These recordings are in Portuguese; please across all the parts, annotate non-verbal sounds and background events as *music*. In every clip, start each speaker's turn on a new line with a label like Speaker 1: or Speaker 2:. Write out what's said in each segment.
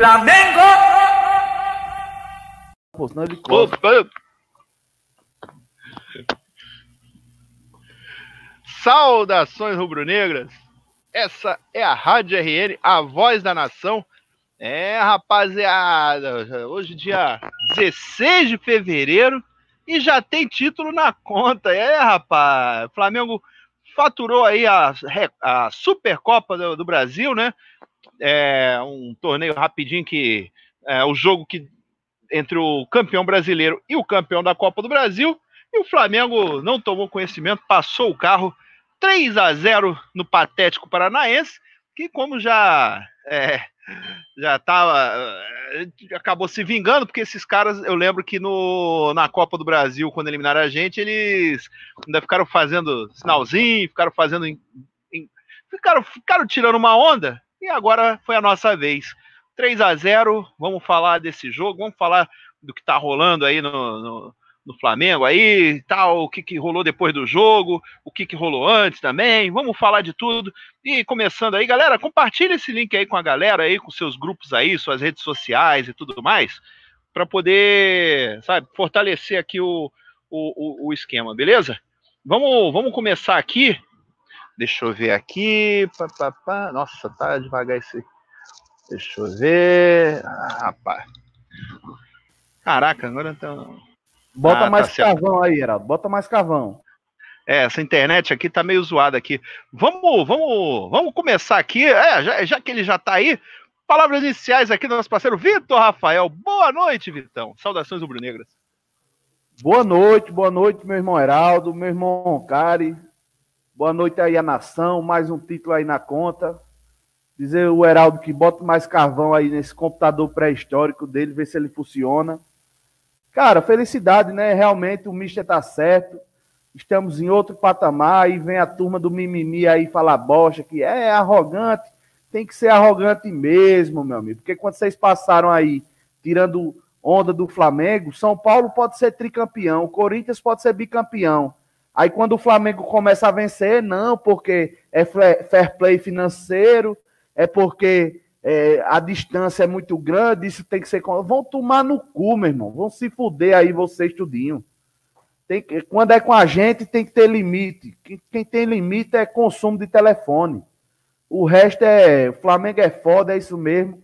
Speaker 1: Flamengo!
Speaker 2: Pô, senão ele corta.
Speaker 3: Saudações rubro-negras! Essa é a Rádio RN, a voz da nação. É, rapaziada, hoje dia 16 de fevereiro e já tem título na conta. É, rapaz, Flamengo faturou aí a, a Supercopa do, do Brasil, né? É um torneio rapidinho que é o jogo que entre o campeão brasileiro e o campeão da Copa do Brasil. E o Flamengo não tomou conhecimento, passou o carro 3 a 0 no patético paranaense, que como já é, já tava eh, acabou se vingando porque esses caras, eu lembro que no na Copa do Brasil, quando eliminaram a gente, eles ainda ficaram fazendo sinalzinho, ficaram fazendo ficaram ficaram tirando uma onda e agora foi a nossa vez. 3 a 0, vamos falar desse jogo, vamos falar do que tá rolando aí no, no no Flamengo aí, tal, o que, que rolou depois do jogo, o que, que rolou antes também. Vamos falar de tudo. E começando aí, galera, compartilha esse link aí com a galera aí, com seus grupos aí, suas redes sociais e tudo mais, para poder, sabe, fortalecer aqui o, o, o, esquema, beleza? Vamos, vamos começar aqui. Deixa eu ver aqui. Pá, pá, pá. Nossa, tá devagar esse. Deixa eu ver. Ah, rapaz. Caraca, agora tá.
Speaker 2: Bota ah, mais tá carvão aí, Heraldo. Bota mais carvão.
Speaker 3: É, essa internet aqui tá meio zoada aqui. Vamos, vamos, vamos começar aqui. É, já, já que ele já tá aí, palavras iniciais aqui do nosso parceiro Vitor Rafael. Boa noite, Vitão. Saudações rubro-negras.
Speaker 2: Boa noite, boa noite, meu irmão Heraldo, meu irmão Cari. Boa noite aí a nação, mais um título aí na conta. Dizer o Heraldo que bota mais carvão aí nesse computador pré-histórico dele, ver se ele funciona. Cara, felicidade, né? Realmente o Mister tá certo. Estamos em outro patamar e vem a turma do mimimi aí falar bocha, que é arrogante. Tem que ser arrogante mesmo, meu amigo. Porque quando vocês passaram aí tirando onda do Flamengo, São Paulo pode ser tricampeão, o Corinthians pode ser bicampeão. Aí quando o Flamengo começa a vencer, não, porque é fair play financeiro, é porque é, a distância é muito grande, isso tem que ser. Vão tomar no cu, meu irmão. Vão se fuder aí vocês tudinho. Tem que, quando é com a gente, tem que ter limite. Quem, tem limite é consumo de telefone. O resto é. O Flamengo é foda, é isso mesmo.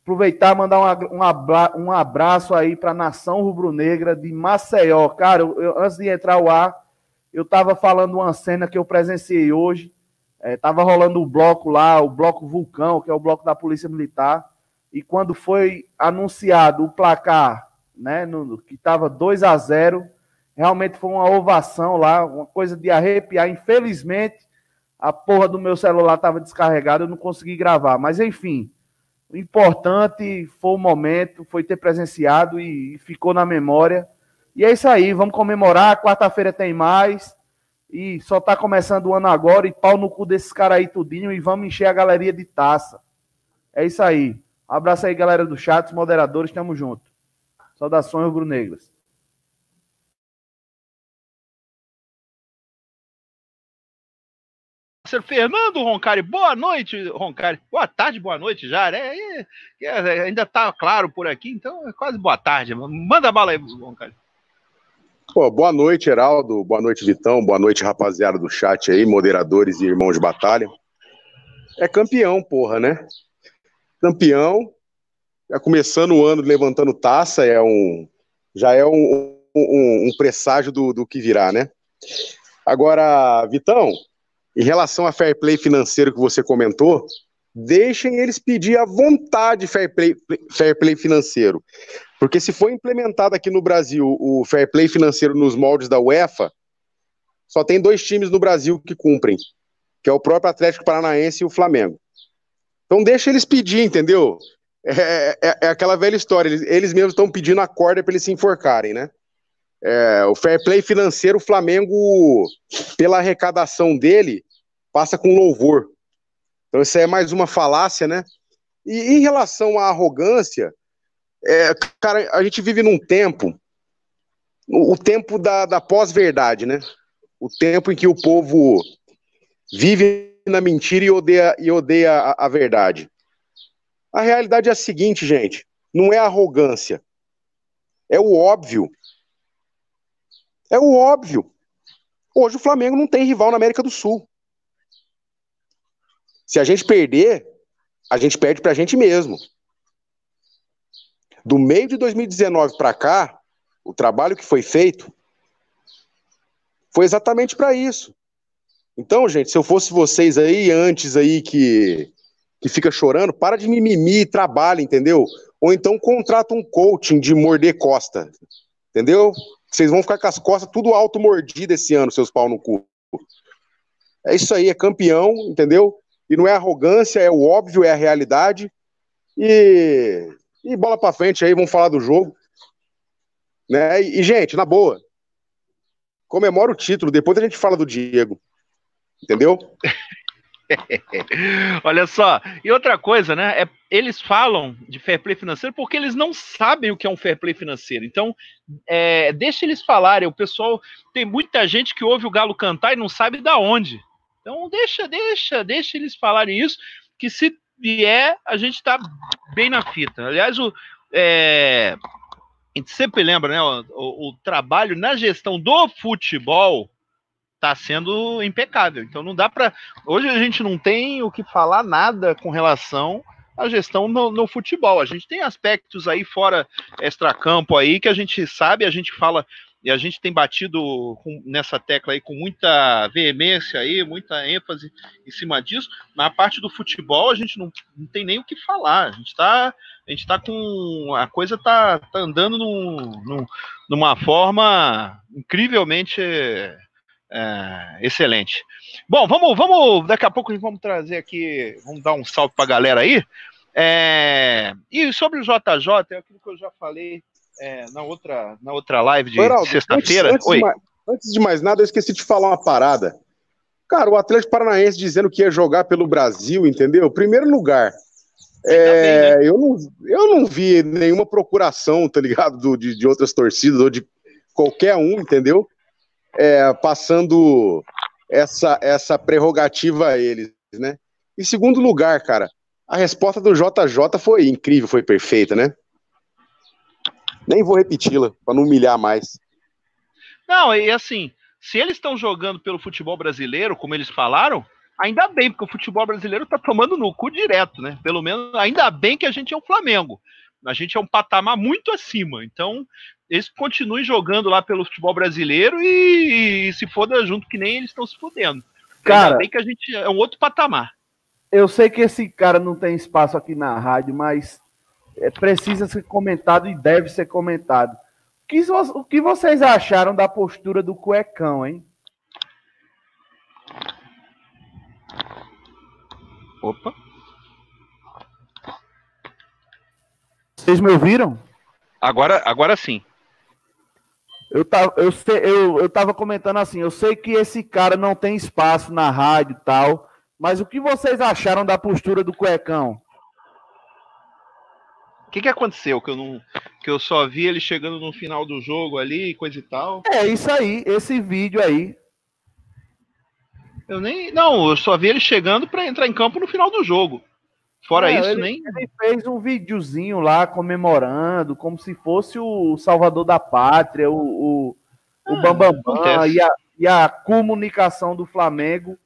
Speaker 2: Aproveitar mandar um, um, abraço aí para a nação rubro-negra de Maceió. Cara, eu, eu, antes de entrar o ar, eu estava falando uma cena que eu presenciei hoje. É, tava rolando o bloco lá, o bloco Vulcão, que é o bloco da Polícia Militar, e quando foi anunciado o placar, né, no, que estava 2 a 0 realmente foi uma ovação lá, uma coisa de arrepiar. Infelizmente, a porra do meu celular estava descarregado, eu não consegui gravar. Mas, enfim, o importante foi o momento, foi ter presenciado e, e ficou na memória. E é isso aí, vamos comemorar. Quarta-feira tem mais. E só tá começando o ano agora e pau no cu desses caras aí tudinho e vamos encher a galeria de taça. É isso aí. Abraço aí, galera do chat, moderadores, tamo junto. Saudações rubro-negras.
Speaker 3: Fernando Roncari, boa noite, Roncari. Boa tarde, boa noite já, né? ainda tá claro por aqui, então é quase boa tarde. Manda bala aí, Roncari.
Speaker 4: Pô, boa noite, Heraldo. Boa noite, Vitão. Boa noite, rapaziada do chat aí, moderadores e irmãos de batalha. É campeão, porra, né? Campeão. Já começando o ano levantando taça, é um, já é um, um, um presságio do, do que virá, né? Agora, Vitão, em relação a fair play financeiro que você comentou, deixem eles pedir à vontade fair play, fair play financeiro. Porque se for implementado aqui no Brasil o fair play financeiro nos moldes da UEFA, só tem dois times no Brasil que cumprem, que é o próprio Atlético Paranaense e o Flamengo. Então deixa eles pedir, entendeu? É, é, é aquela velha história, eles, eles mesmos estão pedindo a corda para eles se enforcarem, né? É, o fair play financeiro, o Flamengo, pela arrecadação dele, passa com louvor. Então, isso é mais uma falácia, né? E em relação à arrogância, é, cara, a gente vive num tempo, o, tempo da, da pós-verdade, né? O tempo em que o povo vive na mentira e odeia, e odeia a, a verdade. A realidade é a seguinte, gente: não é arrogância. É o óbvio. É o óbvio. Hoje o Flamengo não tem rival na América do Sul. Se a gente perder, a gente perde pra gente mesmo. Do meio de 2019 para cá, o trabalho que foi feito foi exatamente para isso. Então, gente, se eu fosse vocês aí antes aí que que fica chorando, para de mimimi e trabalha, entendeu? Ou então contrata um coaching de morder costa, entendeu? Vocês vão ficar com as costas tudo alto mordido esse ano, seus pau no cu. É isso aí, é campeão, entendeu? E não é arrogância, é o óbvio, é a realidade. E, e bola para frente aí, vamos falar do jogo. Né? E, e, gente, na boa, comemora o título, depois a gente fala do Diego. Entendeu? *laughs*
Speaker 3: Olha só, e outra coisa, né? É, eles falam de fair play financeiro porque eles não sabem o que é um fair play financeiro. Então, é, deixa eles falarem. O pessoal tem muita gente que ouve o Galo cantar e não sabe da onde. Então, deixa, deixa, deixa eles falarem isso, que se vier, a gente tá bem na fita. Aliás, o, é, a gente sempre lembra, né? O, o, o trabalho na gestão do futebol está sendo impecável. Então não dá para. Hoje a gente não tem o que falar nada com relação à gestão no, no futebol. A gente tem aspectos aí fora extracampo aí que a gente sabe, a gente fala e a gente tem batido com, nessa tecla aí com muita veemência aí, muita ênfase em cima disso. Na parte do futebol a gente não, não tem nem o que falar. A gente está a gente tá com a coisa tá, tá andando num, num, numa forma incrivelmente é, excelente. Bom, vamos, vamos. Daqui a pouco vamos trazer aqui, vamos dar um salve para a galera aí. É, e sobre o JJ, é aquilo que eu já falei é, na, outra, na outra live de sexta-feira.
Speaker 4: Antes, antes, antes, de mais nada, eu esqueci de falar uma parada. Cara, o Atlético Paranaense dizendo que ia jogar pelo Brasil, entendeu? Primeiro lugar. É, bem, né? eu, não, eu não vi nenhuma procuração, tá ligado? Do, de, de outras torcidas ou de qualquer um, entendeu? é, passando essa, essa prerrogativa a eles, né? Em segundo lugar, cara, a resposta do JJ foi incrível, foi perfeita, né? Nem vou repeti-la, para não humilhar mais.
Speaker 3: Não, e assim, se eles estão jogando pelo futebol brasileiro, como eles falaram, ainda bem, porque o futebol brasileiro tá tomando no cu direto, né? Pelo menos, ainda bem que a gente é o Flamengo. A gente é um patamar muito acima. Então, eles continuem jogando lá pelo futebol brasileiro e, e se foda junto, que nem eles estão se fodendo.
Speaker 2: Cara, Ainda bem
Speaker 3: que a gente é um outro patamar.
Speaker 2: Eu sei que esse cara não tem espaço aqui na rádio, mas precisa ser comentado e deve ser comentado. O que, o que vocês acharam da postura do cuecão, hein?
Speaker 3: Opa.
Speaker 2: Vocês me ouviram?
Speaker 3: Agora, agora sim.
Speaker 2: Eu tava, eu, eu, eu tava comentando assim, eu sei que esse cara não tem espaço na rádio e tal, mas o que vocês acharam da postura do Cuecão?
Speaker 3: O que, que aconteceu? Que eu, não, que eu só vi ele chegando no final do jogo ali, coisa e tal.
Speaker 2: É isso aí, esse vídeo aí.
Speaker 3: Eu nem. Não, eu só vi ele chegando para entrar em campo no final do jogo. Fora é, isso,
Speaker 2: ele,
Speaker 3: nem.
Speaker 2: Ele fez um videozinho lá comemorando, como se fosse o Salvador da Pátria, o, o, ah, o Bambambam e a, e a comunicação do Flamengo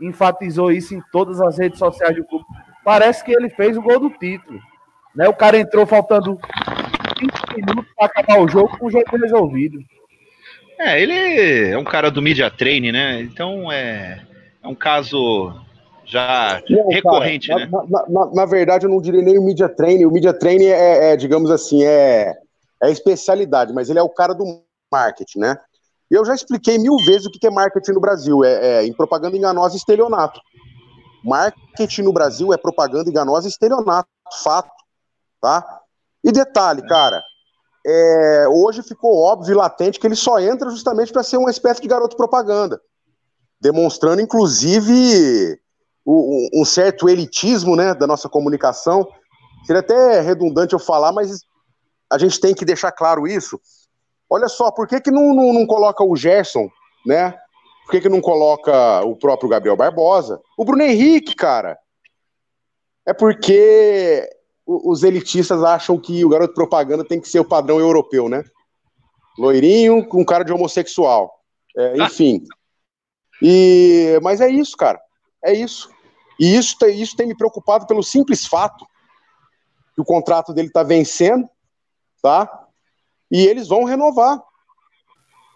Speaker 2: enfatizou isso em todas as redes sociais do clube. Parece que ele fez o gol do título. Né? O cara entrou faltando 5 minutos para acabar o jogo com o jogo resolvido.
Speaker 3: É, ele é um cara do media training, né? Então é, é um caso já não, recorrente, cara,
Speaker 4: né? Na, na, na, verdade, eu não diria nem o media training. O media training é, é, digamos assim, é, é especialidade, mas ele é o cara do marketing, né? E eu já expliquei mil vezes o que é marketing no Brasil. É, é em propaganda enganosa e estelionato. Marketing no Brasil é propaganda enganosa e estelionato, fato, tá? E detalhe, cara, é, hoje ficou óbvio e latente que ele só entra justamente para ser uma espécie de garoto propaganda, demonstrando, inclusive, um certo elitismo né, da nossa comunicação. Seria até redundante eu falar, mas a gente tem que deixar claro isso. Olha só, por que, que não, não, não coloca o Gerson, né? Por que, que não coloca o próprio Gabriel Barbosa? O Bruno Henrique, cara. É porque os elitistas acham que o garoto propaganda tem que ser o padrão europeu, né? Loirinho com cara de homossexual. É, enfim. E, mas é isso, cara. É isso. E isso, isso tem me preocupado pelo simples fato que o contrato dele está vencendo, tá? E eles vão renovar.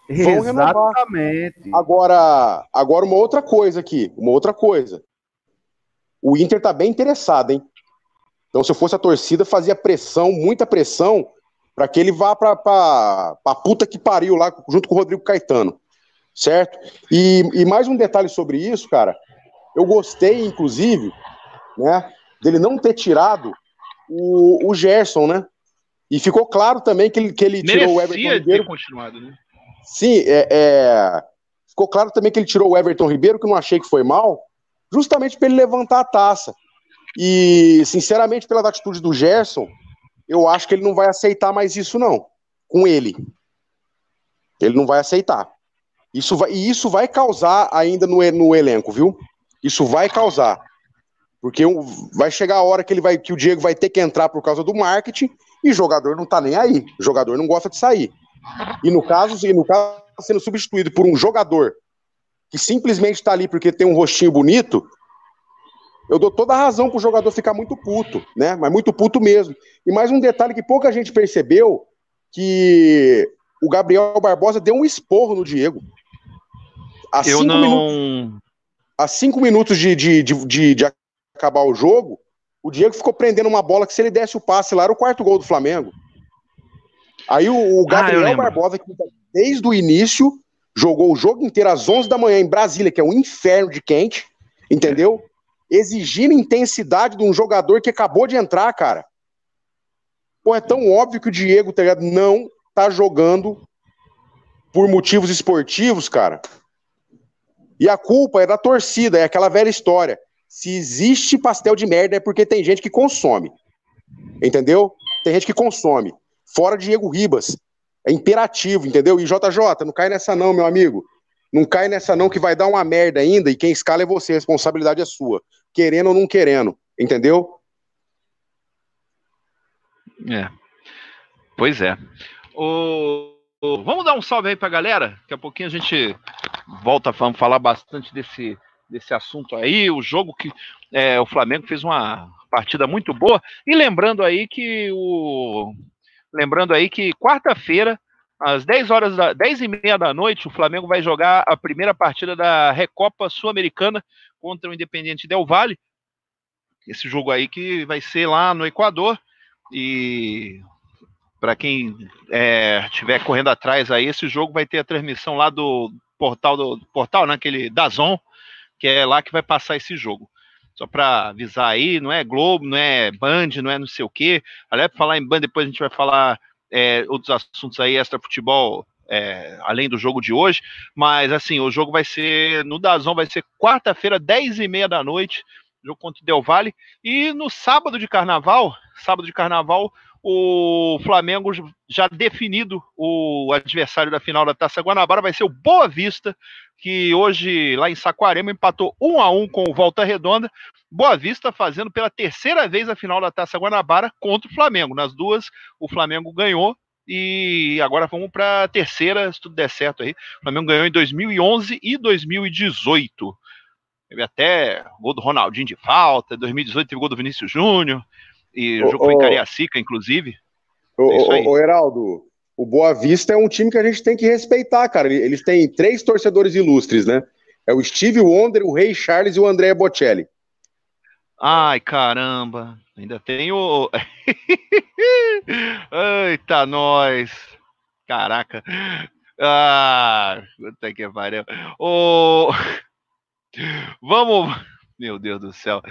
Speaker 2: Vão Exatamente.
Speaker 4: Renovar. Agora, agora uma outra coisa aqui, uma outra coisa. O Inter tá bem interessado, hein? Então, se eu fosse a torcida, fazia pressão, muita pressão, para que ele vá para a puta que pariu lá, junto com o Rodrigo Caetano. Certo? E, e mais um detalhe sobre isso, cara. Eu gostei, inclusive, né, dele não ter tirado o, o Gerson, né? E ficou claro também que ele, que ele tirou o Everton Ribeiro. Ter continuado, né? Sim, é, é, ficou claro também que ele tirou o Everton Ribeiro, que eu não achei que foi mal, justamente para ele levantar a taça. E, sinceramente, pela atitude do Gerson, eu acho que ele não vai aceitar mais isso, não. Com ele. Ele não vai aceitar. Isso vai, e isso vai causar ainda no, no elenco, viu? Isso vai causar. Porque vai chegar a hora que ele vai que o Diego vai ter que entrar por causa do marketing e jogador não tá nem aí. O jogador não gosta de sair. E no caso, e no caso sendo substituído por um jogador que simplesmente está ali porque tem um rostinho bonito, eu dou toda a razão para o jogador ficar muito puto, né? Mas muito puto mesmo. E mais um detalhe que pouca gente percebeu, que o Gabriel Barbosa deu um esporro no Diego.
Speaker 3: Há eu não... Minutos,
Speaker 4: há cinco minutos de, de, de, de, acabar o jogo, o Diego ficou prendendo uma bola que se ele desse o passe lá era o quarto gol do Flamengo. Aí o, o ah, Gabriel ah, Barbosa, que desde o início jogou o jogo inteiro às 11 da manhã em Brasília, que é um inferno de quente, entendeu? Exigindo intensidade de um jogador que acabou de entrar, cara. Pô, é tão óbvio que o Diego, tá ligado, não tá jogando por motivos esportivos, cara. E a culpa é da torcida, é aquela velha história. Se existe pastel de merda é porque tem gente que consome. Entendeu? Tem gente que consome. Fora Diego Ribas. É imperativo, entendeu? E JJ, não cai nessa não, meu amigo. Não cai nessa não que vai dar uma merda ainda e quem escala é você, a responsabilidade é sua. Querendo ou não querendo, entendeu?
Speaker 3: É. Pois é. O... Vamos dar um salve aí pra galera? Daqui a pouquinho a gente volta a falar bastante desse desse assunto aí, o jogo que é, o Flamengo fez uma partida muito boa. E lembrando aí que o. Lembrando aí que quarta-feira, às 10 horas da 10 e meia da noite, o Flamengo vai jogar a primeira partida da Recopa Sul-Americana contra o Independiente Del Valle. Esse jogo aí que vai ser lá no Equador. E para quem estiver é, correndo atrás aí, esse jogo vai ter a transmissão lá do portal do portal, naquele né, Dazon, que é lá que vai passar esse jogo. Só para avisar aí, não é Globo, não é Band, não é não sei o quê. Aliás, falar em Band, depois a gente vai falar é, outros assuntos aí, extra futebol, é, além do jogo de hoje. Mas assim, o jogo vai ser no Dazon, vai ser quarta-feira, 10 e meia da noite, jogo contra o Del Valle. E no sábado de carnaval, sábado de carnaval, o Flamengo já definido o adversário da final da Taça Guanabara vai ser o Boa Vista, que hoje lá em Saquarema empatou um a um com o Volta Redonda. Boa Vista fazendo pela terceira vez a final da Taça Guanabara contra o Flamengo. Nas duas, o Flamengo ganhou e agora vamos para a terceira, se tudo der certo aí. O Flamengo ganhou em 2011 e 2018. Teve até gol do Ronaldinho de falta, 2018 teve gol do Vinícius Júnior, e o jogo foi em Cariacica, inclusive.
Speaker 4: Ô, é ô, Heraldo, o Boa Vista é um time que a gente tem que respeitar, cara. Eles têm três torcedores ilustres, né? É o Steve Wonder, o Rei Charles e o André Bocelli.
Speaker 3: Ai, caramba. Ainda tem o. *laughs* Eita, nós. Caraca. Ah, puta que pariu. O... *laughs* Vamos. Meu Deus do céu.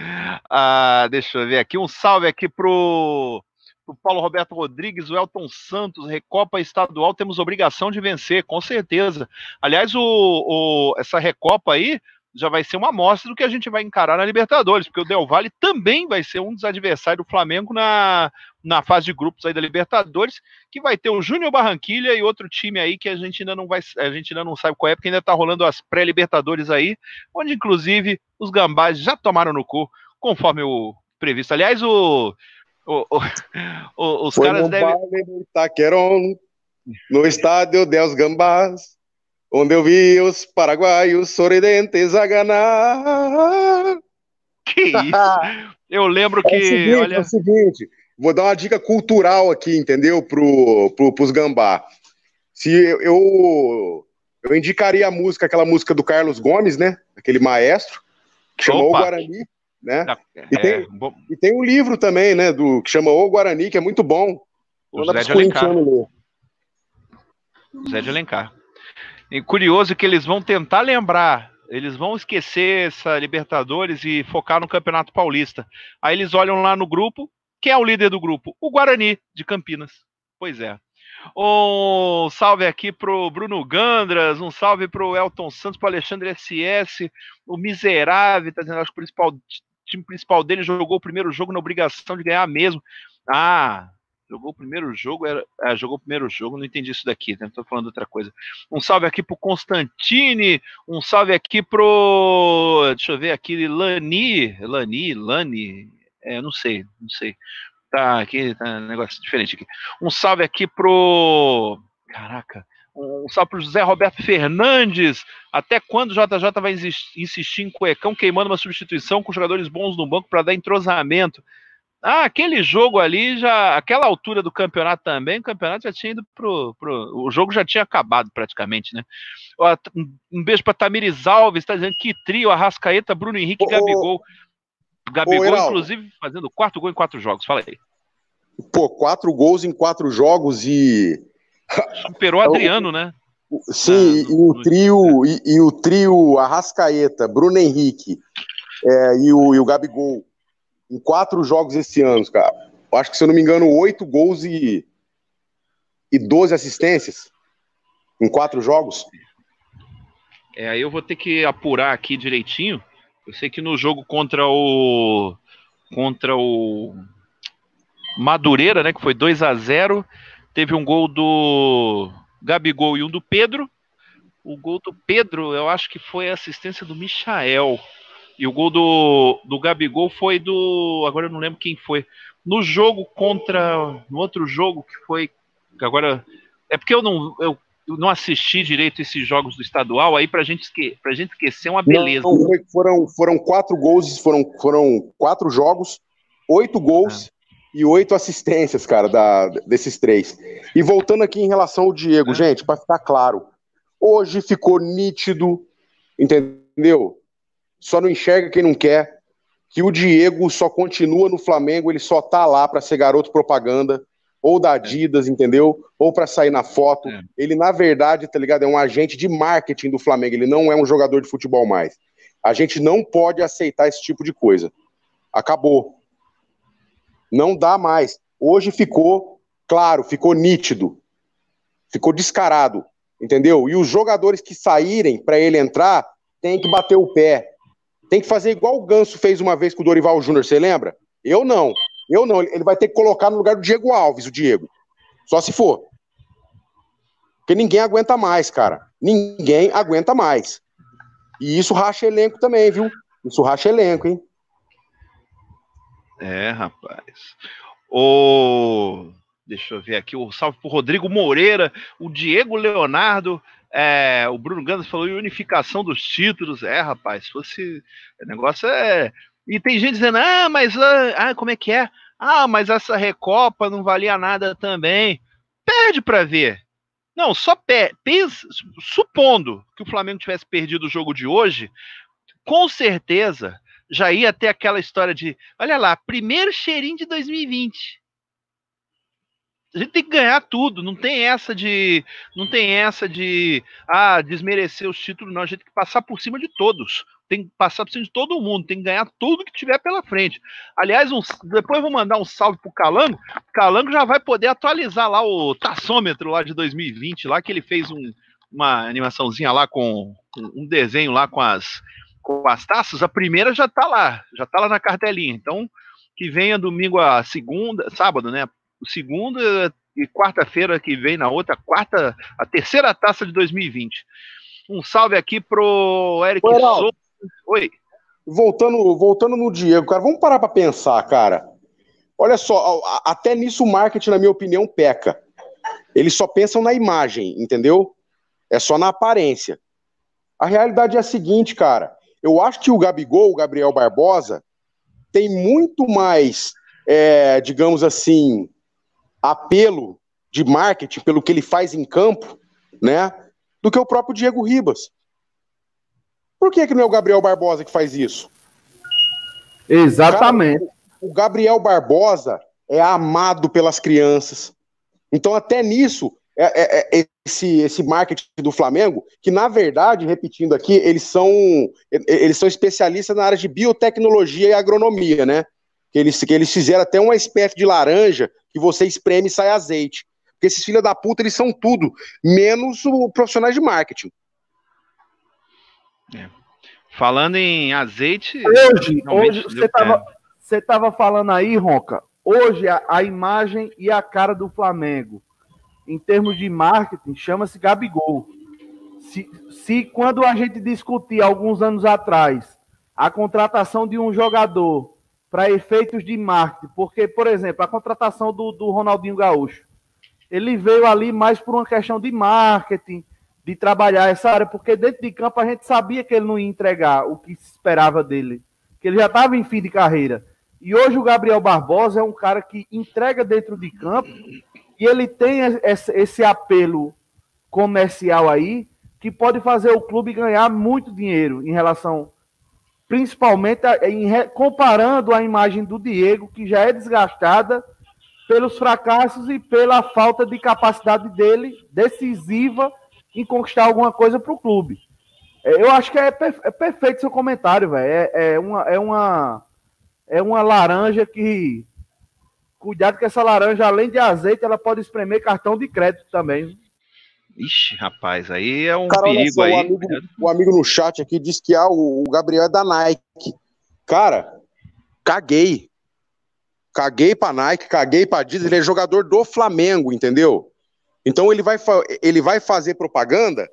Speaker 3: Ah, deixa eu ver aqui. Um salve aqui pro o Paulo Roberto Rodrigues, o Elton Santos, Recopa Estadual, temos obrigação de vencer, com certeza. Aliás, o, o, essa Recopa aí já vai ser uma amostra do que a gente vai encarar na Libertadores, porque o Del Valle também vai ser um dos adversários do Flamengo na, na fase de grupos aí da Libertadores, que vai ter o Júnior Barranquilha e outro time aí que a gente ainda não vai, a gente ainda não sabe qual é, porque ainda tá rolando as pré-Libertadores aí, onde inclusive os gambás já tomaram no cu, conforme o previsto. Aliás, o O, o, o, os Foi caras devem.
Speaker 4: No estádio Deus Gambás, onde eu vi os paraguaios sorridentes a ganhar.
Speaker 3: Que isso? Eu lembro que. É o
Speaker 4: seguinte, olha... é o seguinte vou dar uma dica cultural aqui, entendeu? Pro, pro, pros gambá. Se eu, eu, eu indicaria a música, aquela música do Carlos Gomes, né? Aquele maestro, que chamou Opa. o Guarani né? É, e, tem, bom... e tem um livro também, né, do, que chama O Guarani, que é muito bom.
Speaker 3: O Zé de Alencar. Zé de Alencar. E curioso que eles vão tentar lembrar, eles vão esquecer essa Libertadores e focar no Campeonato Paulista. Aí eles olham lá no grupo, quem é o líder do grupo? O Guarani de Campinas. Pois é. Um salve aqui pro Bruno Gandras, um salve pro Elton Santos, pro Alexandre SS, o Miserável, tá dizendo, acho que o principal time principal dele jogou o primeiro jogo na obrigação de ganhar mesmo. Ah, jogou o primeiro jogo, era, é, jogou o primeiro jogo, não entendi isso daqui, né? Tô falando outra coisa. Um salve aqui pro Constantine, um salve aqui pro, deixa eu ver aqui, Lani, Lani, Lani, é, não sei, não sei. Tá aqui, tá um negócio diferente aqui. Um salve aqui pro, caraca, um salve para o José Roberto Fernandes. Até quando o JJ vai insistir em cuecão queimando uma substituição com jogadores bons no banco para dar entrosamento? Ah, aquele jogo ali já, aquela altura do campeonato também, o campeonato já tinha ido pro, pro o jogo já tinha acabado praticamente, né? Um beijo para Tamires Alves, está dizendo que trio, Arrascaeta, Bruno Henrique, e Gabigol. Gabigol, Ô, inclusive, fazendo quarto gol em quatro jogos. Fala aí.
Speaker 4: Pô, quatro gols em quatro jogos e
Speaker 3: Superou o Adriano, né?
Speaker 4: Sim, ah, e, o trio, e, e, o trio Arrascaeta, Bruno Henrique é, e, o, e o Gabigol em quatro jogos esse ano, cara. Eu acho que, se eu não me engano, oito gols e, e 12 assistências em quatro jogos.
Speaker 3: É, aí eu vou ter que apurar aqui direitinho. Eu sei que no jogo contra o contra o Madureira, né, que foi 2 a 0 Teve um gol do Gabigol e um do Pedro. O gol do Pedro, eu acho que foi a assistência do Michael. E o gol do, do Gabigol foi do. Agora eu não lembro quem foi. No jogo contra. No outro jogo que foi. Agora. É porque eu não. Eu, eu não assisti direito esses jogos do estadual, aí pra gente, esque, pra gente esquecer é uma beleza. Não,
Speaker 4: foram, foram quatro gols, foram, foram quatro jogos, oito gols, e oito assistências, cara, da, desses três. E voltando aqui em relação ao Diego, é. gente, para ficar claro, hoje ficou nítido, entendeu? Só não enxerga quem não quer, que o Diego só continua no Flamengo, ele só tá lá para ser garoto propaganda, ou da Adidas, entendeu? Ou para sair na foto. É. Ele, na verdade, tá ligado? É um agente de marketing do Flamengo, ele não é um jogador de futebol mais. A gente não pode aceitar esse tipo de coisa. Acabou. Não dá mais. Hoje ficou claro, ficou nítido, ficou descarado, entendeu? E os jogadores que saírem para ele entrar tem que bater o pé. Tem que fazer igual o Ganso fez uma vez com o Dorival Júnior, você lembra? Eu não. Eu não. Ele vai ter que colocar no lugar do Diego Alves, o Diego. Só se for. Porque ninguém aguenta mais, cara. Ninguém aguenta mais. E isso racha elenco também, viu? Isso racha elenco, hein?
Speaker 3: É, rapaz. O. Deixa eu ver aqui, o salve pro Rodrigo Moreira, o Diego Leonardo, é, o Bruno Gans falou unificação dos títulos. É, rapaz, se fosse. O negócio é. E tem gente dizendo, ah, mas ah, ah, como é que é? Ah, mas essa Recopa não valia nada também. Perde para ver. Não, só pe pensa, supondo que o Flamengo tivesse perdido o jogo de hoje, com certeza já ia ter aquela história de, olha lá, primeiro cheirinho de 2020. A gente tem que ganhar tudo, não tem essa de, não tem essa de, ah, desmerecer os títulos, não, a gente tem que passar por cima de todos. Tem que passar por cima de todo mundo, tem que ganhar tudo que tiver pela frente. Aliás, um, depois vou mandar um salve pro Calango. Calango já vai poder atualizar lá o taçômetro lá de 2020, lá que ele fez um, uma animaçãozinha lá com um desenho lá com as com as taças, a primeira já está lá, já está lá na cartelinha. Então, que venha domingo a segunda, sábado, né? Segunda e quarta-feira que vem na outra, quarta, a terceira taça de 2020. Um salve aqui pro Eric Oi, Souza.
Speaker 4: Oi. Voltando, voltando no Diego, cara, vamos parar para pensar, cara. olha só, até nisso o marketing, na minha opinião, peca. Eles só pensam na imagem, entendeu? É só na aparência. A realidade é a seguinte, cara. Eu acho que o Gabigol, o Gabriel Barbosa, tem muito mais, é, digamos assim, apelo de marketing pelo que ele faz em campo, né? Do que o próprio Diego Ribas. Por que, que não é o Gabriel Barbosa que faz isso?
Speaker 2: Exatamente. Cara,
Speaker 4: o Gabriel Barbosa é amado pelas crianças. Então, até nisso, é, é, é, esse, esse marketing do Flamengo, que na verdade, repetindo aqui, eles são, eles são especialistas na área de biotecnologia e agronomia, né? Que eles, que eles fizeram até uma espécie de laranja que você espreme e sai azeite. Porque esses filhos da puta, eles são tudo, menos o profissionais de marketing.
Speaker 3: É. Falando em azeite.
Speaker 2: Hoje, hoje você estava você tava falando aí, Ronca. Hoje a, a imagem e a cara do Flamengo em termos de marketing, chama-se Gabigol. Se, se quando a gente discutia alguns anos atrás a contratação de um jogador para efeitos de marketing, porque, por exemplo, a contratação do, do Ronaldinho Gaúcho, ele veio ali mais por uma questão de marketing, de trabalhar essa área, porque dentro de campo a gente sabia que ele não ia entregar o que se esperava dele, que ele já estava em fim de carreira. E hoje o Gabriel Barbosa é um cara que entrega dentro de campo e ele tem esse apelo comercial aí que pode fazer o clube ganhar muito dinheiro em relação, principalmente em, comparando a imagem do Diego, que já é desgastada pelos fracassos e pela falta de capacidade dele decisiva em conquistar alguma coisa para o clube. É, eu acho que é, é perfeito seu comentário, velho. É, é, uma, é, uma, é uma laranja que Cuidado que essa laranja, além de azeite, ela pode espremer cartão de crédito também.
Speaker 3: Ixi, rapaz, aí é um Cara, perigo só, aí.
Speaker 4: O amigo, o amigo, no chat aqui disse que ah, o, Gabriel é da Nike. Cara, caguei. Caguei pra Nike, caguei pra Disney. Ele é jogador do Flamengo, entendeu? Então ele vai, ele vai fazer propaganda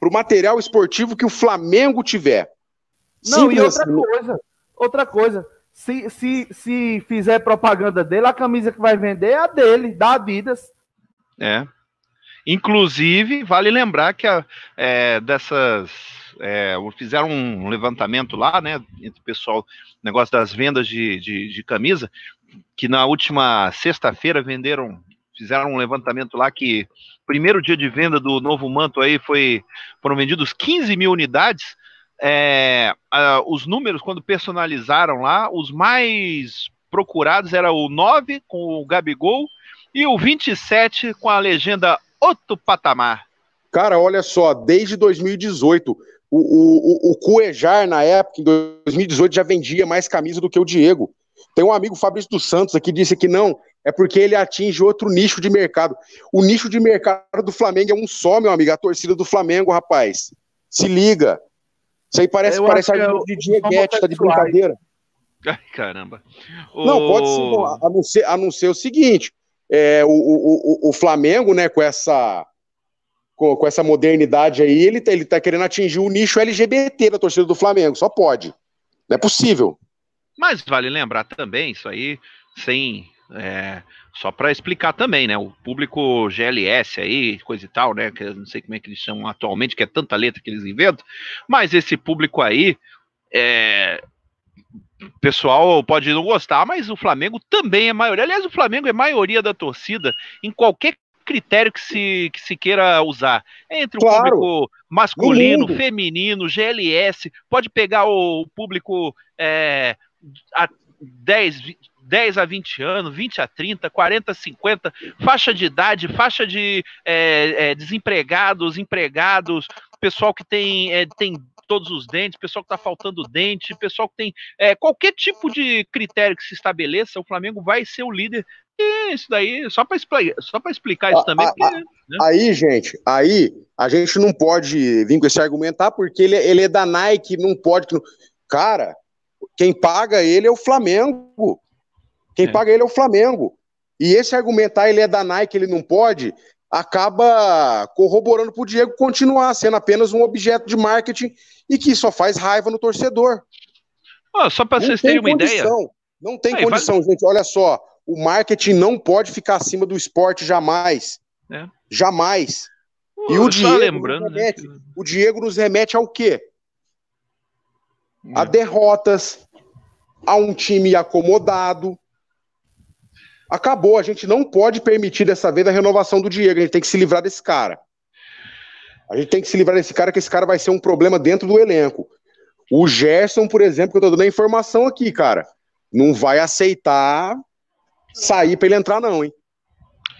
Speaker 4: pro material esportivo que o Flamengo tiver.
Speaker 2: Não, Simples e outra assim. coisa, outra coisa se, se, se fizer propaganda dele, a camisa que vai vender é a dele, da Adidas.
Speaker 3: É. Inclusive, vale lembrar que a, é, dessas. É, fizeram um levantamento lá, né, entre o pessoal, negócio das vendas de, de, de camisa, que na última sexta-feira venderam, fizeram um levantamento lá que primeiro dia de venda do novo manto aí foi, foram vendidos 15 mil unidades, é, os números, quando personalizaram lá, os mais procurados era o 9 com o Gabigol e o 27 com a legenda Outro Patamar.
Speaker 4: Cara, olha só, desde 2018, o, o, o, o Cuejar, na época, em 2018, já vendia mais camisa do que o Diego. Tem um amigo, Fabrício dos Santos, aqui, disse que não, é porque ele atinge outro nicho de mercado. O nicho de mercado do Flamengo é um só, meu amigo, a torcida do Flamengo, rapaz. Se liga. Isso aí parece, parece algo é de Dieguete, tá de brincadeira.
Speaker 3: Ai, caramba.
Speaker 4: Não, pode ser, não, a, não ser, a não ser o seguinte: é, o, o, o, Flamengo, né, com essa, com, com, essa modernidade aí, ele, tá, ele tá querendo atingir o nicho LGBT da torcida do Flamengo, só pode. Não é possível.
Speaker 3: Mas vale lembrar também, isso aí, sem é, só para explicar também, né? O público GLS aí, coisa e tal, né? Que eu não sei como é que eles chamam atualmente, que é tanta letra que eles inventam, mas esse público aí, é, o pessoal pode não gostar, mas o Flamengo também é maioria. Aliás, o Flamengo é maioria da torcida em qualquer critério que se, que se queira usar. Entre o claro. público masculino, feminino, GLS, pode pegar o público é, a 10, 10 a 20 anos, 20 a 30, 40 a 50, faixa de idade, faixa de é, é, desempregados, empregados, pessoal que tem, é, tem todos os dentes, pessoal que está faltando dente, pessoal que tem é, qualquer tipo de critério que se estabeleça, o Flamengo vai ser o líder. E isso daí, só para explicar, só explicar isso também. Porque, né?
Speaker 4: Aí, gente, aí a gente não pode vir com esse argumentar, porque ele, ele é da Nike, não pode. Cara, quem paga ele é o Flamengo. Quem é. paga ele é o Flamengo. E esse argumentar ele é da Nike, ele não pode, acaba corroborando para o Diego continuar sendo apenas um objeto de marketing e que só faz raiva no torcedor.
Speaker 3: Oh, só para vocês terem uma
Speaker 4: condição,
Speaker 3: ideia.
Speaker 4: Não tem Aí, condição, gente. Olha só. O marketing não pode ficar acima do esporte jamais. É. Jamais. E o Diego, lembrando, né, remete, né? o Diego nos remete ao quê? A é. derrotas, a um time acomodado. Acabou, a gente não pode permitir dessa vez a renovação do Diego, a gente tem que se livrar desse cara. A gente tem que se livrar desse cara, que esse cara vai ser um problema dentro do elenco. O Gerson, por exemplo, que eu tô dando a informação aqui, cara, não vai aceitar sair para ele entrar, não, hein?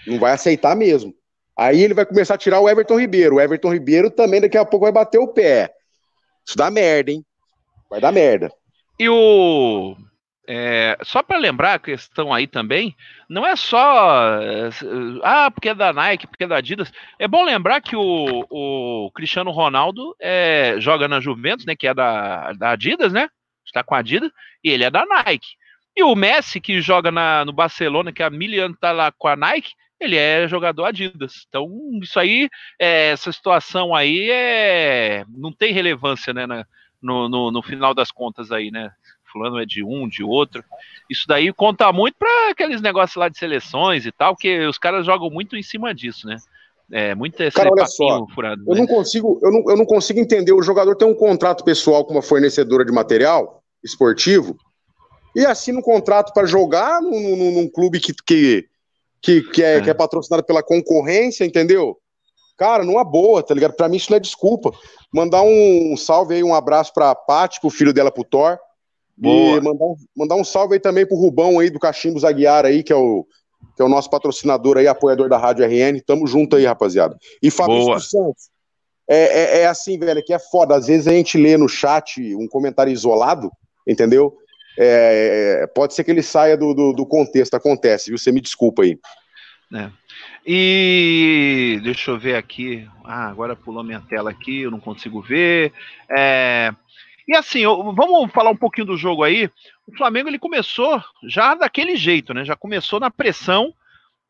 Speaker 4: Não vai aceitar mesmo. Aí ele vai começar a tirar o Everton Ribeiro. O Everton Ribeiro também daqui a pouco vai bater o pé. Isso dá merda, hein? Vai dar merda.
Speaker 3: E o é, só para lembrar a questão aí também, não é só ah, porque é da Nike, porque é da Adidas. É bom lembrar que o, o Cristiano Ronaldo é, joga na Juventus, né, que é da, da Adidas, né? Está com a Adidas, e ele é da Nike. E o Messi, que joga na, no Barcelona, que há mil anos está lá com a Nike, ele é jogador Adidas. Então, isso aí, é, essa situação aí é, não tem relevância, né, na, no, no, no final das contas aí, né? Fulano é de um, de outro. Isso daí conta muito para aqueles negócios lá de seleções e tal, que os caras jogam muito em cima disso, né? É, muito esse
Speaker 4: Cara, olha só, furado. Eu né? não consigo, eu não, eu não consigo entender. O jogador tem um contrato pessoal com uma fornecedora de material esportivo e assina um contrato para jogar num, num, num, clube que, que, que, que, é, é. que é patrocinado pela concorrência, entendeu? Cara, numa boa, tá ligado? Pra mim isso não é desculpa. Mandar um salve aí, um abraço pra Paty, pro filho dela, pro Thor. Boa. E mandar um, mandar um salve aí também pro Rubão aí do Cachimbo Zaguiar aí, que é o, que é o nosso patrocinador aí, apoiador da Rádio RN. Tamo junto aí, rapaziada. E Fabrício Santos. É, é, é, assim, velho, que é foda. Às vezes a gente lê no chat um comentário isolado, entendeu? É, é pode ser que ele saia do, do, do, contexto, acontece, viu? Você me desculpa aí.
Speaker 3: É. E deixa eu ver aqui. Ah, agora pulou minha tela aqui, eu não consigo ver. É, e assim, vamos falar um pouquinho do jogo aí. O Flamengo ele começou já daquele jeito, né? Já começou na pressão,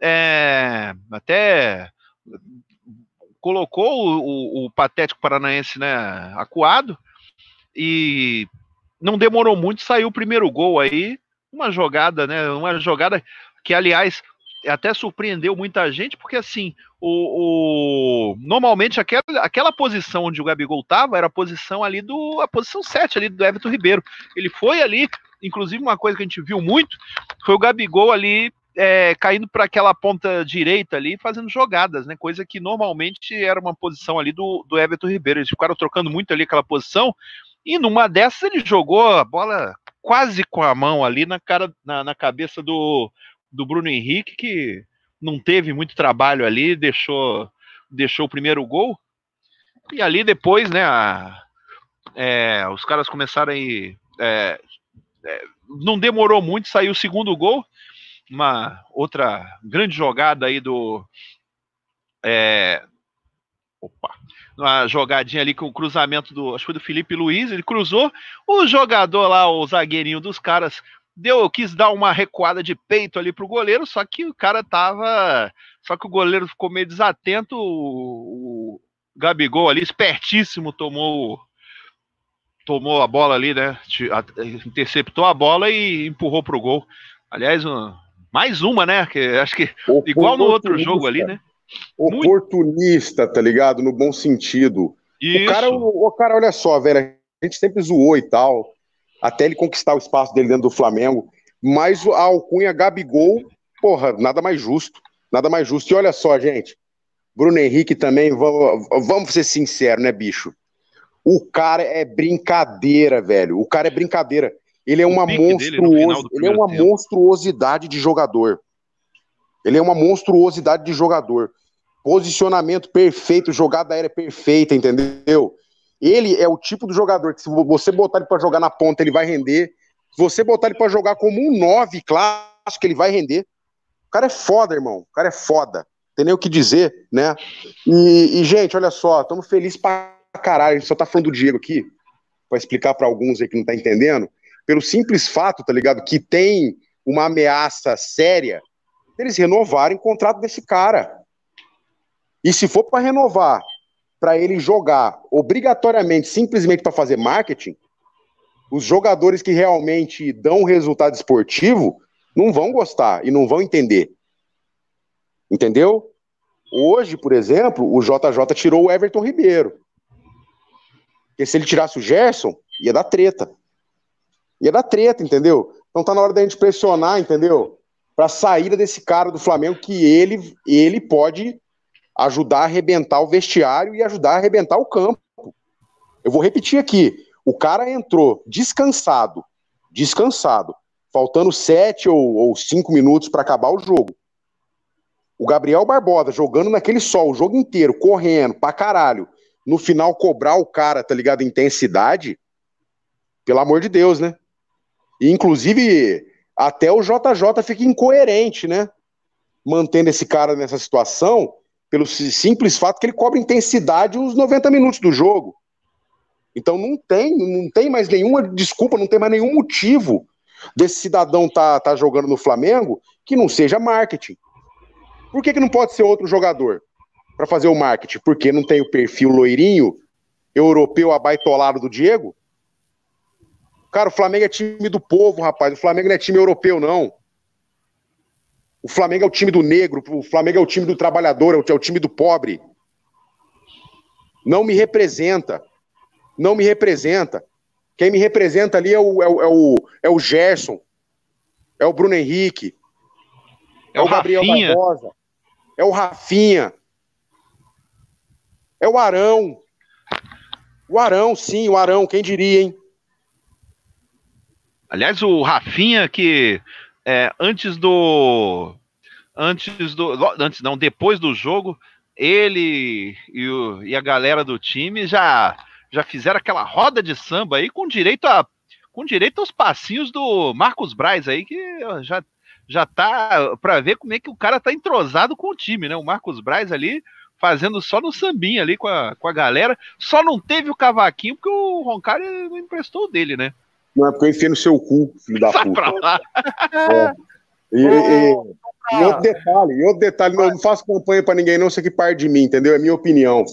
Speaker 3: é, até colocou o, o, o, patético paranaense né, acuado e não demorou muito, saiu o primeiro gol aí, uma jogada, né? Uma jogada que, aliás, até surpreendeu muita gente, porque assim, o, o, normalmente aquela, aquela posição onde o Gabigol estava era a posição ali do. a posição 7 ali do Everton Ribeiro. Ele foi ali, inclusive uma coisa que a gente viu muito, foi o Gabigol ali é, caindo para aquela ponta direita ali, fazendo jogadas, né? Coisa que normalmente era uma posição ali do, do Everton Ribeiro. Eles ficaram trocando muito ali aquela posição, e numa dessas ele jogou a bola quase com a mão ali na cara, na, na cabeça do, do Bruno Henrique, que não teve muito trabalho ali, deixou, deixou o primeiro gol. E ali depois, né, a, é, os caras começaram aí. É, é, não demorou muito, saiu o segundo gol. Uma outra grande jogada aí do. É, opa! Uma jogadinha ali com o cruzamento do. Acho que foi do Felipe Luiz. Ele cruzou. O jogador lá, o zagueirinho dos caras, deu, quis dar uma recuada de peito ali pro goleiro, só que o cara tava, só que o goleiro ficou meio desatento, o, o Gabigol ali espertíssimo tomou tomou a bola ali, né? Interceptou a bola e empurrou pro gol. Aliás, mais uma, né? Que acho que igual no outro jogo ali, né?
Speaker 4: Oportunista, Muito... tá ligado? No bom sentido. Isso. O cara, o, o cara, olha só, velho, a gente sempre zoou e tal até ele conquistar o espaço dele dentro do Flamengo. Mas a alcunha Gabigol, porra, nada mais justo. Nada mais justo. E olha só, gente. Bruno Henrique também, vamos, vamos ser sinceros, né, bicho? O cara é brincadeira, velho. O cara é brincadeira. Ele é uma monstruosidade. Ele é uma tempo. monstruosidade de jogador. Ele é uma monstruosidade de jogador. Posicionamento perfeito, jogada aérea perfeita, entendeu? Ele é o tipo do jogador que, se você botar ele para jogar na ponta, ele vai render. Se você botar ele para jogar como um 9 clássico, ele vai render. O cara é foda, irmão. O cara é foda. Tem nem o que dizer, né? E, e gente, olha só, estamos felizes pra caralho. A gente só tá falando do Diego aqui, para explicar para alguns aí que não tá entendendo. Pelo simples fato, tá ligado? Que tem uma ameaça séria deles renovarem o contrato desse cara. E se for para renovar para ele jogar obrigatoriamente, simplesmente para fazer marketing, os jogadores que realmente dão resultado esportivo Não vão gostar e não vão entender. Entendeu? Hoje, por exemplo, o JJ tirou o Everton Ribeiro. Porque se ele tirasse o Gerson, ia dar treta. Ia dar treta, entendeu? Então tá na hora da gente pressionar, entendeu? Pra saída desse cara do Flamengo que ele, ele pode ajudar a arrebentar o vestiário e ajudar a arrebentar o campo. Eu vou repetir aqui. O cara entrou descansado, descansado, faltando sete ou, ou cinco minutos para acabar o jogo. O Gabriel Barbosa jogando naquele sol o jogo inteiro, correndo pra caralho. No final, cobrar o cara, tá ligado? Intensidade. Pelo amor de Deus, né? E, inclusive, até o JJ fica incoerente, né? Mantendo esse cara nessa situação, pelo simples fato que ele cobra intensidade os 90 minutos do jogo. Então não tem, não tem mais nenhuma desculpa, não tem mais nenhum motivo desse cidadão tá, tá jogando no Flamengo que não seja marketing. Por que, que não pode ser outro jogador para fazer o marketing? Porque não tem o perfil loirinho, europeu abaitolado do Diego? Cara, o Flamengo é time do povo, rapaz. O Flamengo não é time europeu, não. O Flamengo é o time do negro, o Flamengo é o time do trabalhador, é o time do pobre. Não me representa. Não me representa. Quem me representa ali é o, é o, é o, é o Gerson, é o Bruno Henrique, é, é o Gabriel Rafinha. Barbosa, é o Rafinha, é o Arão. O Arão, sim, o Arão, quem diria, hein?
Speaker 3: Aliás, o Rafinha que é, antes do antes do antes não depois do jogo ele e, o, e a galera do time já já fizeram aquela roda de samba aí com direito a com direito aos passinhos do Marcos Braz aí que já já tá para ver como é que o cara tá entrosado com o time, né? O Marcos Braz ali fazendo só no sambinha ali com a, com a galera. Só não teve o cavaquinho porque o Roncari não emprestou o dele, né?
Speaker 4: Não é porque eu enfiei no seu cu, filho da puta. É. E, e, e, outro detalhe, e outro detalhe, não, não faço campanha para ninguém, não, isso aqui parte de mim, entendeu? É minha opinião.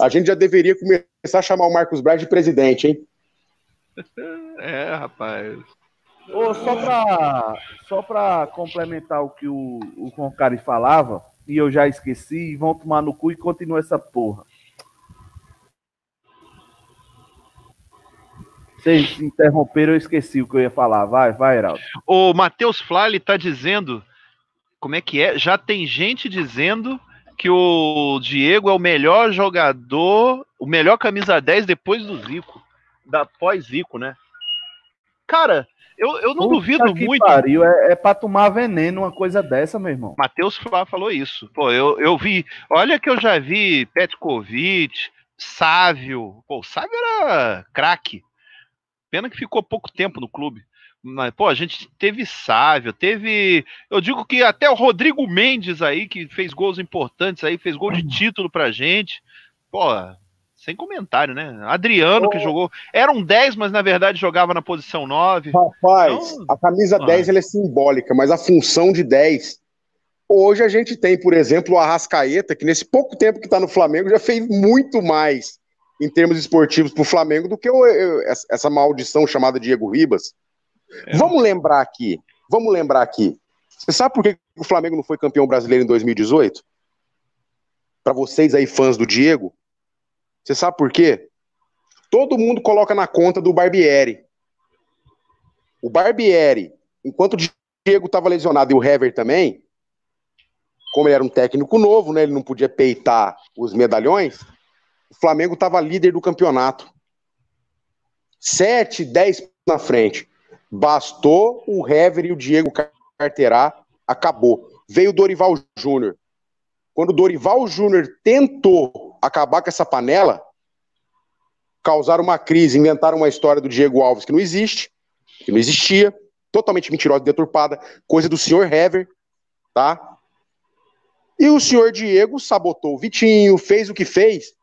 Speaker 4: A gente já deveria começar a chamar o Marcos Braz de presidente, hein? *laughs*
Speaker 3: É, rapaz.
Speaker 2: Oh, só para só pra complementar o que o, o Concari falava, e eu já esqueci, vão tomar no cu e continua essa porra. Vocês interromperam, eu esqueci o que eu ia falar. Vai, vai, Heraldo.
Speaker 3: O Matheus Flá, tá dizendo, como é que é? Já tem gente dizendo que o Diego é o melhor jogador, o melhor camisa 10 depois do Zico, da pós-Zico, né? Cara, eu, eu não Puta duvido muito.
Speaker 2: Pariu, é, é pra tomar veneno uma coisa dessa, meu irmão.
Speaker 3: Matheus falou isso. Pô, eu, eu vi. Olha que eu já vi Petkovic, Sávio. Pô, o Sávio era craque. Pena que ficou pouco tempo no clube. Mas, pô, a gente teve Sávio, teve. Eu digo que até o Rodrigo Mendes aí, que fez gols importantes aí, fez gol de título pra gente. Pô, sem comentário, né? Adriano, oh. que jogou. Era um 10, mas na verdade jogava na posição 9.
Speaker 4: Rapaz, então, a camisa ah. 10 ela é simbólica, mas a função de 10. Hoje a gente tem, por exemplo, o Arrascaeta, que nesse pouco tempo que está no Flamengo já fez muito mais em termos esportivos para o Flamengo do que o, essa maldição chamada Diego Ribas. É. Vamos lembrar aqui, vamos lembrar aqui. Você sabe por que o Flamengo não foi campeão brasileiro em 2018? Para vocês aí, fãs do Diego, você sabe por quê? Todo mundo coloca na conta do Barbieri. O Barbieri, enquanto o Diego estava lesionado e o Hever também, como ele era um técnico novo, né, ele não podia peitar os medalhões, o Flamengo estava líder do campeonato. Sete, dez na frente. Bastou o Hever e o Diego carteirar, acabou. Veio o Dorival Júnior. Quando o Dorival Júnior tentou acabar com essa panela, causaram uma crise, inventaram uma história do Diego Alves que não existe, que não existia, totalmente mentirosa e deturpada, coisa do senhor Hever, tá? E o senhor Diego sabotou o Vitinho, fez o que fez,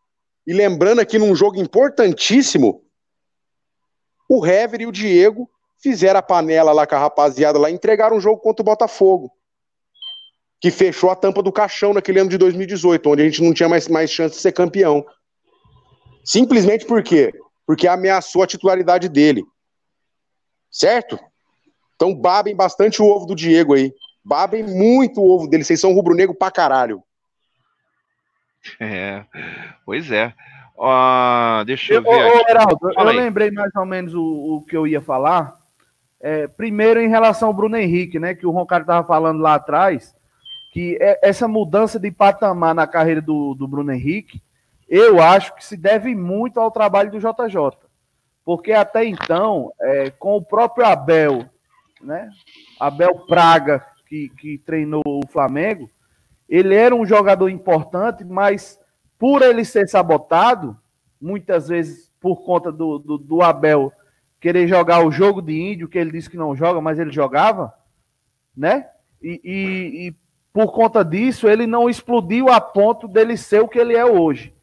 Speaker 4: e lembrando aqui num jogo importantíssimo, o Hever e o Diego fizeram a panela lá com a rapaziada lá, entregaram um jogo contra o Botafogo que fechou a tampa do caixão naquele ano de 2018, onde a gente não tinha mais, mais chance de ser campeão. Simplesmente por quê? Porque ameaçou a titularidade dele. Certo? Então babem bastante o ovo do Diego aí. Babem muito o ovo dele. Vocês são rubro-negro pra caralho. *laughs*
Speaker 3: É, pois é. Uh, deixa eu, ver. Ô,
Speaker 2: Heraldo, eu lembrei mais ou menos o, o que eu ia falar. É, primeiro, em relação ao Bruno Henrique, né? Que o Roncário estava falando lá atrás, que é, essa mudança de patamar na carreira do, do Bruno Henrique, eu acho que se deve muito ao trabalho do JJ. Porque até então, é, com o próprio Abel, né? Abel Praga, que, que treinou o Flamengo, ele era um jogador importante, mas por ele ser sabotado, muitas vezes por conta do, do, do, Abel querer jogar o jogo de índio, que ele disse que não joga, mas ele jogava, né? E, e, e por conta disso, ele não explodiu a ponto dele ser o que ele é hoje.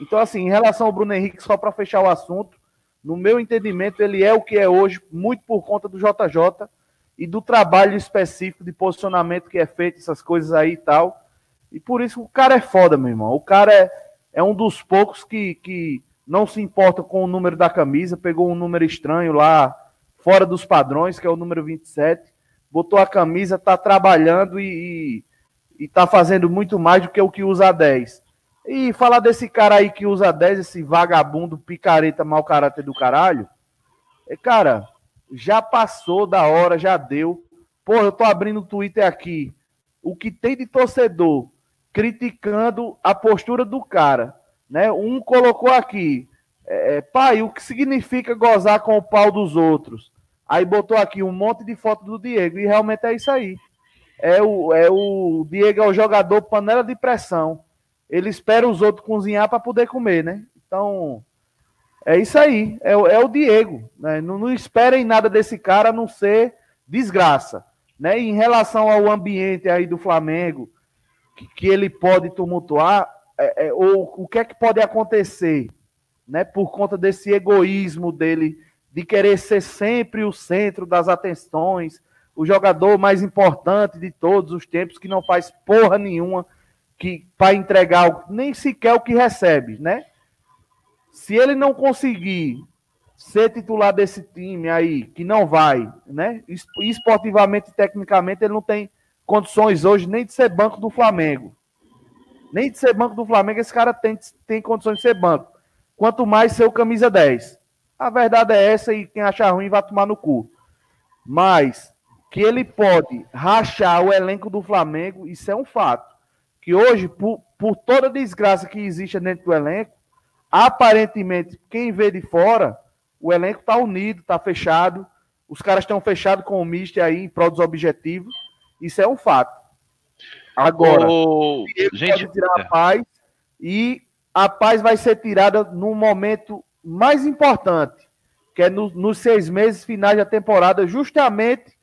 Speaker 2: Então, assim, em relação ao Bruno Henrique, só para fechar o assunto, no meu entendimento, ele é o que é hoje, muito por conta do JJ e do trabalho específico de posicionamento que é feito, essas coisas aí e tal. E por isso o cara é foda, meu irmão. O cara é, é um dos poucos que, que não se importa com o número da camisa, pegou um número estranho lá, fora dos padrões, que é o número 27, botou a camisa, tá trabalhando e, e, e tá fazendo muito mais do que o que usa a 10. E falar desse cara aí que usa 10, esse vagabundo, picareta, mau caráter do caralho, é, cara, já passou da hora, já deu. Porra, eu tô abrindo o Twitter aqui. O que tem de torcedor criticando a postura do cara. Né? Um colocou aqui, é, é, pai, o que significa gozar com o pau dos outros? Aí botou aqui um monte de foto do Diego, e realmente é isso aí. É o, é o Diego é o jogador panela de pressão. Ele espera os outros cozinhar para poder comer, né? Então, é isso aí. É, é o Diego. Né? Não, não esperem nada desse cara a não ser desgraça. Né? em relação ao ambiente aí do Flamengo, que, ele pode tumultuar, é, é, ou o que é que pode acontecer, né, por conta desse egoísmo dele de querer ser sempre o centro das atenções, o jogador mais importante de todos os tempos, que não faz porra nenhuma que para entregar nem sequer o que recebe, né? Se ele não conseguir ser titular desse time aí, que não vai, né? Esportivamente tecnicamente ele não tem condições hoje nem de ser banco do Flamengo. Nem de ser banco do Flamengo, esse cara tem, tem condições de ser banco. Quanto mais ser o camisa 10. A verdade é essa e quem achar ruim vai tomar no cu. Mas que ele pode rachar o elenco do Flamengo, isso é um fato. Que hoje, por, por toda desgraça que existe dentro do elenco, aparentemente, quem vê de fora, o elenco está unido, está fechado. Os caras estão fechados com o Mister aí em prol dos objetivos. Isso é um fato. Agora, o... gente, pode tirar a é. paz e a paz vai ser tirada no momento mais importante, que é no, nos seis meses finais da temporada, justamente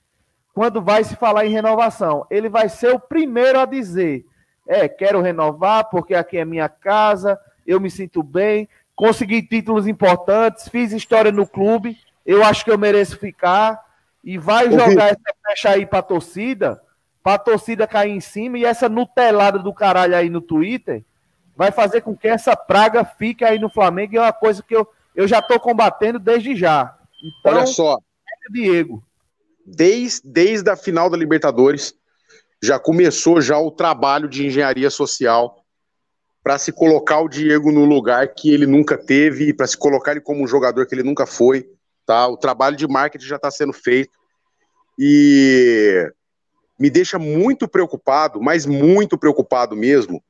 Speaker 2: quando vai se falar em renovação. Ele vai ser o primeiro a dizer: é, quero renovar porque aqui é minha casa, eu me sinto bem, consegui títulos importantes, fiz história no clube, eu acho que eu mereço ficar. E vai jogar essa fecha aí para a torcida para a torcida cair em cima e essa nutelada do caralho aí no Twitter vai fazer com que essa praga fique aí no Flamengo e é uma coisa que eu, eu já estou combatendo desde já.
Speaker 4: Então, Olha só,
Speaker 2: Diego.
Speaker 4: Desde, desde a final da Libertadores já começou já o trabalho de engenharia social para se colocar o Diego no lugar que ele nunca teve, para se colocar ele como um jogador que ele nunca foi, tá? O trabalho de marketing já está sendo feito. E me deixa muito preocupado, mas muito preocupado mesmo,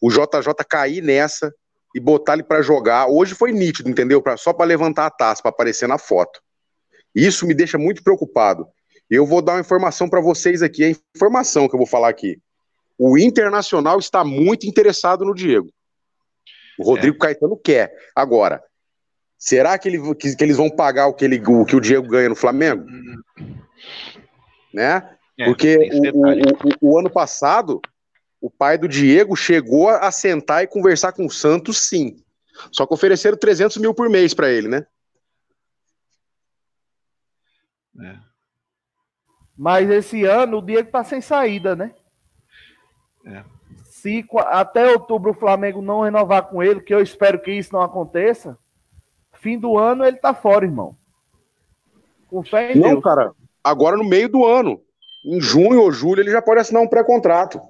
Speaker 4: o JJ cair nessa e botar ele para jogar. Hoje foi nítido, entendeu? Pra, só para levantar a taça, para aparecer na foto. Isso me deixa muito preocupado. Eu vou dar uma informação para vocês aqui, a informação que eu vou falar aqui. O Internacional está muito interessado no Diego. O Rodrigo é. Caetano quer. Agora, será que, ele, que, que, eles vão pagar o que, ele, o que o Diego ganha no Flamengo? Uhum. Né? É, Porque o, o, o, ano passado, o pai do Diego chegou a sentar e conversar com o Santos, sim. Só que ofereceram 300 mil por mês para ele, né?
Speaker 2: É. Mas esse ano o Diego tá sem saída, né? É. Se até outubro o Flamengo não renovar com ele, que eu espero que isso não aconteça, fim do ano ele tá fora, irmão.
Speaker 4: Com fé em não, Deus. cara. agora no meio do ano. Em junho ou julho ele já pode assinar um pré-contrato.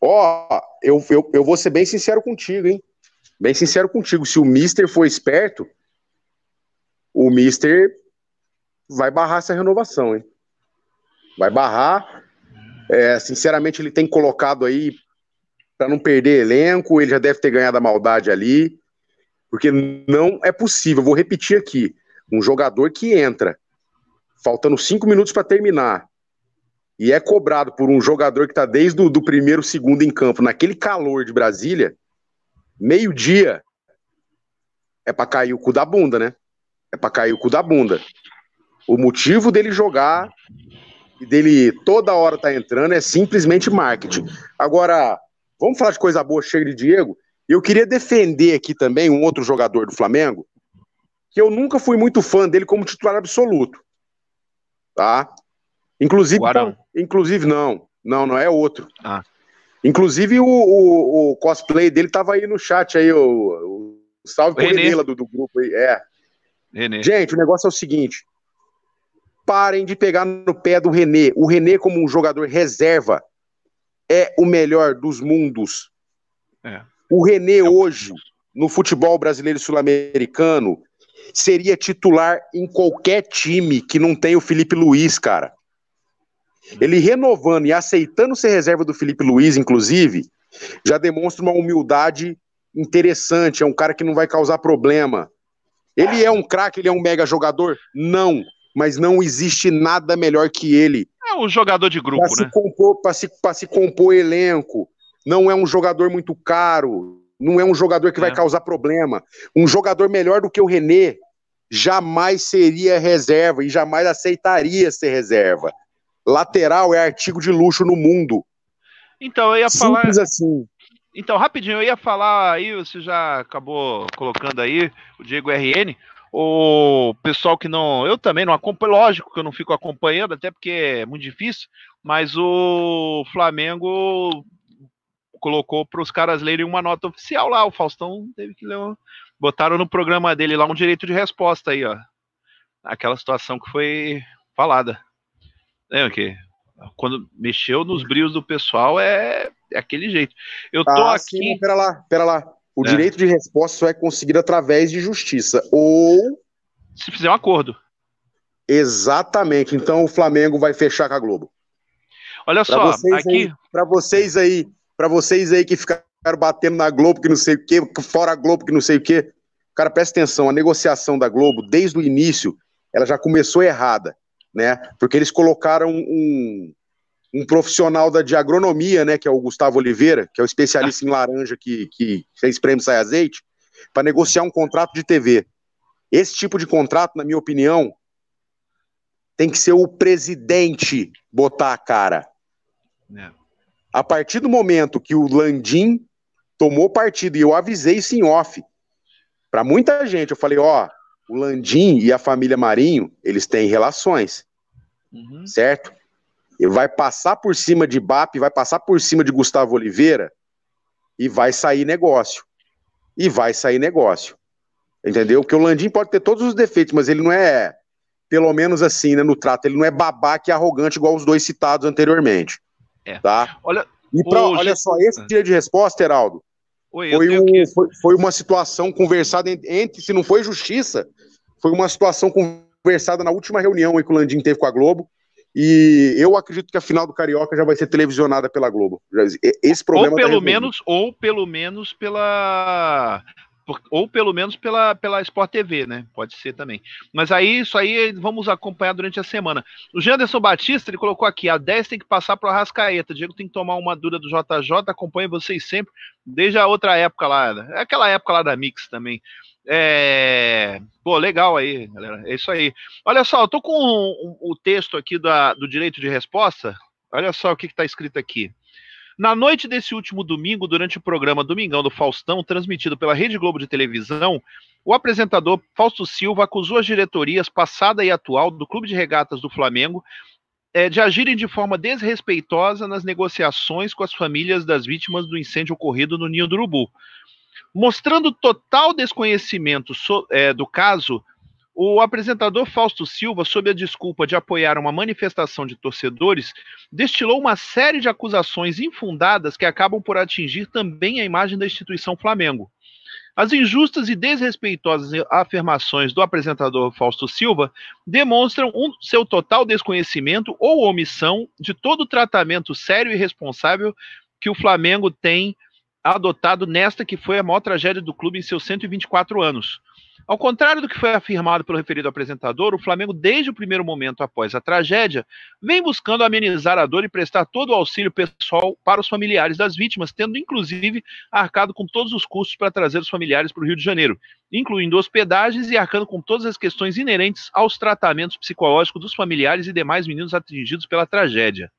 Speaker 4: Ó, eu, eu, eu vou ser bem sincero contigo, hein? Bem sincero contigo. Se o Mister for esperto, o Mister vai barrar essa renovação, hein? Vai barrar. É, sinceramente, ele tem colocado aí para não perder elenco, ele já deve ter ganhado a maldade ali, porque não é possível. Vou repetir aqui: um jogador que entra faltando cinco minutos para terminar e é cobrado por um jogador que está desde o primeiro segundo em campo, naquele calor de Brasília, meio-dia, é para cair o cu da bunda, né? É para cair o cu da bunda. O motivo dele jogar e dele toda hora tá entrando é simplesmente marketing. Agora, vamos falar de coisa boa, chega de Diego. Eu queria defender aqui também um outro jogador do Flamengo, que eu nunca fui muito fã dele como titular absoluto. Tá? Inclusive,
Speaker 3: Guarão.
Speaker 4: inclusive não, não, não é outro.
Speaker 3: Ah.
Speaker 4: Inclusive o, o, o cosplay dele tava aí no chat aí, o, o salve pro
Speaker 3: Renê.
Speaker 4: Do, do grupo aí. É.
Speaker 3: Renê.
Speaker 4: Gente, o negócio é o seguinte: parem de pegar no pé do Renê. O Renê, como um jogador reserva, é o melhor dos mundos.
Speaker 3: É.
Speaker 4: O Renê hoje, no futebol brasileiro sul-americano, seria titular em qualquer time que não tem o Felipe Luiz, cara. Ele renovando e aceitando ser reserva do Felipe Luiz, inclusive, já demonstra uma humildade interessante. É um cara que não vai causar problema. Ele é um craque, ele é um mega jogador? Não. Mas não existe nada melhor que ele
Speaker 3: É um jogador de grupo,
Speaker 4: para se
Speaker 3: né?
Speaker 4: compor, para se, pra se compor elenco. Não é um jogador muito caro, não é um jogador que vai
Speaker 3: É.
Speaker 4: causar problema. Um jogador melhor do que o René jamais seria reserva e jamais aceitaria ser reserva. Lateral é artigo de luxo no mundo.
Speaker 3: Então, eu ia falar.
Speaker 4: Simples assim.
Speaker 3: Então, rapidinho, eu ia falar aí, você já acabou colocando aí o Diego RN. O pessoal que não. Eu também não acompanho, lógico que eu não fico acompanhando, até porque é muito difícil, mas o Flamengo colocou para os caras lerem uma nota oficial lá. O Faustão teve que ler. um- Botaram no programa dele lá um direito de resposta aí, ó. Aquela situação que foi falada. É o quê? Quando mexeu nos brios do pessoal é, é aquele jeito. Eu tô
Speaker 4: Ah,
Speaker 3: aqui.
Speaker 4: sim, pera lá, pera lá. O
Speaker 3: É.
Speaker 4: direito de resposta só é conseguido através de justiça. Ou.
Speaker 3: Se fizer um acordo.
Speaker 4: Exatamente. Então o Flamengo vai fechar com a Globo.
Speaker 3: Olha
Speaker 4: Pra
Speaker 3: só,
Speaker 4: vocês
Speaker 3: aqui.
Speaker 4: para vocês aí, para vocês aí que ficaram batendo na Globo que não sei o quê, fora a Globo que não sei o quê. Cara, presta atenção, a negociação da Globo desde o início, ela já começou errada, né? Porque eles colocaram um, um profissional da de agronomia, né, que é o Gustavo Oliveira, que é o especialista em laranja que, que fez prêmio sai azeite, para negociar um contrato de TV. Esse tipo de contrato, na minha opinião, tem que ser o presidente botar a cara.
Speaker 3: É.
Speaker 4: A partir do momento que o Landim tomou partido, e eu avisei isso em off, para muita gente, eu falei, ó, o Landim e a família Marinho, eles têm relações,
Speaker 3: Uhum.
Speaker 4: certo? E vai passar por cima de BAP, vai passar por cima de Gustavo Oliveira e vai sair negócio. E vai sair negócio. Entendeu? Porque o Landim pode ter todos os defeitos, mas ele não é, pelo menos assim, né, no trato, ele não é babaca e arrogante igual os dois citados anteriormente.
Speaker 3: É.
Speaker 4: Tá?
Speaker 3: Olha,
Speaker 4: E pra,
Speaker 3: Ô,
Speaker 4: olha só, esse dia de resposta, Heraldo,
Speaker 3: oi,
Speaker 4: foi, um-
Speaker 3: que.
Speaker 4: foi, foi uma situação conversada en- entre, se não foi justiça, foi uma situação conversada na última reunião que o Landim teve com a Globo. E eu acredito que a final do Carioca já vai ser televisionada pela Globo. Esse problema
Speaker 3: Ou
Speaker 4: tá
Speaker 3: pelo
Speaker 4: resolvido.
Speaker 3: menos, ou pelo menos pela. Ou pelo menos pela, pela Sport TV, né? Pode ser também. Mas aí, isso aí vamos acompanhar durante a semana. O Janderson Batista, ele colocou aqui: a 10 tem que passar para o Arrascaeta. Diego tem que tomar uma dura do JJ, acompanha vocês sempre, desde a outra época lá. É aquela época lá da Mix também. É... Pô, legal aí, galera. É isso aí. Olha só, eu tô com o, o texto aqui da, do direito de resposta. Olha só o que está escrito aqui. Na noite desse último domingo, durante o programa Domingão do Faustão, transmitido pela Rede Globo de televisão, o apresentador Fausto Silva acusou as diretorias passada e atual do Clube de Regatas do Flamengo eh, de agirem de forma desrespeitosa nas negociações com as famílias das vítimas do incêndio ocorrido no Ninho do Urubu. Mostrando total desconhecimento so- eh, do caso, O apresentador Fausto Silva, sob a desculpa de apoiar uma manifestação de torcedores, destilou uma série de acusações infundadas que acabam por atingir também a imagem da instituição Flamengo. As injustas e desrespeitosas afirmações do apresentador Fausto Silva demonstram um, seu total desconhecimento ou omissão de todo o tratamento sério e responsável que o Flamengo tem adotado nesta que foi a maior tragédia do clube em seus 124 anos. Ao contrário do que foi afirmado pelo referido apresentador, o Flamengo, desde o primeiro momento após a tragédia, vem buscando amenizar a dor e prestar todo o auxílio pessoal para os familiares das vítimas, tendo inclusive arcado com todos os custos para trazer os familiares para o Rio de Janeiro, incluindo hospedagens e arcando com todas as questões inerentes aos tratamentos psicológicos dos familiares e demais meninos atingidos pela tragédia.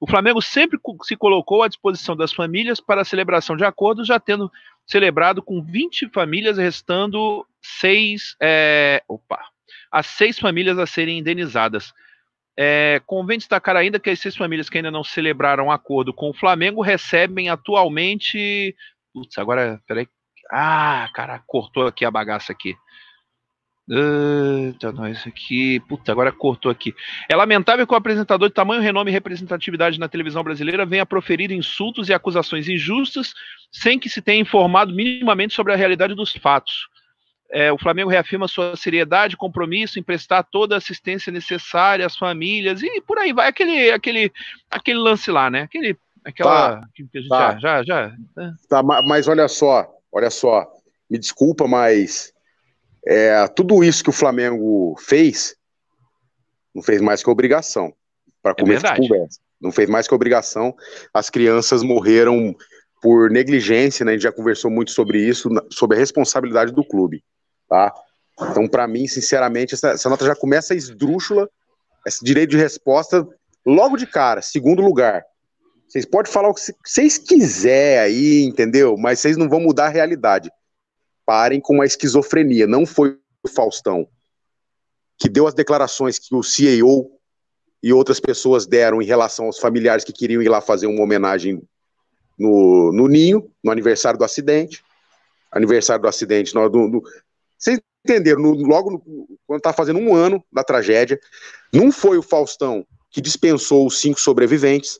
Speaker 3: O Flamengo sempre se colocou à disposição das famílias para a celebração de acordos, já tendo celebrado com 20 famílias, restando seis. É, opa! As seis famílias a serem indenizadas. É, convém destacar ainda que as seis famílias que ainda não celebraram acordo com o Flamengo recebem atualmente. Putz, agora, peraí. Ah, cara, cortou aqui a bagaça aqui. Eita, nós aqui. Puta, agora cortou aqui. É lamentável que o apresentador de tamanho, renome e representatividade na televisão brasileira venha proferir insultos e acusações injustas sem que se tenha informado minimamente sobre a realidade dos fatos. É, o Flamengo reafirma sua seriedade, compromisso em prestar toda a assistência necessária às famílias e por aí vai aquele, aquele, aquele lance lá, né? Aquele, aquela
Speaker 4: tá,
Speaker 3: que a gente
Speaker 4: tá.
Speaker 3: já, já, já. Né?
Speaker 4: Tá, mas olha só, olha só. Me desculpa, mas é, tudo isso que o Flamengo fez, não fez mais que obrigação. Para
Speaker 3: É
Speaker 4: de
Speaker 3: verdade.
Speaker 4: conversa. Não fez mais que obrigação. As crianças morreram por negligência, né? A gente já conversou muito sobre isso, sobre a responsabilidade do clube, tá? Então, para mim, sinceramente, essa, essa nota já começa esdrúxula, esse direito de resposta logo de cara, segundo lugar. Vocês podem falar o que vocês quiserem aí, entendeu? Mas vocês não vão mudar a realidade. Parem com a esquizofrenia. Não foi o Faustão que deu as declarações que o CEO e outras pessoas deram em relação aos familiares que queriam ir lá fazer uma homenagem no, no Ninho, no aniversário do acidente. Aniversário do acidente. No, no- no- vocês entenderam? no- logo no- quando tá fazendo um ano da tragédia. Não foi o Faustão que dispensou os cinco sobreviventes.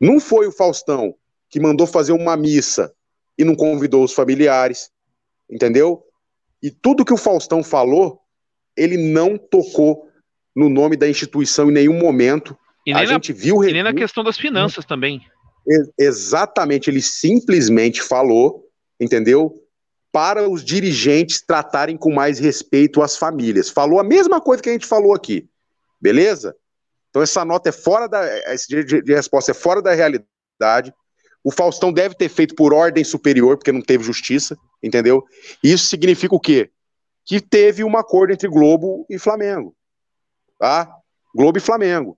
Speaker 4: Não foi o Faustão que mandou fazer uma missa e não convidou os familiares. Entendeu? E tudo que o Faustão falou, ele não tocou no nome da instituição em nenhum momento.
Speaker 3: E
Speaker 4: a
Speaker 3: nem, na,
Speaker 4: gente viu
Speaker 3: e nem na questão das finanças também.
Speaker 4: Ex- Exatamente, ele simplesmente falou, entendeu? Para os dirigentes tratarem com mais respeito as famílias. Falou a mesma coisa que a gente falou aqui, beleza? Então essa nota é fora da. Esse direito de resposta é fora da realidade. O Faustão deve ter feito por ordem superior, porque não teve justiça, entendeu? Isso significa o quê? Que teve um acordo entre Globo e Flamengo. Tá? Globo e Flamengo.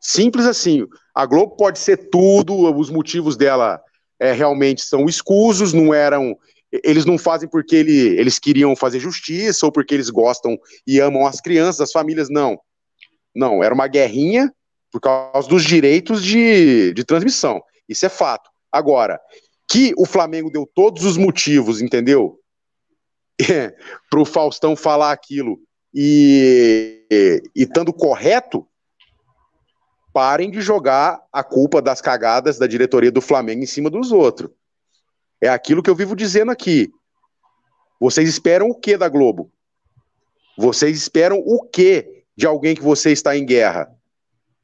Speaker 4: Simples assim. A Globo pode ser tudo, os motivos dela é, realmente são escusos, não eram. Eles não fazem porque ele, eles queriam fazer justiça ou porque eles gostam e amam as crianças, as famílias, não. Não, era uma guerrinha por causa dos direitos de, de transmissão. Isso é fato. Agora, que o Flamengo deu todos os motivos, entendeu? *laughs* para o Faustão falar aquilo e, e estando correto, parem de jogar a culpa das cagadas da diretoria do Flamengo em cima dos outros. É aquilo que eu vivo dizendo aqui. Vocês esperam o que da Globo? Vocês esperam o que de alguém que você está em guerra?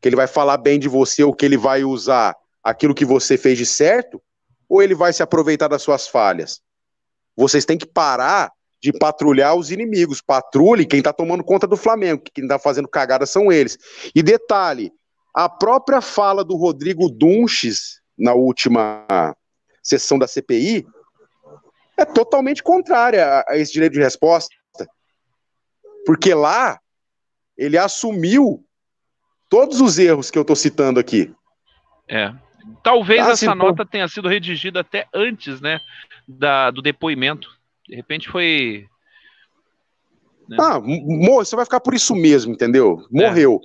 Speaker 4: Que ele vai falar bem de você ou que ele vai usar aquilo que você fez de certo? Ou ele vai se aproveitar das suas falhas? Vocês têm que parar de patrulhar os inimigos. Patrulhe quem está tomando conta do Flamengo, que quem está fazendo cagada são eles. E detalhe, a própria fala do Rodrigo Dunches na última sessão da CPI é totalmente contrária a esse direito de resposta. Porque lá ele assumiu todos os erros que eu estou citando aqui.
Speaker 3: É. Talvez
Speaker 4: Ah,
Speaker 3: essa nota tenha sido redigida até antes, né, da, do depoimento. De repente foi.
Speaker 4: Ah, mo- você vai ficar por isso mesmo, entendeu? Morreu.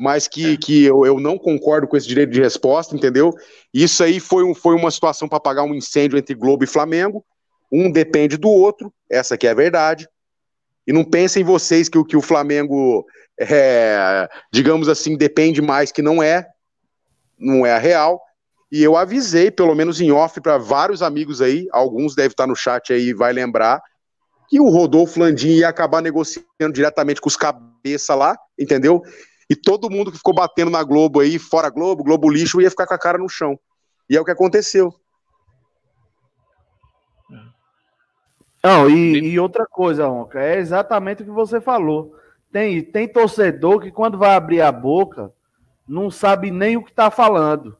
Speaker 4: Mas que, que eu, eu não concordo com esse direito de resposta, entendeu? Isso aí foi, um, foi uma situação para apagar um incêndio entre Globo e Flamengo. Um depende do outro, essa que é a verdade. E não pensem vocês que o que o Flamengo, é, digamos assim, depende mais, que não é, não é a real. E eu avisei, pelo menos em off, para vários amigos aí, alguns devem estar no chat aí e vai lembrar, que o Rodolfo Landim ia acabar negociando diretamente com os cabeça lá, entendeu? E todo mundo que ficou batendo na Globo aí, fora Globo, Globo lixo, ia ficar com a cara no chão. E é o que aconteceu.
Speaker 2: Não, e, e outra coisa, Ronca, é exatamente o que você falou. Tem, tem torcedor que quando vai abrir a boca, não sabe nem o que está falando.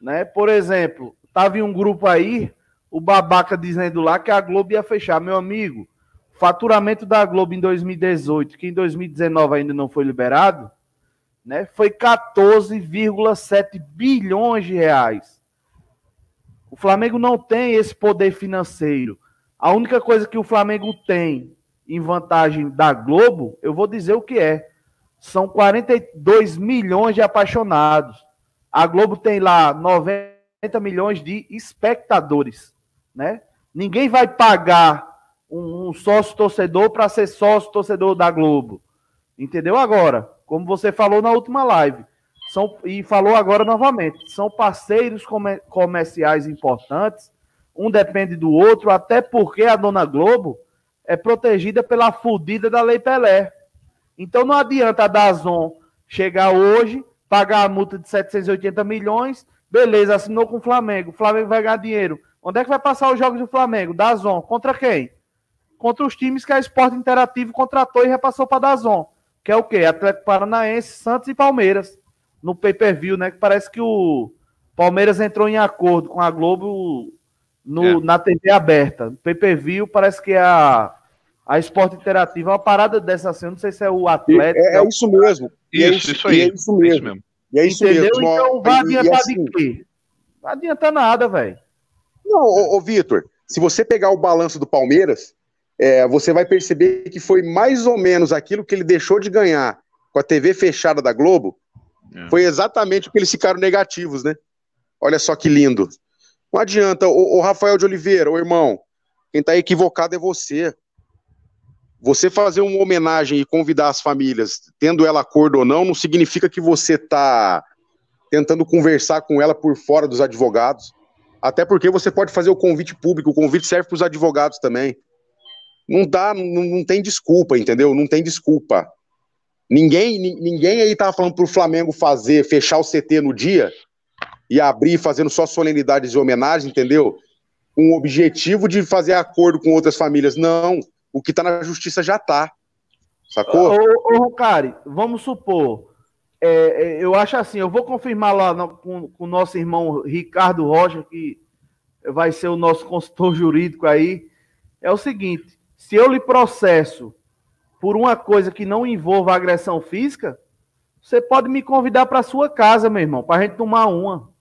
Speaker 2: Né? Por exemplo, tava em um grupo aí, o babaca dizendo lá que a Globo ia fechar. Meu amigo, faturamento da Globo em 2018, que em 2019 ainda não foi liberado, né, foi 14,7 bilhões de reais. O Flamengo não tem esse poder financeiro. A única coisa que o Flamengo tem em vantagem da Globo, eu vou dizer o que é. São 42 milhões de apaixonados. A Globo tem lá 90 milhões de espectadores, né? Ninguém vai pagar um, um sócio torcedor para ser sócio torcedor da Globo. Entendeu agora? Como você falou na última live. São, e falou agora novamente. São parceiros comer, comerciais importantes. Um depende do outro, até porque a dona Globo é protegida pela fudida da Lei Pelé. Então não adianta a Dazon chegar hoje, pagar a multa de 780 milhões, beleza, assinou com o Flamengo. O Flamengo vai ganhar dinheiro. Onde é que vai passar os jogos do Flamengo? Dazon. Contra quem? contra os times que a Esporte Interativo contratou e repassou para Dazon, que é o quê? Atlético Paranaense, Santos e Palmeiras, no pay-per-view, né? Que parece que o Palmeiras entrou em acordo com a Globo no, é. na TV aberta. Pay-per-view parece que é a, a Esporte Interativo, uma parada dessa assim, eu não sei se é o Atlético.
Speaker 4: É, é, é isso mesmo.
Speaker 3: Isso, é isso, isso aí.
Speaker 4: é isso mesmo.
Speaker 2: E é isso Entendeu? mesmo. Então vai adiantar assim... de quê? Não adianta nada, velho.
Speaker 4: Não, ô, ô Vitor, se você pegar o balanço do Palmeiras, é, você vai perceber que foi mais ou menos aquilo que ele deixou de ganhar com a TV fechada da Globo, é. foi exatamente porque eles ficaram negativos, né? Olha só que lindo. Não adianta, o, o Rafael de Oliveira, o irmão, quem tá equivocado é você. Você fazer uma homenagem e convidar as famílias, tendo ela acordo ou não, não significa que você tá tentando conversar com ela por fora dos advogados. Até porque você pode fazer o convite público, o convite serve para os advogados também não dá, não, não tem desculpa, entendeu? Não tem desculpa. Ninguém, ninguém aí tava falando pro Flamengo fazer, fechar o CT no dia e abrir fazendo só solenidades e homenagens, entendeu? Com o objetivo de fazer acordo com outras famílias. Não, o que tá na justiça já tá. Sacou?
Speaker 2: Ô, ô, Rocari, vamos supor. É, é, eu acho assim, eu vou confirmar lá no, com, com o nosso irmão Ricardo Rocha, que vai ser o nosso consultor *laughs* jurídico aí. É o seguinte: se eu lhe processo por uma coisa que não envolva agressão física, você pode me convidar para sua casa, meu irmão, para a gente tomar uma.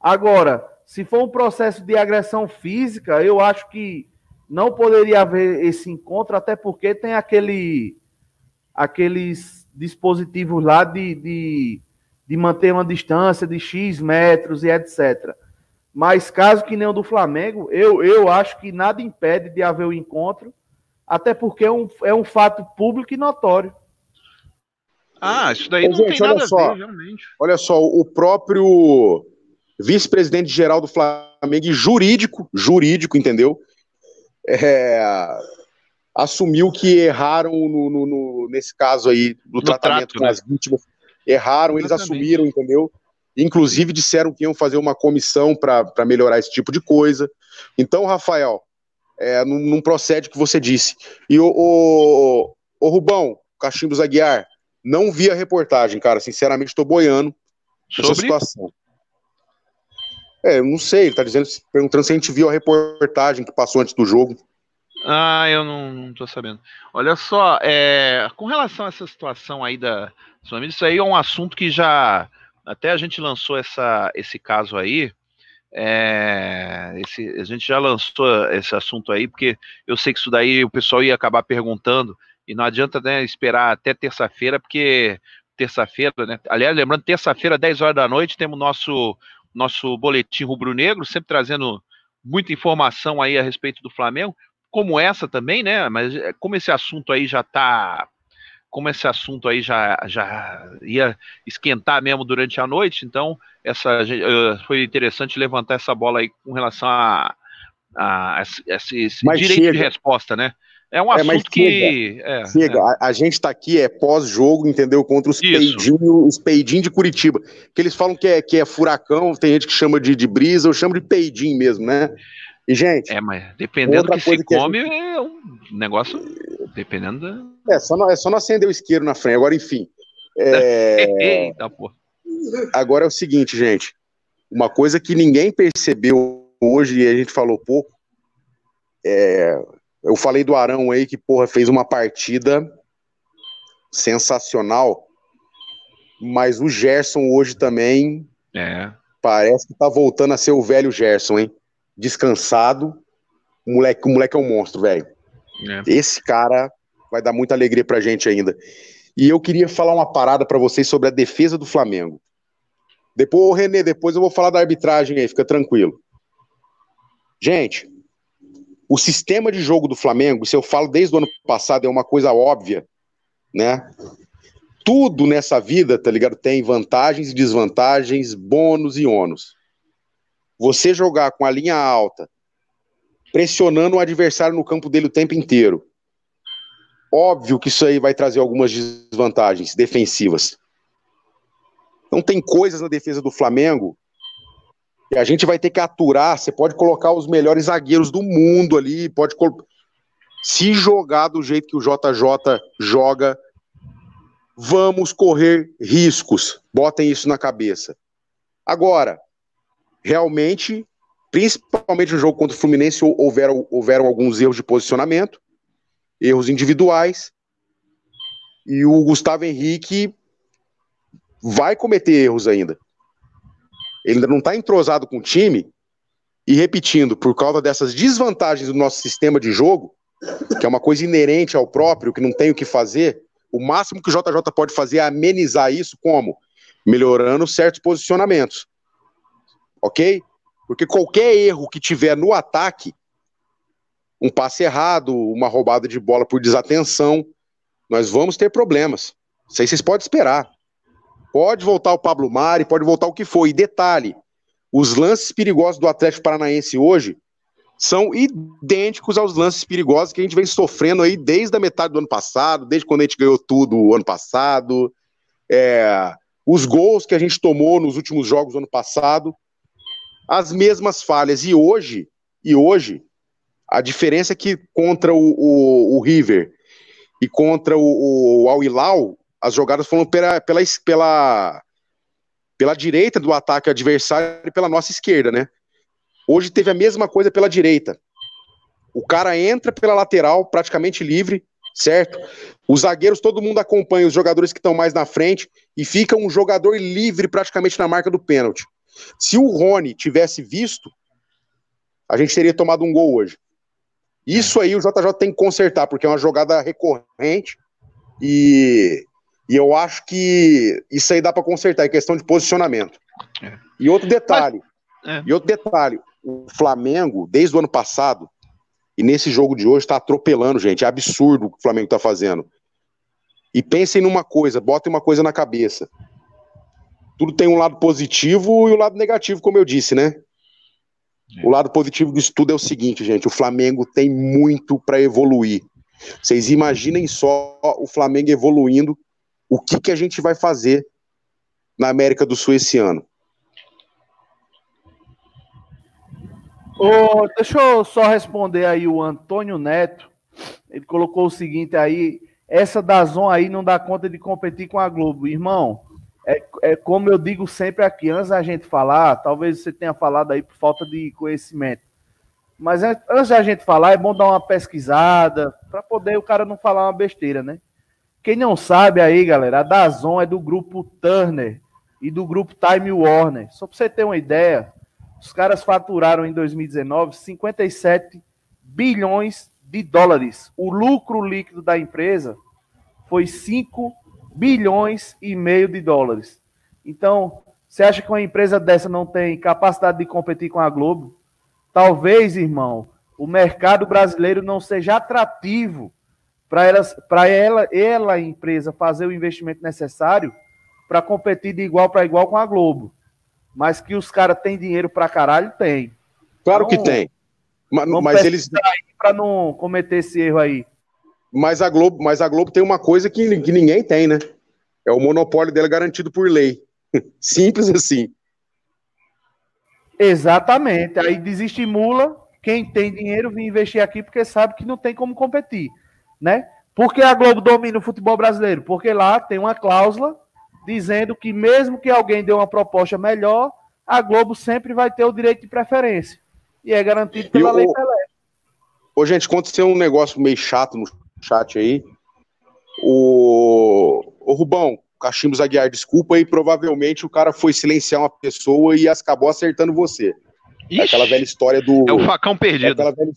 Speaker 2: Agora, se for um processo de agressão física, eu acho que não poderia haver esse encontro, até porque tem aquele, aqueles dispositivos lá de, de, de manter uma distância de X metros e etc. Mas caso que nem o do Flamengo, eu, eu acho que nada impede de haver o encontro até porque é um, é um fato público e notório.
Speaker 3: Ah, isso daí não gente, tem nada só, a ver, realmente.
Speaker 4: Olha só, o próprio vice-presidente geral do Flamengo, jurídico, jurídico, entendeu? É, assumiu que erraram no, no, no, nesse caso aí, do no tratamento trato, com né? as vítimas. Erraram, Exatamente. eles assumiram, entendeu? Inclusive disseram que iam fazer uma comissão para melhorar esse tipo de coisa. Então, Rafael, é, não, não, procede o que você disse. E o, o, o Rubão, Cachimbos Aguiar, não vi a reportagem, cara. Sinceramente, estou boiando nessa Sobre? situação. É, eu não sei, ele tá dizendo, perguntando se a gente viu a reportagem que passou antes do jogo.
Speaker 3: Ah, eu não, não tô sabendo. Olha só, é, com relação a essa situação aí da isso aí é um assunto que já até a gente lançou essa, esse caso aí é, esse, a gente já lançou esse assunto aí, porque eu sei que isso daí o pessoal ia acabar perguntando, e não adianta né, esperar até terça-feira, porque terça-feira, né? Aliás, lembrando, terça-feira, 10 horas da noite, temos nosso nosso boletim rubro-negro, sempre trazendo muita informação aí a respeito do Flamengo. como essa também, né? Mas é, como esse assunto aí já está como esse assunto aí já, já ia esquentar mesmo durante a noite, então essa foi interessante levantar essa bola aí com relação a, a, a esse, esse direito chega. de resposta, né? É um é, assunto que.
Speaker 4: É, chega. É. A, a, gente está aqui, é pós-jogo, entendeu? Contra os peidinhos peidinho de Curitiba. Que eles falam que é, que é furacão, tem gente que chama de, de brisa, eu chamo de peidinho mesmo, né? E, gente.
Speaker 3: É, mas dependendo do que se come, gente... é um negócio. Dependendo
Speaker 4: da. É, só não, é só não acender o isqueiro na frente. Agora, enfim. É... *laughs* Eita, porra. Agora é o seguinte, gente. Uma coisa que ninguém percebeu hoje e a gente falou pouco. É... Eu falei do Arão aí que, porra, fez uma partida sensacional. Mas o Gerson hoje também.
Speaker 3: É.
Speaker 4: Parece que tá voltando a ser o velho Gerson, hein? descansado. O moleque, o moleque é um monstro, velho. É. Esse cara vai dar muita alegria pra gente ainda. E eu queria falar uma parada para vocês sobre a defesa do Flamengo. Depois, Renê, depois eu vou falar da arbitragem aí, fica tranquilo. Gente, o sistema de jogo do Flamengo, se eu falo desde o ano passado, é uma coisa óbvia, né? Tudo nessa vida, tá ligado? Tem vantagens e desvantagens, bônus e ônus. Você jogar com a linha alta, pressionando o adversário no campo dele o tempo inteiro. Óbvio que isso aí vai trazer algumas desvantagens defensivas. Então tem coisas na defesa do Flamengo que a gente vai ter que aturar. Você pode colocar os melhores zagueiros do mundo ali, pode se jogar do jeito que o JJ joga, vamos correr riscos. Botem isso na cabeça. Agora, realmente, principalmente no jogo contra o Fluminense, houveram, houveram alguns erros de posicionamento, erros individuais, e o Gustavo Henrique vai cometer erros ainda. Ele ainda não está entrosado com o time, e repetindo, por causa dessas desvantagens do nosso sistema de jogo, que é uma coisa inerente ao próprio, que não tem o que fazer, o máximo que o JJ pode fazer é amenizar isso como? Melhorando certos posicionamentos ok? Porque qualquer erro que tiver no ataque, um passe errado, uma roubada de bola por desatenção, nós vamos ter problemas. Isso aí vocês podem esperar. Pode voltar o Pablo Mari, pode voltar o que for. E detalhe: os lances perigosos do Atlético Paranaense hoje são idênticos aos lances perigosos que a gente vem sofrendo aí desde a metade do ano passado, desde quando a gente ganhou tudo o ano passado. É, os gols que a gente tomou nos últimos jogos do ano passado as mesmas falhas. E hoje, e hoje, a diferença é que contra o, o, o River e contra o, o Al Hilal, as jogadas foram pela, pela, pela, pela direita do ataque adversário e pela nossa esquerda, né? Hoje teve a mesma coisa pela direita. O cara entra pela lateral, praticamente livre, certo? Os zagueiros, todo mundo acompanha os jogadores que estão mais na frente e fica um jogador livre praticamente na marca do pênalti. Se o Rony tivesse visto, a gente teria tomado um gol hoje. Isso aí o JJ tem que consertar, porque é uma jogada recorrente e, e eu acho que isso aí dá para consertar, é questão de posicionamento. É. E outro detalhe, Mas, é. e outro detalhe, o Flamengo, desde o ano passado, e nesse jogo de hoje, está atropelando, gente. É absurdo o que o Flamengo está fazendo. E pensem numa coisa, botem uma coisa na cabeça tudo tem um lado positivo e o um lado negativo, como eu disse, né? É. O lado positivo disso tudo é o seguinte, gente: o Flamengo tem muito para evoluir. Vocês imaginem só o Flamengo evoluindo, o que, que a gente vai fazer na América do Sul esse ano.
Speaker 2: Oh, deixa eu só responder aí o Antônio Neto. Ele colocou o seguinte aí: essa da Zon aí não dá conta de competir com a Globo. Irmão, é, é como eu digo sempre aqui, antes da gente falar, talvez você tenha falado aí por falta de conhecimento. Mas antes da gente falar, é bom dar uma pesquisada, para poder o cara não falar uma besteira, né? Quem não sabe aí, galera, a Dazon é do grupo Turner e do grupo Time Warner. Só para você ter uma ideia, os caras faturaram em 2019 57 bilhões de dólares. O lucro líquido da empresa foi 5 bilhões e meio de dólares. Então, você acha que uma empresa dessa não tem capacidade de competir com a Globo? Talvez, irmão, o mercado brasileiro não seja atrativo para ela, ela, ela, a empresa, fazer o investimento necessário para competir de igual para igual com a Globo. Mas que os caras têm dinheiro para caralho, tem.
Speaker 4: Claro então, que tem. Mas, mas eles.
Speaker 2: Para não cometer esse erro aí.
Speaker 4: Mas a Globo, mas a Globo tem uma coisa que, que ninguém tem, né? É o monopólio dela garantido por lei. *laughs* Simples assim.
Speaker 2: Exatamente. Aí desestimula quem tem dinheiro vir investir aqui porque sabe que não tem como competir, né? Por que a Globo domina o futebol brasileiro? Porque lá tem uma cláusula dizendo que mesmo que alguém dê uma proposta melhor, a Globo sempre vai ter o direito de preferência. E é garantido pela lei Pelé.
Speaker 4: Ô, gente, aconteceu um negócio meio chato no chat aí. O, o Rubão, Cachimbos Aguiar, desculpa, e provavelmente o cara foi silenciar uma pessoa e acabou acertando você.
Speaker 3: Ixi, é aquela velha história do. É o facão perdido.
Speaker 4: É velha...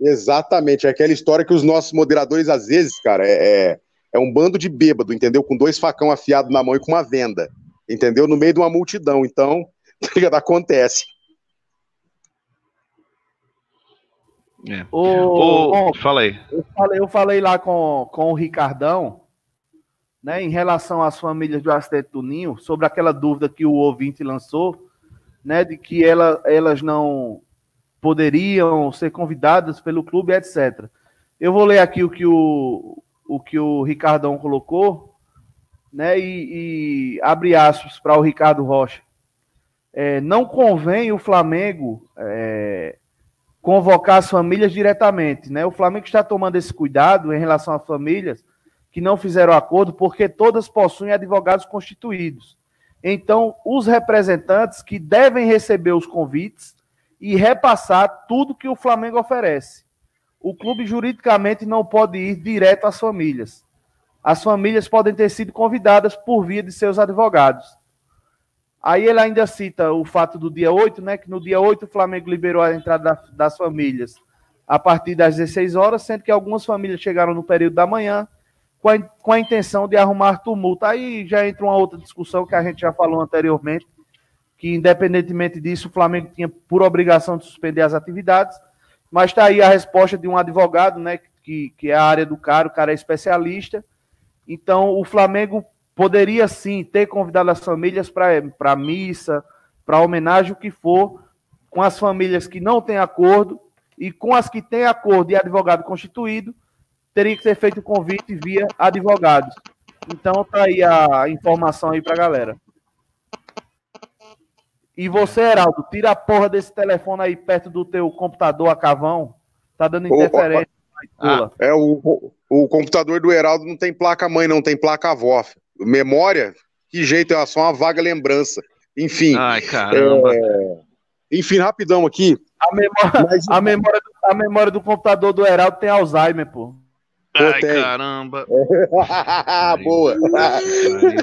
Speaker 4: Exatamente, é aquela história que os nossos moderadores, às vezes, cara, é, é, é um bando de bêbado, entendeu? Com dois facão afiados na mão e com uma venda, entendeu? No meio de uma multidão. Então, *laughs* acontece.
Speaker 3: É. O, o, fala aí.
Speaker 2: Eu falei, eu falei lá com, com o Ricardão, né, em relação às famílias do acidente do Ninho, sobre aquela dúvida que o ouvinte lançou, né, de que ela, elas não poderiam ser convidadas pelo clube, etc. Eu vou ler aqui o que o, o, que o Ricardão colocou, né, e, e abre aspas para o Ricardo Rocha. É, não convém o Flamengo é, convocar as famílias diretamente, né? O Flamengo está tomando esse cuidado em relação às famílias que não fizeram acordo, porque todas possuem advogados constituídos. Então, os representantes que devem receber os convites e repassar tudo que o Flamengo oferece. O clube juridicamente não pode ir direto às famílias. As famílias podem ter sido convidadas por via de seus advogados. Aí ele ainda cita o fato do dia 8, né? Que no dia 8 o Flamengo liberou a entrada das famílias a partir das 16 horas, sendo que algumas famílias chegaram no período da manhã com a, com a intenção de arrumar tumulto. Aí já entra uma outra discussão que a gente já falou anteriormente, que independentemente disso, o Flamengo tinha por obrigação de suspender as atividades, mas está aí a resposta de um advogado, né? Que, que é a área do cara, o cara é especialista. Então, o Flamengo poderia sim ter convidado as famílias para missa, para homenagem, o que for, com as famílias que não têm acordo e com as que têm acordo e advogado constituído, teria que ser feito o convite via advogados. Então tá aí a informação aí pra galera. E você, Heraldo, tira a porra desse telefone aí perto do teu computador a cavão. Tá dando interferência.
Speaker 4: Ah, é, o, o computador do Heraldo não tem placa mãe, não tem placa avó memória, que jeito, é só uma vaga lembrança. Enfim.
Speaker 3: Ai, caramba. É...
Speaker 4: Enfim, rapidão aqui.
Speaker 2: A memória, Mas... a, memória do, a memória do computador do Heraldo tem Alzheimer, pô.
Speaker 3: Ai, tem. caramba. *laughs*
Speaker 4: Boa.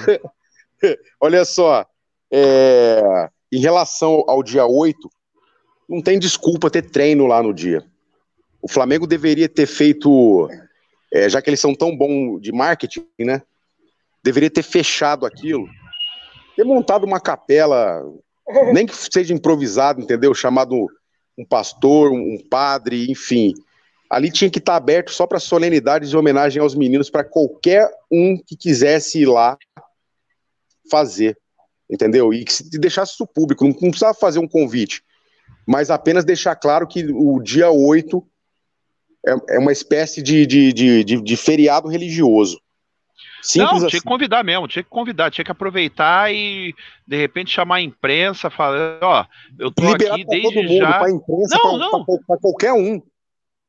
Speaker 4: *laughs* Olha só. É... Em relação ao dia 8, não tem desculpa ter treino lá no dia. O Flamengo deveria ter feito, é, já que eles são tão bons de marketing, né? deveria ter fechado aquilo, ter montado uma capela, nem que seja improvisado, entendeu? Chamado um pastor, um padre, enfim. Ali tinha que estar aberto só para solenidades e homenagem aos meninos, para qualquer um que quisesse ir lá fazer, entendeu? E que se deixasse isso público, não, não precisava fazer um convite, mas apenas deixar claro que o dia 8 é, é uma espécie de, de, de, de, de feriado religioso.
Speaker 3: Simples não, tinha assim. que convidar mesmo, tinha que convidar, tinha que aproveitar e de repente chamar a imprensa, falar, ó, eu tô Liberar aqui desde mundo, já.
Speaker 4: Pra imprensa, não, pra, não. Pra, pra qualquer um.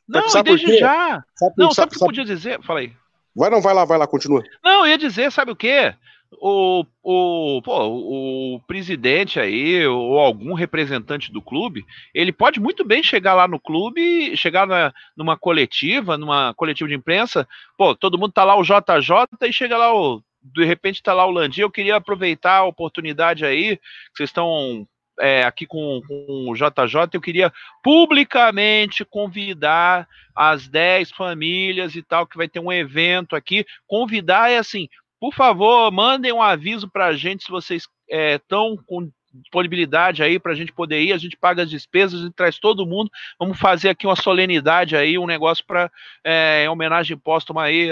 Speaker 3: Não, e desde já. Sabe, não, sabe o que podia dizer? Falei.
Speaker 4: Vai não, vai lá, vai lá, continua.
Speaker 3: Não, eu ia dizer, sabe o quê? O, o, pô, o presidente aí, ou algum representante do clube, ele pode muito bem chegar lá no clube, chegar na, numa coletiva, numa coletiva de imprensa, pô, todo mundo tá lá o JJ e chega lá o. De repente tá lá o Landim, eu queria aproveitar a oportunidade aí, que vocês estão é, aqui com, com, o JJ, eu queria publicamente convidar as 10 famílias e tal, que vai ter um evento aqui. Convidar é assim, por favor, mandem um aviso para a gente se vocês estão é, com disponibilidade aí para a gente poder ir, a gente paga as despesas, a gente traz todo mundo. Vamos fazer aqui uma solenidade aí, um negócio para é, em homenagem póstuma aí.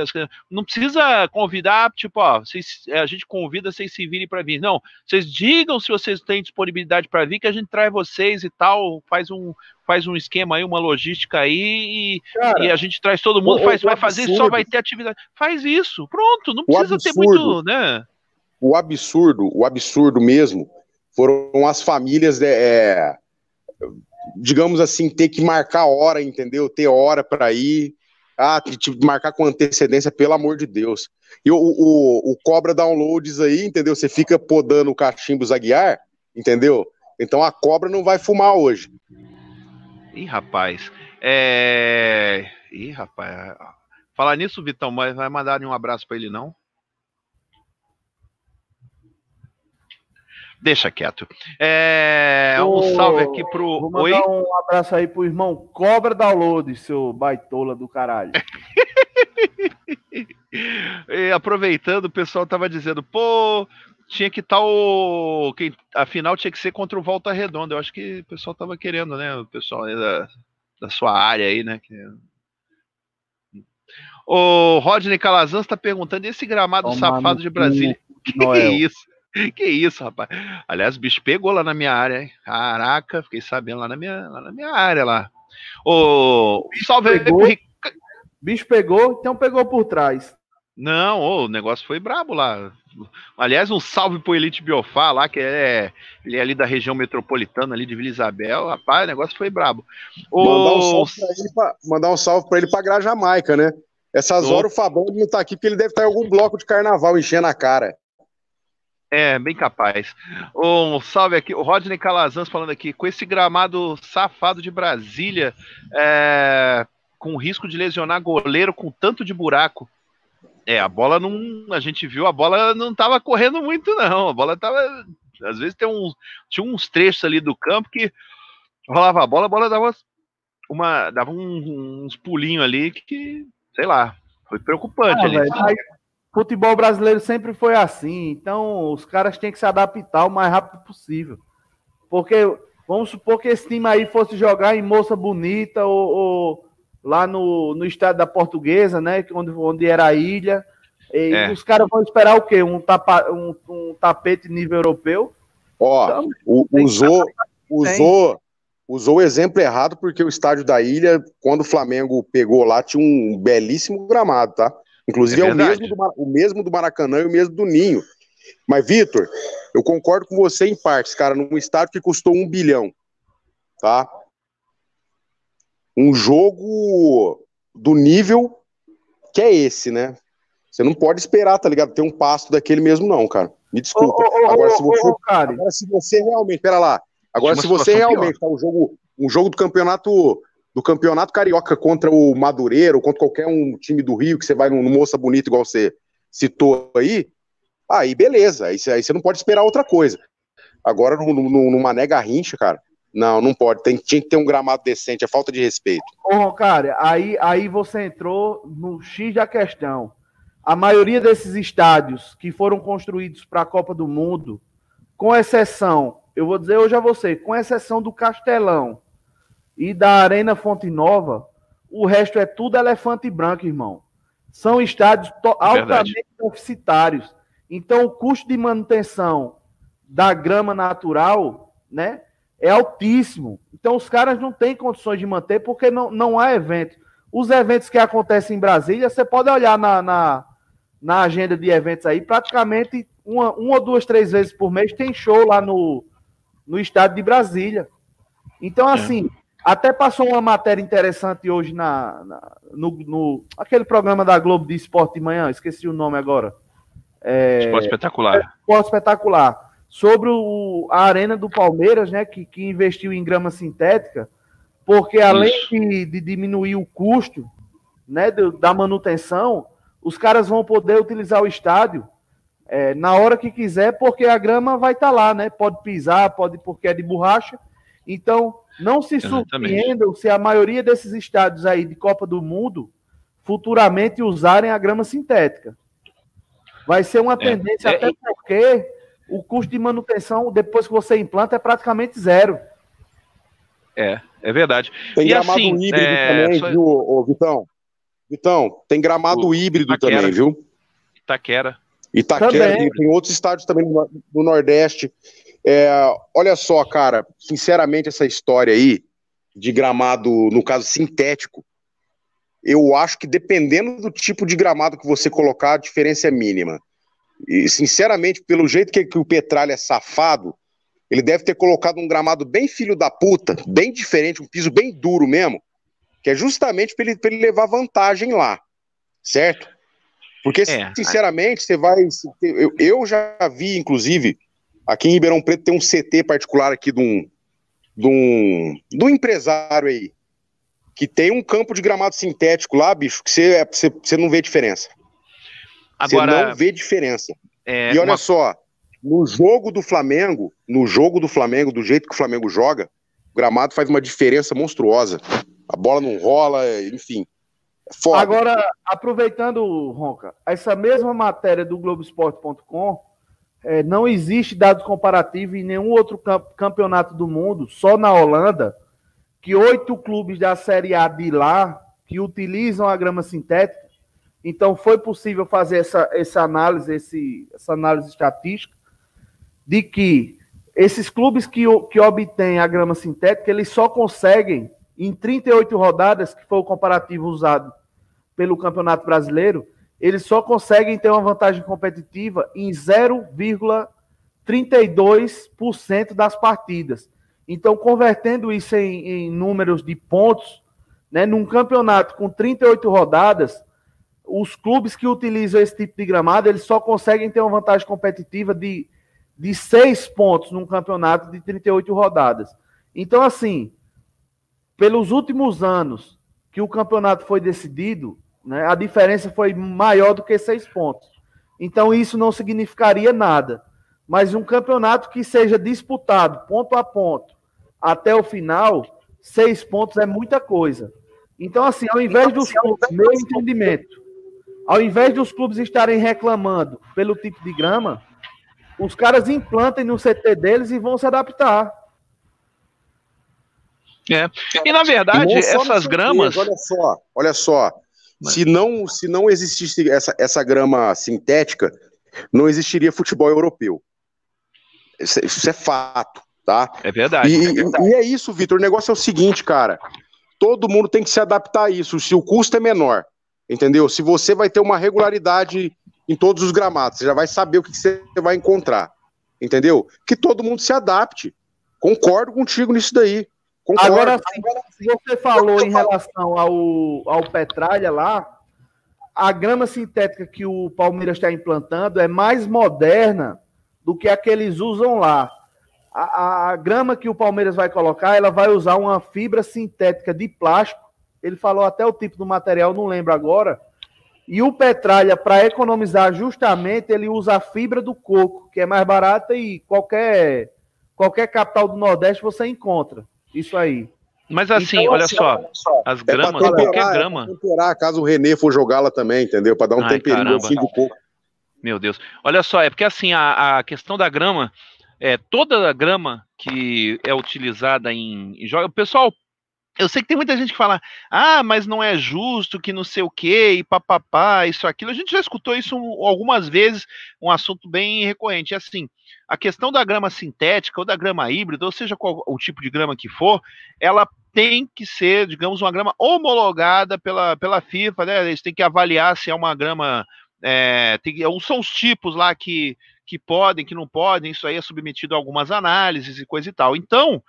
Speaker 3: Não precisa convidar, tipo, ó, vocês, é, a gente convida, vocês se virem para vir. Não, vocês digam se vocês têm disponibilidade para vir, que a gente traz vocês e tal, faz um, faz um esquema aí, uma logística aí, e, Cara, e a gente traz todo mundo, o, faz, o vai fazer só vai ter atividade. Faz isso, pronto, não precisa ter muito, né?
Speaker 4: O absurdo, o absurdo mesmo, foram as famílias, né, é, digamos assim, ter que marcar hora, entendeu? Ter hora para ir, ah, tipo, marcar com antecedência, pelo amor de Deus. E o, o, o cobra downloads aí, entendeu? Você fica podando o cachimbo Zaguiar, entendeu? Então a cobra não vai fumar hoje.
Speaker 3: Ih, rapaz. É. Ih, rapaz. Falar nisso, Vitão, mas vai mandar um abraço para ele, não? Deixa quieto. É, um salve aqui pro.
Speaker 2: Vou mandar Oi? um abraço aí pro irmão Cobra Download, seu baitola do caralho. *laughs*
Speaker 3: e aproveitando, o pessoal tava dizendo, pô, tinha que estar tá o. Quem, a final tinha que ser contra o Volta Redonda. Eu acho que o pessoal tava querendo, né? O pessoal da, da sua área aí, né? Que... O Rodney Calazans está perguntando: esse gramado Toma safado de Brasília? *laughs* Que, que é isso? *laughs* Que isso, rapaz? Aliás, o bicho pegou lá na minha área, hein? Caraca, fiquei sabendo lá na minha, lá na minha área lá. O salve
Speaker 2: pegou, aí pro Bicho pegou, então pegou por trás.
Speaker 3: Não, o negócio foi brabo lá. Aliás, um salve pro Elite Biofá lá, que é, ele é ali da região metropolitana, ali de Vila Isabel. Rapaz, o negócio foi brabo.
Speaker 4: O... Mandar, um salve pra ele pra, mandar um salve pra ele pra Grajamaica, né? Essas horas o Fabão não tá aqui porque ele deve estar em algum bloco de carnaval enchendo a cara.
Speaker 3: É, bem capaz. Um salve aqui, o Rodney Calazans falando aqui, com esse gramado safado de Brasília, é, com risco de lesionar goleiro com tanto de buraco. É, a bola não. A gente viu, a bola não estava correndo muito, não. A bola estava. Às vezes tem uns, tinha uns trechos ali do campo que rolava a bola, a bola dava, uma, dava um, uns pulinhos ali que, sei lá, foi preocupante ah, ali. Véio,
Speaker 2: futebol brasileiro sempre foi assim, então os caras têm que se adaptar o mais rápido possível. Porque vamos supor que esse time aí fosse jogar em Moça Bonita ou, ou lá no, no estado da Portuguesa, né? Onde, onde era a ilha. E é. os caras vão esperar o quê? Um, tapa, um, um tapete nível europeu?
Speaker 4: Ó, então, usou, usou, usou o exemplo errado, porque o estádio da ilha, quando o Flamengo pegou lá, tinha um belíssimo gramado, tá? Inclusive é, é o, mesmo do, o mesmo do Maracanã e o mesmo do Ninho. Mas, Vitor, eu concordo com você em partes, cara, num estádio que custou um bilhão, tá? um jogo do nível que é esse, né? Você não pode esperar, tá ligado? Ter um pasto daquele mesmo, não, cara. Me desculpa. Oh, oh, agora, se você, agora, se você realmente. Pera lá. Agora, se você realmente tá um jogo, um jogo do campeonato do campeonato carioca contra o Madureira ou contra qualquer um time do Rio que você vai no, no Moça Bonita, igual você citou aí, aí beleza. Aí, aí você não pode esperar outra coisa. Agora, no, no, no Mané Garrincha, cara, não, não pode. Tem, tinha que ter um gramado decente, é falta de respeito.
Speaker 2: Ô, cara, aí, aí você entrou no X da questão. A maioria desses estádios que foram construídos para a Copa do Mundo, com exceção, eu vou dizer hoje a você, com exceção do Castelão e da Arena Fonte Nova, o resto é tudo elefante branco, irmão. São estádios altamente deficitários. Então, o custo de manutenção da grama natural, né? é altíssimo. Então os caras não têm condições de manter porque não, não há evento. Os eventos que acontecem em Brasília, você pode olhar na, na, na agenda de eventos aí, praticamente uma, uma ou duas, três vezes por mês tem show lá no, no estado de Brasília. Então, é. assim, é. Até passou uma matéria interessante hoje na, na no, no, aquele programa da Globo de Esporte de Manhã, esqueci o nome agora.
Speaker 3: É, esporte espetacular.
Speaker 2: Esporte espetacular sobre o, a arena do Palmeiras, né, que, que investiu em grama sintética, porque além de, de, diminuir o custo né, do, da manutenção, os caras vão poder utilizar o estádio é, na hora que quiser, porque a grama vai estar tá lá, né? Pode pisar, pode porque é de borracha. Então, não se surpreendam se a maioria desses estádios aí de Copa do Mundo futuramente usarem a grama sintética. Vai ser uma é, tendência, é, até porque o custo de manutenção, depois que você implanta, é praticamente zero.
Speaker 3: É, é verdade.
Speaker 4: Tem e gramado assim, híbrido é... também, Só... viu, ô, Vitão? Vitão, tem gramado o híbrido Itaquera. também, viu?
Speaker 3: Itaquera.
Speaker 4: Itaquera, tem, tem, outros estádios também no, no Nordeste. É, olha só, cara, sinceramente, essa história aí de gramado, no caso sintético, eu acho que dependendo do tipo de gramado que você colocar, a diferença é mínima. E, sinceramente, pelo jeito que, que o Petralha é safado, ele deve ter colocado um gramado bem filho da puta, bem diferente, um piso bem duro mesmo, que é justamente para ele, ele levar vantagem lá, certo? Porque, é, sinceramente, você vai. Eu, eu, já vi, inclusive, aqui em Ribeirão Preto tem um CT particular aqui de um, de um, de um empresário aí, que tem um campo de gramado sintético lá, bicho, que você, é, você, você não vê diferença. Agora, você não vê diferença. É, e olha uma... só, no jogo do Flamengo, no jogo do Flamengo, do jeito que o Flamengo joga, o gramado faz uma diferença monstruosa. A bola não rola, enfim.
Speaker 2: É foda. Agora, aproveitando, Ronca, essa mesma matéria do Globoesporte.com, é, não existe dados comparativos em nenhum outro campeonato do mundo, só na Holanda, que oito clubes da Série A de lá que utilizam a grama sintética. Então, foi possível fazer essa, essa análise, esse, essa análise estatística de que esses clubes que, que obtêm a grama sintética, eles só conseguem, em 38 rodadas, que foi o comparativo usado pelo Campeonato Brasileiro, eles só conseguem ter uma vantagem competitiva em 0,32% das partidas. Então, convertendo isso em, em, números de pontos, né, num campeonato com 38 rodadas, os clubes que utilizam esse tipo de gramado, eles só conseguem ter uma vantagem competitiva de de seis pontos num campeonato de 38 rodadas. Então, assim, pelos últimos anos que o campeonato foi decidido, né, a diferença foi maior do que seis pontos. Então, isso não significaria nada. Mas um campeonato que seja disputado ponto a ponto até o final, seis pontos é muita coisa. Então, assim, ao invés dos clubes, meu entendimento, ao invés dos clubes estarem reclamando pelo tipo de grama, os caras implantem no CT deles e vão se adaptar.
Speaker 3: É. E na verdade, essas gramas.
Speaker 4: Olha só, olha só. Mas... Se não, se não existisse essa, essa grama sintética, não existiria futebol europeu. Isso, isso é fato, tá?
Speaker 3: É verdade.
Speaker 4: E
Speaker 3: é, verdade.
Speaker 4: e é isso, Vitor. O negócio é o seguinte, cara. Todo mundo tem que se adaptar a isso. Se o custo é menor, entendeu? Se você vai ter uma regularidade em todos os gramados. Você já vai saber o que você vai encontrar. Entendeu? Que todo mundo se adapte. Concordo contigo nisso daí. Concordo.
Speaker 2: Agora, se você falou em relação ao, ao Petralha lá, a grama sintética que o Palmeiras está implantando é mais moderna do que a que eles usam lá. A, a, grama que o Palmeiras vai colocar, ela vai usar uma fibra sintética de plástico. Ele falou até o tipo do material, não lembro agora, e o Petralha, para economizar justamente, ele usa a fibra do coco, que é mais barata e qualquer, qualquer capital do Nordeste você encontra. Isso aí.
Speaker 3: Mas assim, então, olha, assim só, só, as gramas, é temperar, qualquer grama. É
Speaker 4: temperar, caso o Renê for jogá-la também, entendeu? Para dar um Ai, temperinho assim do coco.
Speaker 3: Meu Deus. Olha só, é porque assim, a, a questão da grama, é, toda a grama que é utilizada em, em o pessoal eu sei que tem muita gente que fala, ah, mas não é justo que não sei o quê, e papapá, isso, aquilo. A gente já escutou isso algumas vezes, um assunto bem recorrente. É assim, a questão da grama sintética ou da grama híbrida, ou seja, qual o tipo de grama que for, ela tem que ser, digamos, uma grama homologada pela, pela FIFA, né? Eles têm que avaliar se é uma grama. É, tem, são os tipos lá que, que podem, que não podem, isso aí é submetido a algumas análises e coisa e tal. Então,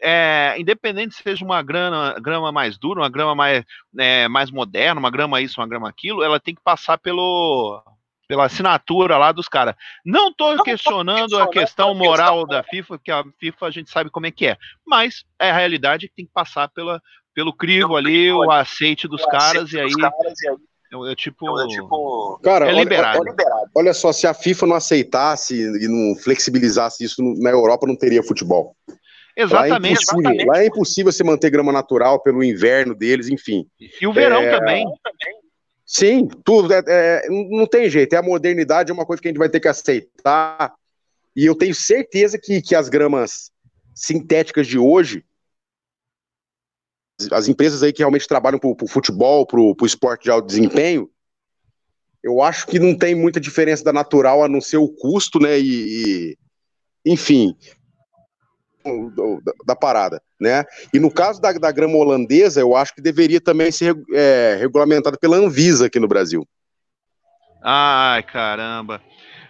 Speaker 3: é, independente se seja uma grama, grama mais dura, uma grama mais, é, mais moderna, uma grama isso, uma grama aquilo, ela tem que passar pelo, pela assinatura lá dos caras. Não estou questionando a questão moral da FIFA, porque a FIFA a gente sabe como é que é, mas é a realidade que tem que passar pela, pelo crivo ali, o aceite dos caras, e aí é, é, tipo,
Speaker 4: é, tipo. Cara, é liberado. Olha, olha, olha, só, se a FIFA não aceitasse e não flexibilizasse isso na Europa, não teria futebol.
Speaker 3: Exatamente.
Speaker 4: Lá é, exatamente. Lá é impossível você manter grama natural pelo inverno deles, enfim.
Speaker 3: E o verão é... também.
Speaker 4: Sim, tudo. É, é, não tem jeito. É a modernidade, é uma coisa que a gente vai ter que aceitar. E eu tenho certeza que, que as gramas sintéticas de hoje, as empresas aí que realmente trabalham para o futebol, para o esporte de alto desempenho, eu acho que não tem muita diferença da natural a não ser o custo, né? E, e enfim, da, da, parada, né? E no caso da, da, grama holandesa, eu acho que deveria também ser é, regulamentada pela Anvisa aqui no Brasil.
Speaker 3: Ai, caramba.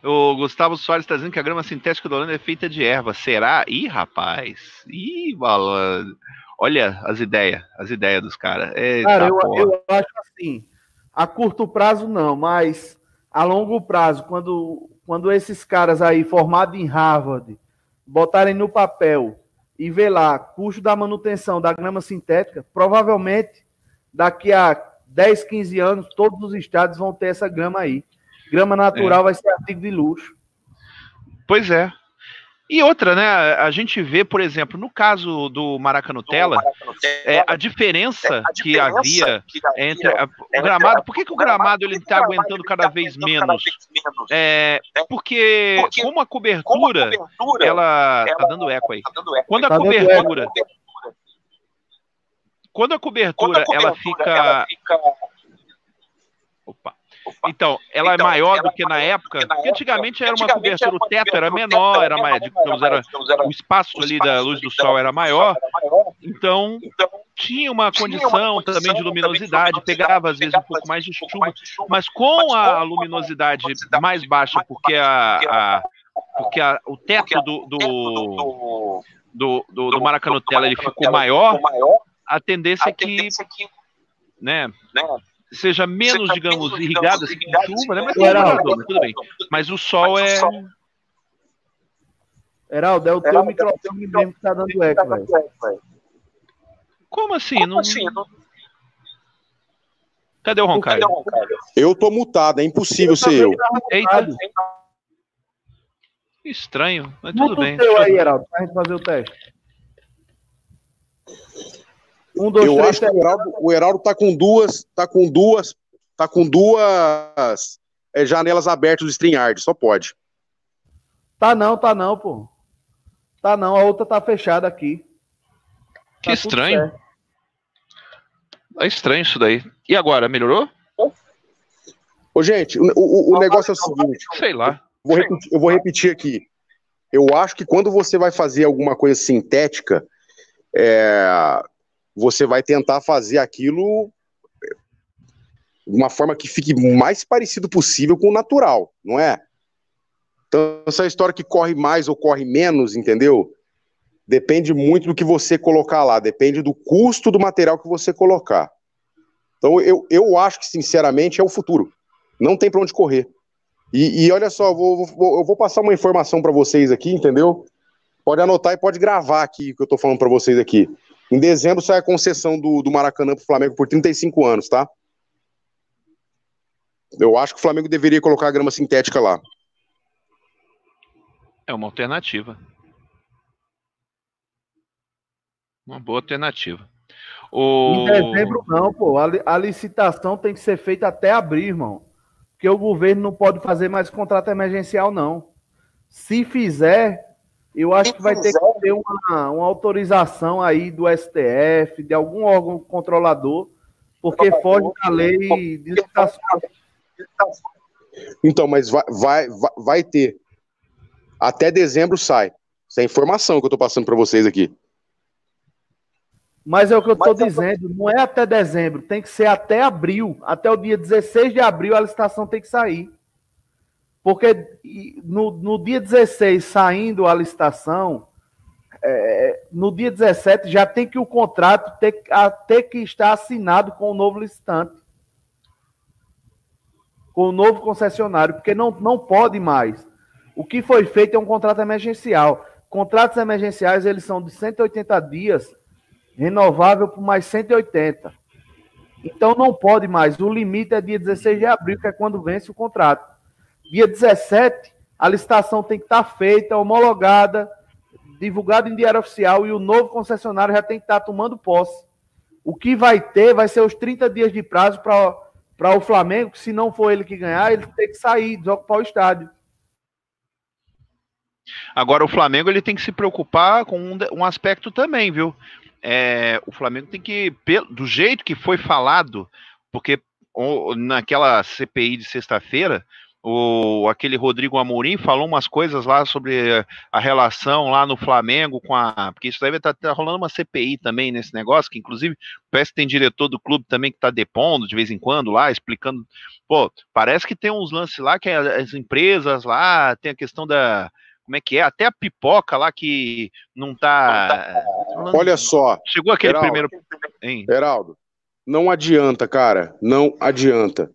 Speaker 3: O Gustavo Soares está dizendo que a grama sintética da Holanda é feita de erva. Será? Ih, rapaz. Ih, balando. Olha as ideias, as ideias dos caras.
Speaker 2: Cara, eu, eu, acho assim, a curto prazo não, mas a longo prazo, quando, quando esses caras aí formados em Harvard botarem no papel e ver lá custo da manutenção da grama sintética, provavelmente daqui a 10, 15 anos todos os estados vão ter essa grama aí. Grama natural é. vai ser artigo de luxo.
Speaker 3: Pois é. E outra, né? A gente vê, por exemplo, no caso do Maracanutella, é, a diferença, é, a diferença que havia que entre a, o gramado. Por que, que o gramado ele está aguentando cada vez menos? É, porque, porque como a cobertura, como a cobertura ela, está dando eco aí. Tá quando a tá cobertura, quando a cobertura, ela fica. Então, ela é então, é maior ela do que na época, porque antigamente era uma cobertura, o teto era menor, era mais, digamos, era, o espaço ali da luz do sol era maior, então, então tinha uma condição também de luminosidade, pegava às vezes um pouco mais de chuva, mas com a luminosidade mais baixa, porque a, a porque a, o teto do, do, do, do, do Maracanutella ele ficou maior, a tendência é que, né, seja menos, seja digamos, menos, irrigada assim, com chuva, né? Mas, Heraldo, mas tudo bem. Mas o sol mas é. O
Speaker 2: Heraldo, é o teu microfone mesmo que tá dando eco, velho.
Speaker 3: Como assim? Como não... assim? Não... Cadê o Roncalho?
Speaker 4: Eu tô mutado, é impossível eu ser eu. Eita.
Speaker 3: Estranho, mas tudo Muta bem.
Speaker 2: Teu aí, Heraldo, pra gente fazer o teste.
Speaker 4: Um, dois, eu três, acho que o Heraldo, o Heraldo tá com duas, tá com duas, tá com duas é, janelas abertas do StreamYard, só pode.
Speaker 2: Tá não, tá não, pô. Tá não, a outra tá fechada aqui.
Speaker 3: Que tá estranho. É estranho isso daí. E agora, melhorou?
Speaker 4: Ô, gente, o, o, o negócio é o seguinte.
Speaker 3: Sei lá.
Speaker 4: Vou repetir, eu vou repetir aqui. Eu acho que quando você vai fazer alguma coisa sintética, é, você vai tentar fazer aquilo de uma forma que fique mais parecido possível com o natural, não é? Então, essa história que corre mais ou corre menos, entendeu? Depende muito do que você colocar lá, depende do custo do material que você colocar. Então, eu, eu acho que, sinceramente, é o futuro. Não tem para onde correr. E, e, olha só, vou, vou, eu vou passar uma informação para vocês aqui, entendeu? Pode anotar e pode gravar aqui o que eu estou falando para vocês aqui. Em dezembro sai a concessão do, do Maracanã para o Flamengo por 35 anos, tá? Eu acho que o Flamengo deveria colocar a grama sintética lá.
Speaker 3: É uma alternativa. Uma boa alternativa.
Speaker 2: O... Em dezembro não, pô. A, a licitação tem que ser feita até abril, irmão. Porque o governo não pode fazer mais contrato emergencial, não. Se fizer, eu acho que vai ter que ter uma, uma autorização aí do STF, de algum órgão controlador, porque foge da lei de licitação.
Speaker 4: Então, mas vai, vai, vai ter. Até dezembro sai. Essa é informação que eu estou passando para vocês aqui.
Speaker 2: Mas é o que eu estou dizendo, não é até dezembro, tem que ser até abril. Até o dia 16 de abril a licitação tem que sair. Porque no, no dia 16, saindo a licitação, é, no dia 17 já tem que o contrato ter, a, ter que estar assinado com o novo licitante. Com o novo concessionário, porque não, não pode mais. O que foi feito é um contrato emergencial. Contratos emergenciais, eles são de 180 dias, renovável por mais 180. Então não pode mais. O limite é dia 16 de abril, que é quando vence o contrato. Dia 17, a licitação tem que estar feita, homologada, divulgada em diário oficial e o novo concessionário já tem que estar tomando posse. O que vai ter vai ser os 30 dias de prazo para o Flamengo, que se não for ele que ganhar, ele tem que sair, desocupar o estádio.
Speaker 3: Agora o Flamengo ele tem que se preocupar com um, um aspecto também, viu? É, o Flamengo tem que, do jeito que foi falado, porque naquela CPI de sexta-feira, o, aquele Rodrigo Amorim falou umas coisas lá sobre a relação lá no Flamengo com a. Porque isso deve estar tá, tá rolando uma CPI também nesse negócio, que inclusive parece que tem diretor do clube também que está depondo de vez em quando lá, explicando. Pô, parece que tem uns lances lá que as empresas lá, tem a questão da. Como é que é? Até a pipoca lá que não tá.
Speaker 4: Olha só.
Speaker 3: Chegou aquele Heraldo, primeiro.
Speaker 4: Hein? Heraldo, não adianta, cara. Não adianta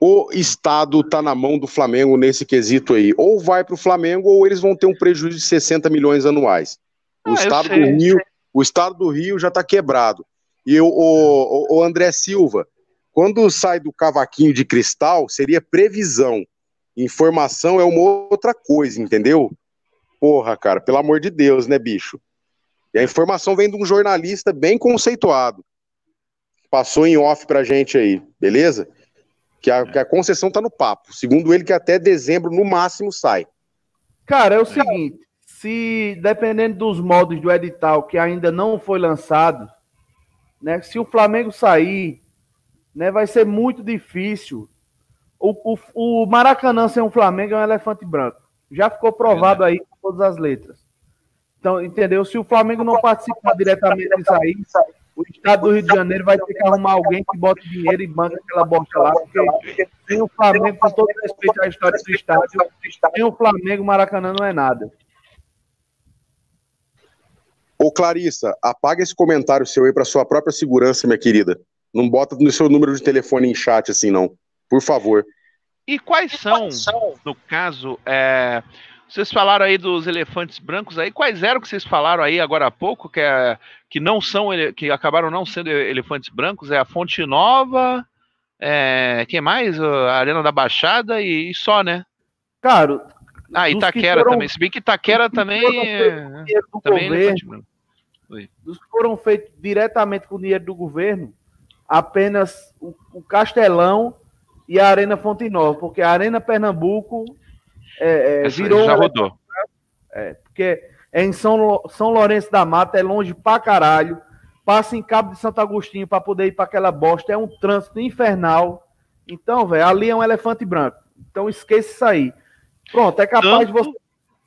Speaker 4: o Estado está na mão do Flamengo nesse quesito aí. Ou vai para o Flamengo ou eles vão ter um prejuízo de 60 milhões anuais. O, ah, estado, sei, do Rio, o estado do Rio já está quebrado. E o, o, o, André Silva, quando sai do cavaquinho de cristal, seria previsão. Informação é uma outra coisa, entendeu? Porra, cara, pelo amor de Deus, né, bicho? E a informação vem de um jornalista bem conceituado. Passou em off pra gente aí, beleza? Que a, que a concessão está no papo. Segundo ele, que até dezembro, no máximo, sai.
Speaker 2: Cara, é o seguinte: se dependendo dos modos do edital que ainda não foi lançado, né, se o Flamengo sair, né, vai ser muito difícil. O, o, o Maracanã sem o Flamengo é um elefante branco. Já ficou provado aí com todas as letras. Então, entendeu? Se o Flamengo não participar diretamente disso aí, o estado do Rio de Janeiro vai ter que arrumar alguém que bota dinheiro e banca aquela bosta lá, porque sem o Flamengo, com todo respeito à história do estádio, sem o Flamengo, Maracanã não é nada.
Speaker 4: Ô Clarissa, apaga esse comentário seu aí para sua própria segurança, minha querida. Não bota no seu número de telefone em chat assim, não. Por favor.
Speaker 3: E quais são, no caso, é, vocês falaram aí dos elefantes brancos aí. Quais eram que vocês falaram aí agora há pouco que, é, que não são que acabaram não sendo elefantes brancos? É a Fonte Nova, é, quem mais? A Arena da Baixada e, e só, né?
Speaker 2: Cara.
Speaker 3: Ah, Itaquera foram, também. Se bem que Itaquera também. É, também
Speaker 2: é governo, dos que foram feitos diretamente com o dinheiro do governo, apenas o, o Castelão e a Arena Fonte Nova, porque a Arena Pernambuco é, é, virou.
Speaker 3: Já rodou.
Speaker 2: É, porque é em São, São Lourenço da Mata, é longe pra caralho. Passa em Cabo de Santo Agostinho para poder ir para aquela bosta. É um trânsito infernal. Então, velho, ali é um elefante branco. Então esqueça isso aí. Pronto, é capaz de você.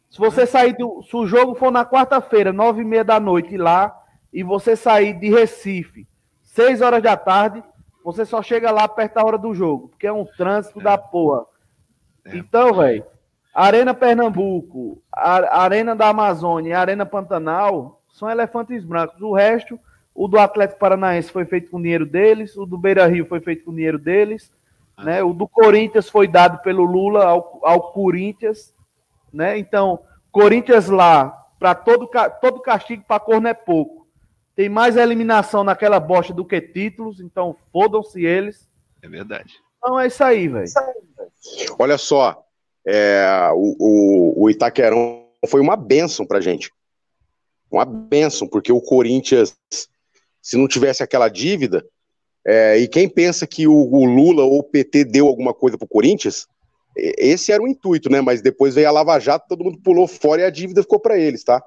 Speaker 2: Se você sair do. Se o jogo for na quarta-feira, nove e meia da noite lá, e você sair de Recife, seis horas da tarde, você só chega lá perto da hora do jogo, porque é um trânsito é. da porra. É. Então, velho, Arena Pernambuco, a Arena da Amazônia e Arena Pantanal são elefantes brancos. O resto, o do Atlético Paranaense foi feito com dinheiro deles, o do Beira Rio foi feito com dinheiro deles, ah. né? o do Corinthians foi dado pelo Lula ao, ao Corinthians. Né? Então, Corinthians lá, para todo, todo castigo para corno é pouco. Tem mais eliminação naquela bosta do que títulos, então fodam-se eles.
Speaker 3: É verdade.
Speaker 2: Então é isso aí, velho.
Speaker 4: Olha só, é, o, o, o Itaquerão foi uma benção pra gente. Uma benção, porque o Corinthians, se não tivesse aquela dívida, é, e quem pensa que o, o, Lula ou o PT deu alguma coisa pro Corinthians, esse era o intuito, né? Mas depois veio a Lava Jato, todo mundo pulou fora e a dívida ficou para eles, tá?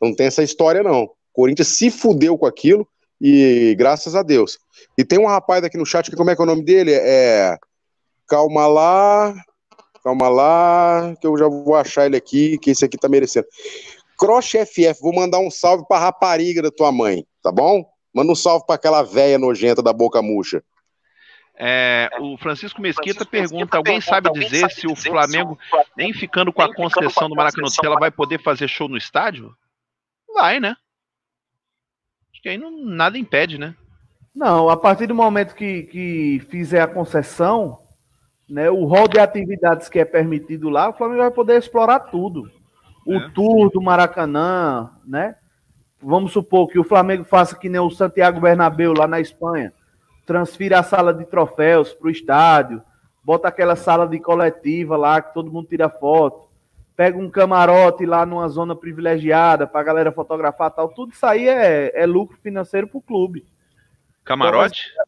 Speaker 4: Não tem essa história, não. O Corinthians se fudeu com aquilo e graças a Deus. E tem um rapaz aqui no chat, que como é que é o nome dele? É. Calma lá. Calma lá, que eu já vou achar ele aqui, que esse aqui tá merecendo. Cross FF, vou mandar um salve pra rapariga da tua mãe, tá bom? Manda um salve pra aquela velha nojenta da boca murcha.
Speaker 3: É, o Francisco Mesquita pergunta: alguém sabe dizer se o Flamengo, nem ficando com a concessão do Maracanã, ela vai poder fazer show no estádio? Vai, né? Acho que aí não, nada impede, né?
Speaker 2: Não, a partir do momento que, que fizer a concessão, né, o rol de atividades que é permitido lá, o Flamengo vai poder explorar tudo. O é. tour do Maracanã, né? Vamos supor que o Flamengo faça que nem o Santiago Bernabéu lá na Espanha, transfira a sala de troféus para o estádio, bota aquela sala de coletiva lá que todo mundo tira foto, pega um camarote lá numa zona privilegiada para a galera fotografar tal, tudo isso aí é, é lucro financeiro para o clube.
Speaker 3: Camarote? Então,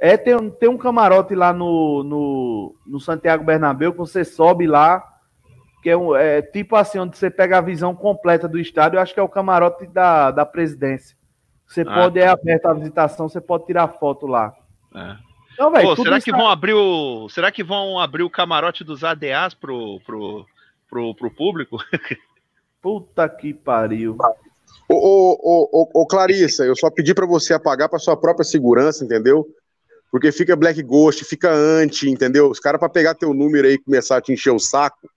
Speaker 2: é, tem, tem um camarote lá no, no, no Santiago Bernabéu, que você sobe lá que é, um, é tipo assim, onde você pega a visão completa do estádio, eu acho que é o camarote da, da presidência. Você ah, pode, é tá. é aberto a visitação, você pode tirar foto lá.
Speaker 3: É. Então, véio, Pô, será que vão abrir o. Será que vão abrir o camarote dos ADAs pro, pro, pro, pro público? *laughs*
Speaker 2: Puta que pariu.
Speaker 4: Ô, ô, ô, ô, Clarissa, eu só pedi para você apagar para sua própria segurança, entendeu? Porque fica Black Ghost, fica anti, entendeu? Os caras, para pegar teu número aí e começar a te encher o saco,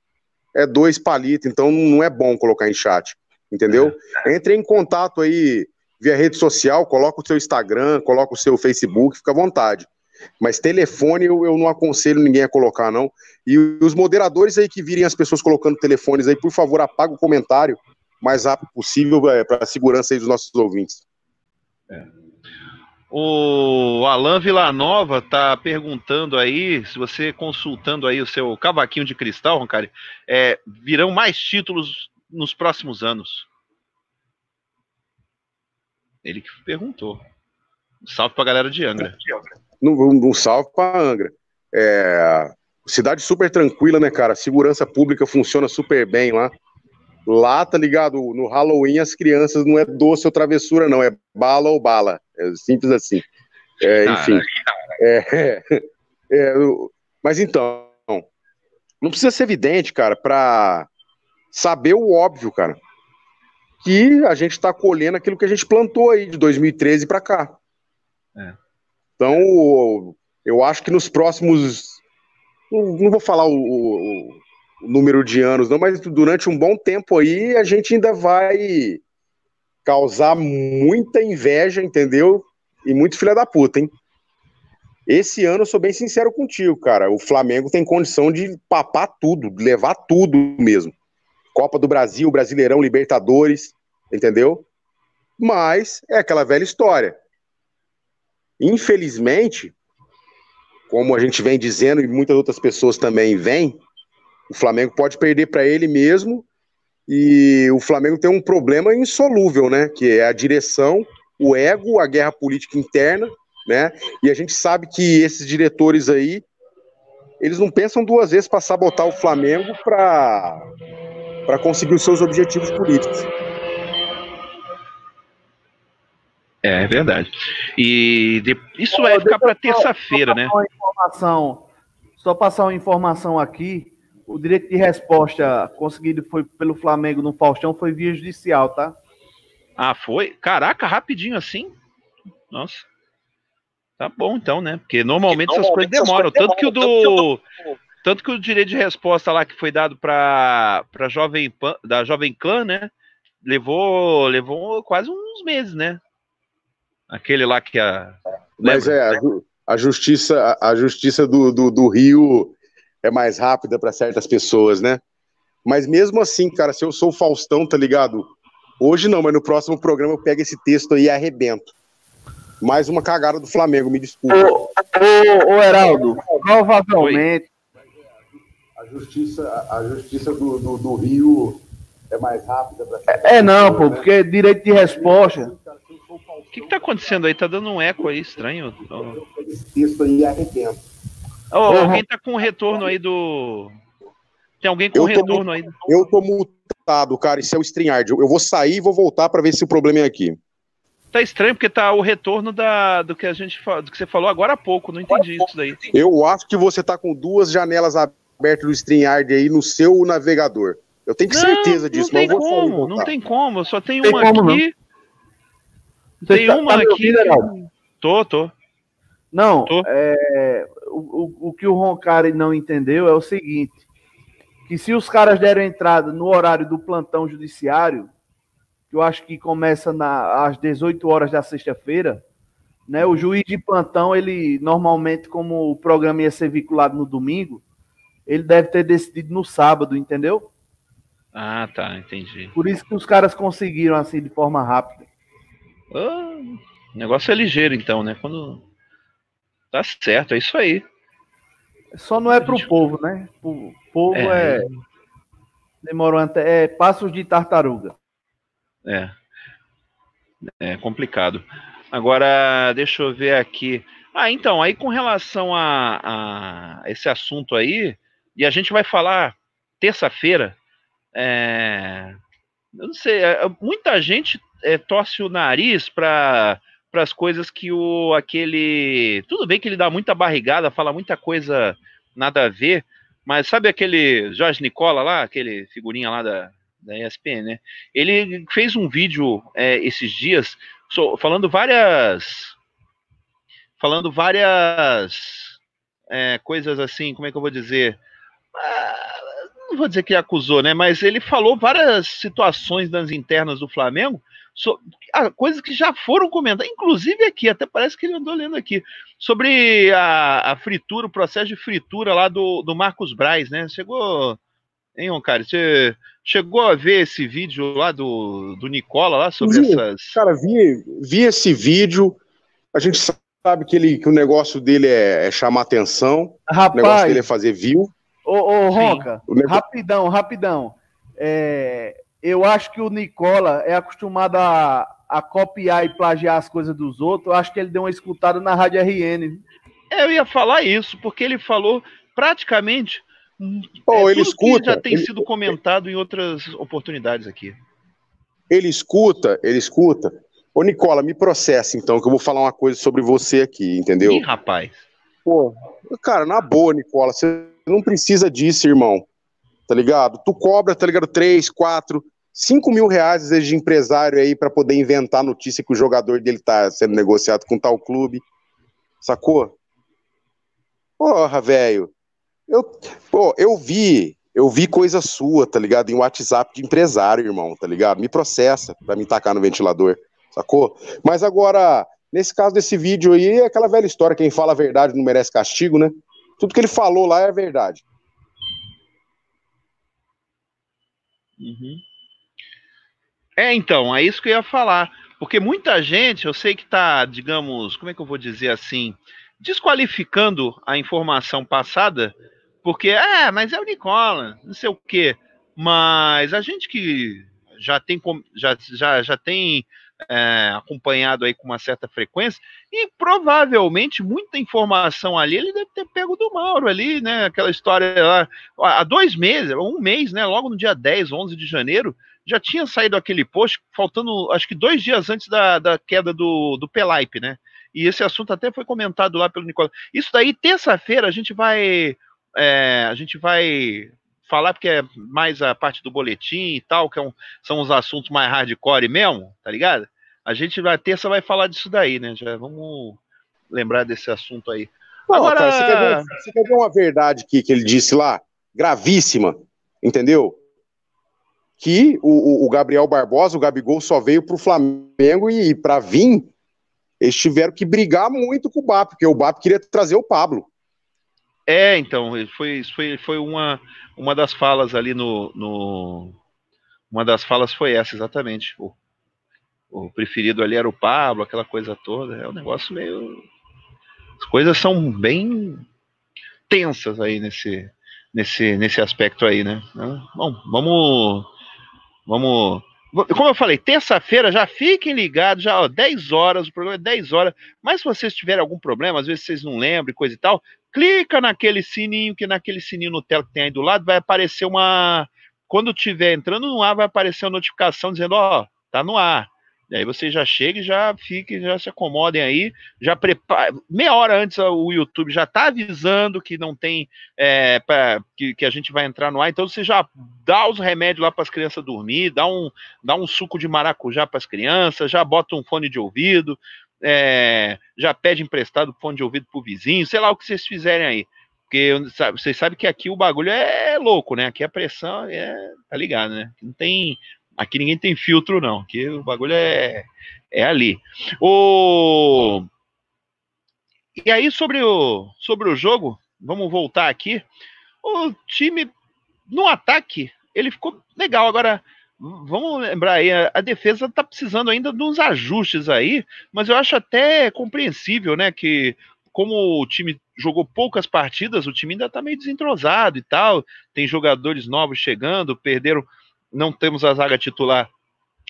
Speaker 4: é dois palitos, então não é bom colocar em chat, entendeu? É. Entre em contato aí via rede social, coloca o seu Instagram, coloca o seu Facebook, fica à vontade. Mas telefone eu, eu não aconselho ninguém a colocar, não. E os moderadores aí que virem as pessoas colocando telefones aí, por favor, apaga o comentário o mais rápido possível é, para a segurança aí dos nossos ouvintes.
Speaker 3: É. O Alan Villanova tá perguntando aí, se você consultando aí o seu cavaquinho de cristal, Roncari, é, virão mais títulos nos próximos anos? Ele que perguntou. Um salve pra galera de Angra.
Speaker 4: Um, um salve pra Angra. É, cidade super tranquila, né, cara? Segurança pública funciona super bem lá. Lá, tá ligado? No Halloween, as crianças não é doce ou travessura, não. É bala ou bala. É simples assim. É, enfim. É, *laughs* é, mas então, não precisa ser evidente, cara, para saber o óbvio, cara. Que a gente está colhendo aquilo que a gente plantou aí de 2013 para cá. É. Então, eu acho que nos próximos. Não, vou falar o, o, número de anos, não, mas durante um bom tempo aí a gente ainda vai causar muita inveja, entendeu? E muito filha da puta, hein? Esse ano eu sou bem sincero contigo, cara. O Flamengo tem condição de papar tudo, levar tudo mesmo. Copa do Brasil, Brasileirão, Libertadores, entendeu? Mas é aquela velha história. Infelizmente, como a gente vem dizendo e muitas outras pessoas também vêm, o Flamengo pode perder para ele mesmo e o Flamengo tem um problema insolúvel, né? Que é a direção, o ego, a guerra política interna, né? E a gente sabe que esses diretores aí, eles não pensam duas vezes para sabotar o Flamengo para para conseguir os seus objetivos políticos.
Speaker 3: É, é verdade. E de, isso vai ficar para terça-feira, né?
Speaker 2: Só passar uma informação aqui o direito de resposta conseguido foi pelo Flamengo no Faustão foi via judicial, tá?
Speaker 3: Ah, foi? Caraca, rapidinho assim? Nossa. Tá bom então, né? Porque normalmente essas coisas demoram. Tanto que o do. Tanto que o direito de resposta lá que foi dado para para jovem Pan, da Jovem Clã, né? Levou levou quase uns meses, né? Aquele lá que a
Speaker 4: Mas Lembra? é a, a justiça a justiça do, do, do Rio é mais rápida para certas pessoas, né? Mas mesmo assim, cara, se eu sou o Faustão, tá ligado? Hoje não, mas no próximo programa eu pego esse texto aí e arrebento. Mais uma cagada do Flamengo, me desculpa. Ô,
Speaker 2: ô, ô Heraldo, provavelmente.
Speaker 4: A justiça, a justiça do, do, do Rio é mais rápida para
Speaker 2: É, é não, pô, né? porque direito de resposta.
Speaker 3: O que, que tá acontecendo aí? Tá dando um eco aí estranho.
Speaker 4: Esse texto aí arrebento.
Speaker 3: Oh, uhum. Alguém tá com retorno aí do. Tem alguém com eu retorno aí?
Speaker 4: Eu tô mutado, cara. Isso é o StreamYard. Eu vou sair e vou voltar para ver se o problema é aqui.
Speaker 3: Tá estranho porque tá o retorno da, do que a gente do que você falou agora há pouco. Não entendi isso daí.
Speaker 4: Eu acho que você tá com duas janelas abertas do StreamYard aí no seu navegador. Eu tenho que não, certeza disso.
Speaker 3: Não tem como, não tem como. Eu só tenho tem uma como, aqui. Não. Tem tá, uma tá aqui. Tô, tô.
Speaker 2: Não, é, o, o, que o Roncari não entendeu é o seguinte: que se os caras deram entrada no horário do plantão judiciário, que eu acho que começa na, às 18 horas da sexta-feira, né? O juiz de plantão, ele normalmente, como o programa ia ser vinculado no domingo, ele deve ter decidido no sábado, entendeu?
Speaker 3: Ah, tá, entendi.
Speaker 2: Por isso que os caras conseguiram assim de forma rápida.
Speaker 3: Ah, o negócio é ligeiro, então, né? Quando Tá certo, é isso aí.
Speaker 2: Só não é pro gente... povo, né? O povo é. é... Demorou até. É passos de tartaruga.
Speaker 3: É. É complicado. Agora, deixa eu ver aqui. Ah, então, aí com relação a, a esse assunto aí, e a gente vai falar terça-feira, é, eu não sei, é, muita gente é, torce o nariz para para as coisas que o aquele tudo bem que ele dá muita barrigada, fala muita coisa nada a ver, mas sabe aquele Jorge Nicola lá, aquele figurinha lá da, da ESPN, né? Ele fez um vídeo é, esses dias so, falando várias falando várias é, coisas assim, como é que eu vou dizer? Ah, não vou dizer que acusou, né? Mas ele falou várias situações das internas do Flamengo so, ah, coisas que já foram comentadas, inclusive aqui, até parece que ele andou lendo aqui, sobre a, a fritura, o processo de fritura lá do, do Marcos Braz, né? Chegou, hein, Roncari? Você chegou a ver esse vídeo lá do, do Nicola lá sobre vi, essas.
Speaker 4: Cara, vi, vi esse vídeo, a gente sabe que, ele, que o negócio dele é, é chamar atenção,
Speaker 2: Rapaz,
Speaker 4: o negócio dele é fazer view.
Speaker 2: Ô, ô Ronca, rapidão, rapidão. É, eu acho que o Nicola é acostumado a, a copiar e plagiar as coisas dos outros. Eu acho que ele deu uma escutada na Rádio RN.
Speaker 3: É, eu ia falar isso, porque ele falou praticamente.
Speaker 4: Oh, é, ele escuta.
Speaker 3: já tem
Speaker 4: ele,
Speaker 3: sido comentado em outras oportunidades aqui.
Speaker 4: Ele escuta, ele escuta. Ô, Nicola, me processa então, que eu vou falar uma coisa sobre você aqui, entendeu? Ih,
Speaker 3: rapaz.
Speaker 4: Pô, cara, na boa, Nicola, você não precisa disso, irmão. Tá ligado? Tu cobra, tá ligado? Três, quatro, 5 mil reais, de empresário aí para poder inventar a notícia que o jogador dele tá sendo negociado com tal clube. Sacou? Porra, velho. Eu, pô, eu vi, eu vi coisa sua, tá ligado? Em WhatsApp de empresário, irmão, tá ligado? Me processa pra me tacar no ventilador, sacou? Mas agora, nesse caso desse vídeo aí, é aquela velha história: quem fala a verdade não merece castigo, né? Tudo que ele falou lá é verdade.
Speaker 3: Uhum. É, então, é isso que eu ia falar. Porque muita gente, eu sei que está, digamos, como é que eu vou dizer assim, desqualificando a informação passada, porque, é, mas é o Nicola, não sei o quê. Mas a gente que já tem, já, já, já tem é, acompanhado aí com uma certa frequência, e provavelmente muita informação ali ele deve ter pego do Mauro ali, né? Aquela história lá, há dois meses, um mês, né? Logo no dia 10, 11 de janeiro, já tinha saído aquele post, faltando acho que dois dias antes da, da queda do, do Pelaipe, né? E esse assunto até foi comentado lá pelo Nicolau. Isso daí, terça-feira, a gente vai. É, a gente vai falar, porque é mais a parte do boletim e tal, que é um, são os assuntos mais hardcore mesmo, tá ligado? A gente vai terça vai falar disso daí, né? Já vamos lembrar desse assunto aí.
Speaker 4: Não, Agora... cara, você, quer ver, você quer ver uma verdade que, que ele disse lá? Gravíssima, entendeu? Que o, o, Gabriel Barbosa, o Gabigol, só veio para o Flamengo e, e para vir, eles tiveram que brigar muito com o BAP, porque o BAP queria trazer o Pablo.
Speaker 3: É, então, foi, foi, foi uma, uma das falas ali no, no. Uma das falas foi essa, exatamente. O, o preferido ali era o Pablo, aquela coisa toda. É um negócio meio. As coisas são bem tensas aí nesse, nesse, nesse aspecto aí, né? Bom, vamos Vamos. Como eu falei, terça-feira já fiquem ligados, já ó, 10 horas, o programa é 10 horas. Mas se vocês tiverem algum problema, às vezes vocês não lembram, coisa e tal, clica naquele sininho, que naquele sininho no tela que tem aí do lado vai aparecer uma. Quando estiver entrando no ar, vai aparecer uma notificação dizendo: Ó, tá no ar. Aí você já chega e já fiquem, já se acomodem aí, já prepara. Meia hora antes o YouTube já está avisando que não tem é, pra, que, que a gente vai entrar no ar, então você já dá os remédios lá para as crianças dormir, dá um, dá um suco de maracujá para as crianças, já bota um fone de ouvido, é, já pede emprestado fone de ouvido pro vizinho, sei lá o que vocês fizerem aí. Porque vocês sabem que aqui o bagulho é louco, né? Aqui a pressão é. tá ligado, né? Não tem Aqui ninguém tem filtro, não. Aqui o bagulho é, é ali. O... E aí, sobre o, sobre o jogo, vamos voltar aqui. O time, no ataque, ele ficou legal. Agora, vamos lembrar aí, a, defesa está precisando ainda de uns ajustes aí, mas eu acho até compreensível, né, que como o time jogou poucas partidas, o time ainda está meio desentrosado e tal, tem jogadores novos chegando, perderam não temos a zaga titular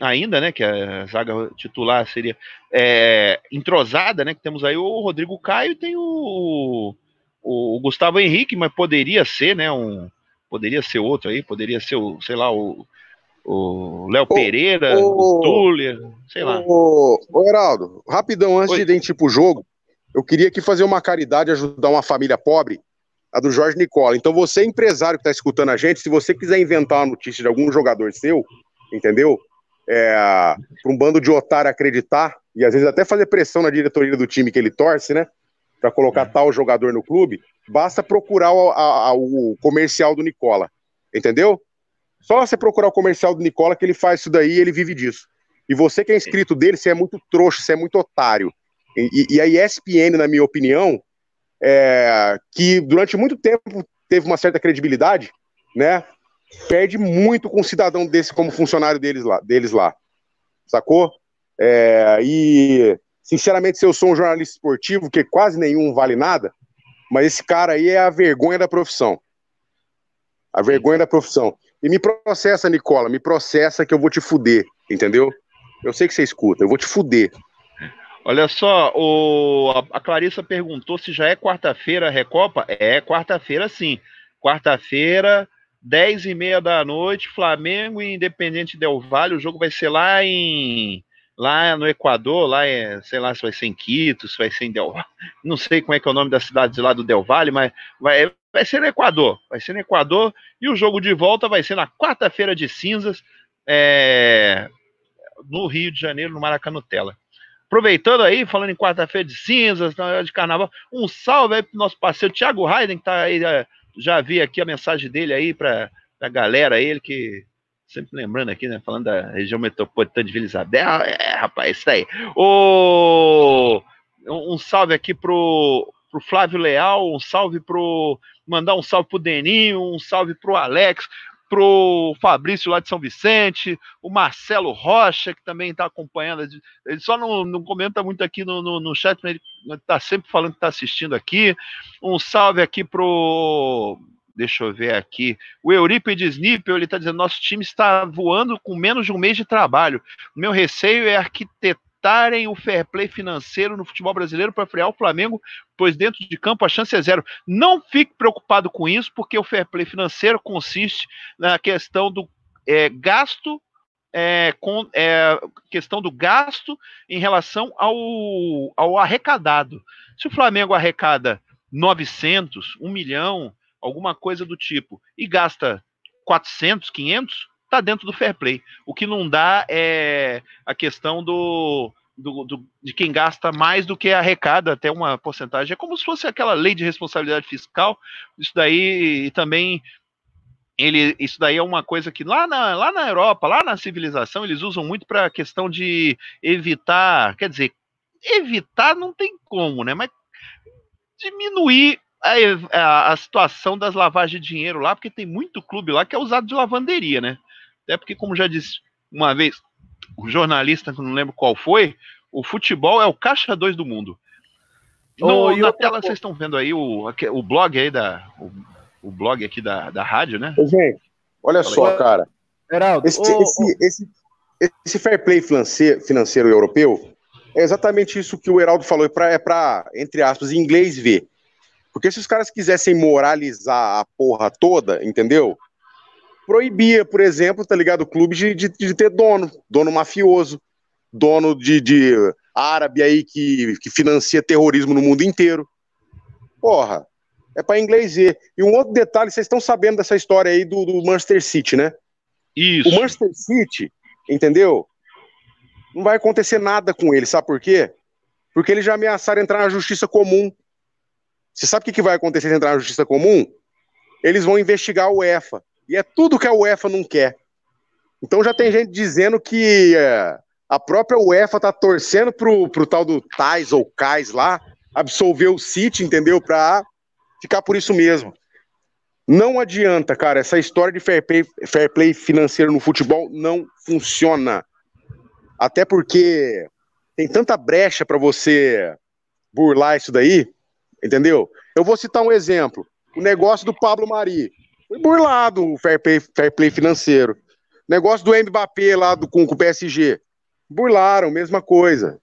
Speaker 3: ainda, né? Que a zaga titular seria é, entrosada, né? Que temos aí o Rodrigo Caio e tem o, o, o, Gustavo Henrique, mas poderia ser, né? Um, Poderia ser outro aí, poderia ser o, sei lá, o, o Léo Pereira, o, o Tuller, sei lá.
Speaker 4: Ô, ô Heraldo, rapidão, antes Oi. de ir tipo jogo, eu queria aqui fazer uma caridade, ajudar uma família pobre, a do Jorge Nicola. Então, você, empresário que está escutando a gente, se você quiser inventar uma notícia de algum jogador seu, entendeu? É, para um bando de otário acreditar, e às vezes até fazer pressão na diretoria do time que ele torce, né? Para colocar é. tal jogador no clube, basta procurar o, a, a, o comercial do Nicola, entendeu? Só você procurar o comercial do Nicola que ele faz isso daí e ele vive disso. E você que é inscrito dele, você é muito trouxa, você é muito otário. E, e a ESPN, na minha opinião, é, que durante muito tempo teve uma certa credibilidade, né? Perde muito com um cidadão desse como funcionário deles lá, deles lá sacou? É, e, sinceramente, se eu sou um jornalista esportivo, que quase nenhum vale nada, mas esse cara aí é a vergonha da profissão. A vergonha da profissão. E me processa, Nicola, me processa que eu vou te fuder, entendeu? Eu sei que você escuta, eu vou te fuder.
Speaker 3: Olha só, o, a Clarissa perguntou se já é quarta-feira a Recopa. É quarta-feira, sim. Quarta-feira, 10 e meia da noite, Flamengo e Independente Del Valle. O jogo vai ser lá em lá no Equador, lá é, sei lá se vai ser em Quito, se vai ser em Del Valle. *laughs* Não sei como é que é o nome da cidade de lá do Del Valle, mas vai, vai ser no Equador. Vai ser no Equador e o jogo de volta vai ser na quarta-feira de cinzas, é, no Rio de Janeiro, no Maracanutela. Aproveitando aí, falando em quarta-feira de cinzas, na hora de carnaval, um salve aí pro nosso parceiro Thiago Raiden, que tá aí, é, já vi aqui a mensagem dele aí pra, pra galera, ele que sempre lembrando aqui, né, falando da região metropolitana de Vila Isabel, é, rapaz, isso aí. O, um salve aqui pro, pro Flávio Leal, um salve pro, mandar um salve pro Deninho, um salve pro Alex, pro Fabrício lá de São Vicente, o Marcelo Rocha, que também está acompanhando. Ele só não, não, comenta muito aqui no, no, no chat, mas ele está sempre falando que está assistindo aqui. Um salve aqui pro. Deixa eu ver aqui. O Eurípides Nippel, ele está dizendo: nosso time está voando com menos de um mês de trabalho. Meu receio é arquitetar aumentarem o fair play financeiro no futebol brasileiro para frear o Flamengo, pois dentro de campo a chance é zero. Não fique preocupado com isso, porque o fair play financeiro consiste na questão do é, gasto é, com é, questão do gasto em relação ao, ao arrecadado. Se o Flamengo arrecada 900, 1 milhão, alguma coisa do tipo, e gasta 400, 500, está dentro do fair play. O que não dá é a questão do, do, do, de quem gasta mais do que arrecada, até uma porcentagem. É como se fosse aquela lei de responsabilidade fiscal. Isso daí também. Ele, isso daí é uma coisa que lá na, lá na Europa, lá na civilização, eles usam muito para a questão de evitar, quer dizer, evitar não tem como, né? Mas diminuir a, a, a, situação das lavagens de dinheiro lá, porque tem muito clube lá que é usado de lavanderia, né? Até porque, como já disse uma vez o jornalista, que não lembro qual foi, o futebol é o caixa 2 do mundo. No, oh, na tela vocês estão vendo aí o, o blog aí da. O, o blog aqui da, da rádio, né?
Speaker 4: Gente, olha Fala só, aí. cara. Heraldo, esse, oh, esse, oh. Esse, esse, fair play financeiro, europeu é exatamente isso que o Heraldo falou, é para, é pra, entre aspas, em inglês ver. Porque se os caras quisessem moralizar a porra toda, entendeu? Proibia, por exemplo, tá ligado? O clube de, de, de ter dono, dono mafioso, dono de, de árabe aí que, que financia terrorismo no mundo inteiro. Porra, é para inglês ver. E um outro detalhe, vocês estão sabendo dessa história aí do, do Manchester City, né?
Speaker 3: Isso.
Speaker 4: O Manchester City, entendeu? Não vai acontecer nada com ele, sabe por quê? Porque eles já ameaçaram entrar na justiça comum. Você sabe o que, que vai acontecer se entrar na justiça comum? Eles vão investigar o UEFA. E é tudo que a UEFA não quer. Então já tem gente dizendo que é, a própria UEFA tá torcendo pro, pro tal do Tais ou Cais lá absolver o City, entendeu? Pra ficar por isso mesmo. Não adianta, cara, essa história de fair play, fair play financeiro no futebol não funciona. Até porque tem tanta brecha para você burlar isso daí, entendeu? Eu vou citar um exemplo. O negócio do Pablo Mari. Foi burlado o fair play, fair play financeiro. Negócio do Mbappé lá do, com, com o PSG. Burlaram, mesma coisa.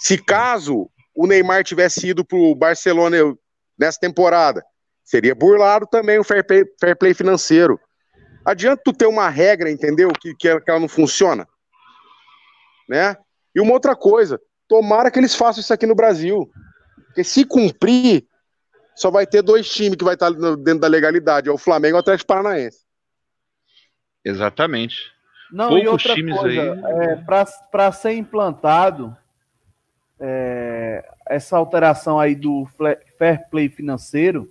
Speaker 4: Se caso o Neymar tivesse ido pro Barcelona nessa temporada Seria burlado também o fair play, fair play financeiro. Adianta tu ter uma regra, entendeu? Que, que, ela não funciona. Né? E uma outra coisa, tomara que eles façam isso aqui no Brasil. Porque se cumprir, só vai ter dois times que vai estar dentro da legalidade, é o Flamengo e o Atlético Paranaense.
Speaker 3: Exatamente.
Speaker 2: Não, Poucos e outra times coisa, aí... é, para ser implantado é, essa alteração aí do fair play financeiro,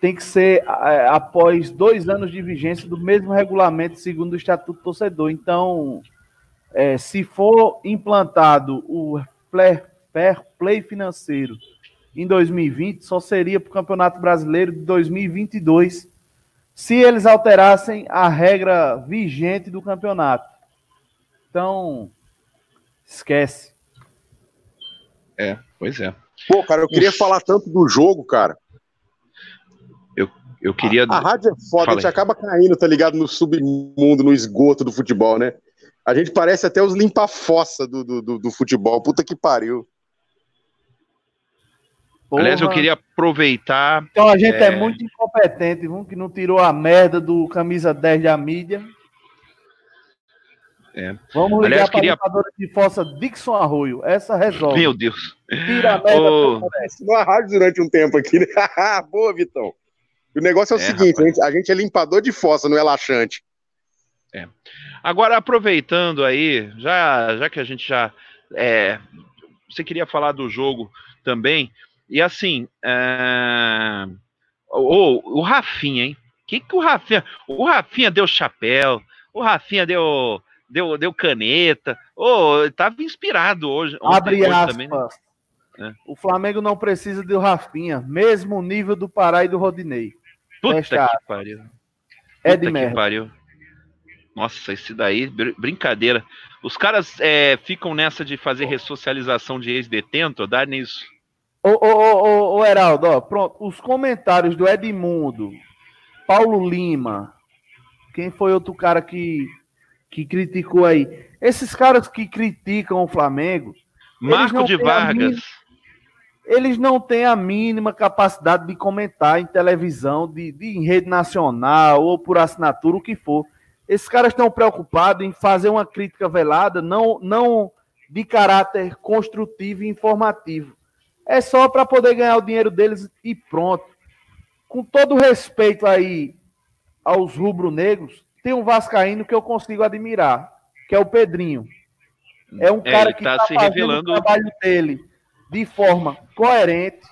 Speaker 2: tem que ser é, após dois anos de vigência do mesmo regulamento segundo o Estatuto do Torcedor. Então, é, se for implantado o fair play financeiro em 2020, só seria para o Campeonato Brasileiro de 2022, se eles alterassem a regra vigente do campeonato. Então, esquece.
Speaker 3: É, pois é.
Speaker 4: Pô, cara, eu queria Uf. falar tanto do jogo, cara.
Speaker 3: Eu, eu queria.
Speaker 4: A, a rádio é foda, Falei. a gente acaba caindo, tá ligado? No submundo, no esgoto do futebol, né? A gente parece até os limpa-fossa do, do, do, do futebol. Puta que pariu.
Speaker 3: Porra. Aliás, eu queria aproveitar.
Speaker 2: Então a gente é, é muito incompetente, viu? que não tirou a merda do camisa 10 da mídia. É. Vamos ligar Aliás, para queria... a de força Dixon Arroio. Essa resolve.
Speaker 3: Meu Deus.
Speaker 4: Tira a merda. Oh. Na rádio durante um tempo aqui. Né? *laughs* Boa, Vitão. O negócio é o é, seguinte: a gente, a gente, é limpador de fossa, não é laxante.
Speaker 3: É. Agora, aproveitando aí, já, já que a gente já. É, você queria falar do jogo também. E assim, é... o, o Rafinha, hein? Que que o Rafinha? O Rafinha deu chapéu, o Rafinha deu deu, deu caneta. Oh, tava inspirado hoje.
Speaker 2: Abre hoje aspas. Também, né? é. O Flamengo não precisa do Rafinha, mesmo nível do Pará e do Rodinei.
Speaker 3: Puta Fecha que pariu.
Speaker 2: É de merda. Pariu.
Speaker 3: Nossa, esse daí, brincadeira. Os caras é, ficam nessa de fazer ressocialização de ex-detento, dá nisso.
Speaker 2: Ô, ô, ô, ô, Heraldo, ó, pronto. Os comentários do Edmundo, Paulo Lima, quem foi outro cara que, que criticou aí? Esses caras que criticam o Flamengo.
Speaker 3: Marco de Vargas. Mínima,
Speaker 2: eles não têm a mínima capacidade de comentar em televisão, de, de em rede nacional ou por assinatura, o que for. Esses caras estão preocupados em fazer uma crítica velada, não, não de caráter construtivo e informativo é só para poder ganhar o dinheiro deles e pronto. Com todo respeito aí aos rubro-negros, tem um vascaíno que eu consigo admirar, que é o Pedrinho. É um é, cara que está tá se revelando o trabalho dele de forma coerente,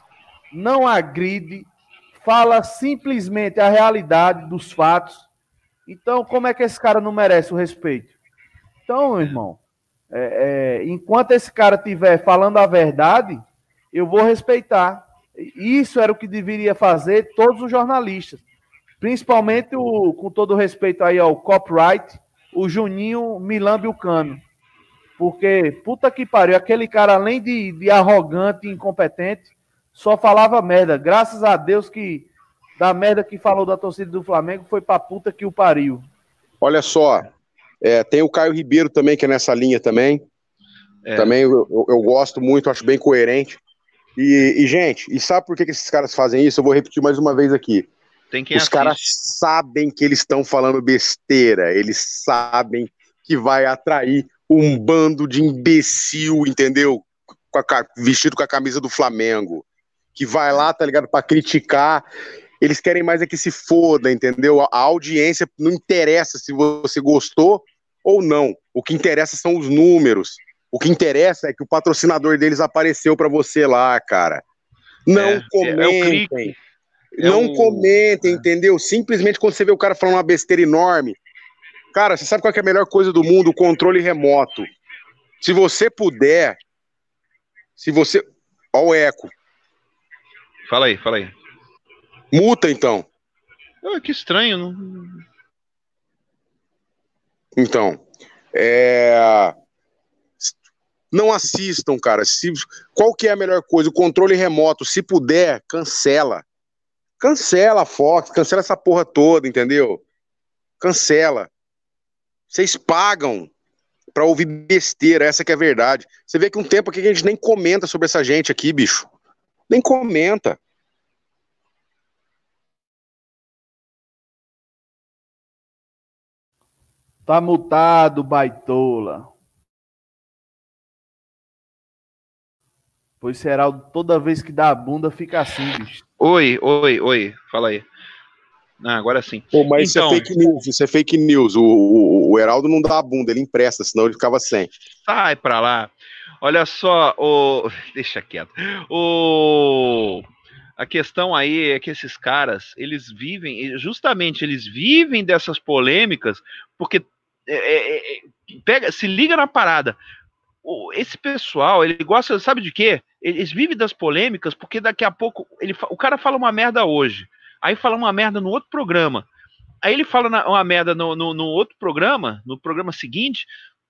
Speaker 2: não agride, fala simplesmente a realidade dos fatos. Então, como é que esse cara não merece o respeito? Então, meu irmão, é, é, enquanto esse cara estiver falando a verdade, eu vou respeitar. Isso era o que deveria fazer todos os jornalistas. Principalmente, o, com todo respeito aí ao copyright, o Juninho Milambe o Cano. Porque, puta que pariu, aquele cara, além de, de arrogante e incompetente, só falava merda. Graças a Deus que da merda que falou da torcida do Flamengo foi pra puta que o pariu.
Speaker 4: Olha só, é, tem o Caio Ribeiro também, que é nessa linha também. É. Também eu, eu, eu, gosto muito, acho bem coerente. E, e, gente, e sabe por que, que esses caras fazem isso? Eu vou repetir mais uma vez aqui. Os assiste. caras sabem que eles estão falando besteira, eles sabem que vai atrair um bando de imbecil, entendeu? Com a, vestido com a camisa do Flamengo, que vai lá, tá ligado, para criticar. Eles querem mais é que se foda, entendeu? A audiência não interessa se você gostou ou não. O que interessa são os números. O que interessa é que o patrocinador deles apareceu para você lá, cara. Não é, comentem. É, é não o... comentem, é. entendeu? Simplesmente quando você vê o cara falando uma besteira enorme. Cara, você sabe qual é a melhor coisa do mundo? O controle remoto. Se você puder, se você. Ó o eco.
Speaker 3: Fala aí, fala aí.
Speaker 4: Multa, então.
Speaker 3: Oh, que estranho. Não...
Speaker 4: Então, é... Não assistam, cara. Se, qual que é a melhor coisa? O controle remoto, se puder, cancela. Cancela a Fox, cancela essa porra toda, entendeu? Cancela. Vocês pagam pra ouvir besteira, essa que é a verdade. Você vê que um tempo aqui que a gente nem comenta sobre essa gente aqui, bicho. Nem comenta.
Speaker 2: Tá mutado, baitola. Pois Seraldo, toda vez que dá a bunda, fica assim, bicho.
Speaker 3: Oi, oi, oi. Fala aí. Ah, agora sim.
Speaker 4: Pô, mas então, isso é fake news, isso é fake news. O, o, o Heraldo não dá a bunda, ele empresta, senão ele ficava sem.
Speaker 3: Sai pra lá. Olha só, o. *laughs* Deixa quieto. O. A questão aí é que esses caras, eles vivem, justamente eles vivem dessas polêmicas, porque é, é, é pega, se liga na parada. Esse pessoal, ele gosta, sabe de quê? Eles vivem das polêmicas porque daqui a pouco ele, o cara fala uma merda hoje, aí fala uma merda no outro programa, aí ele fala uma merda no, no, no outro programa, no programa seguinte,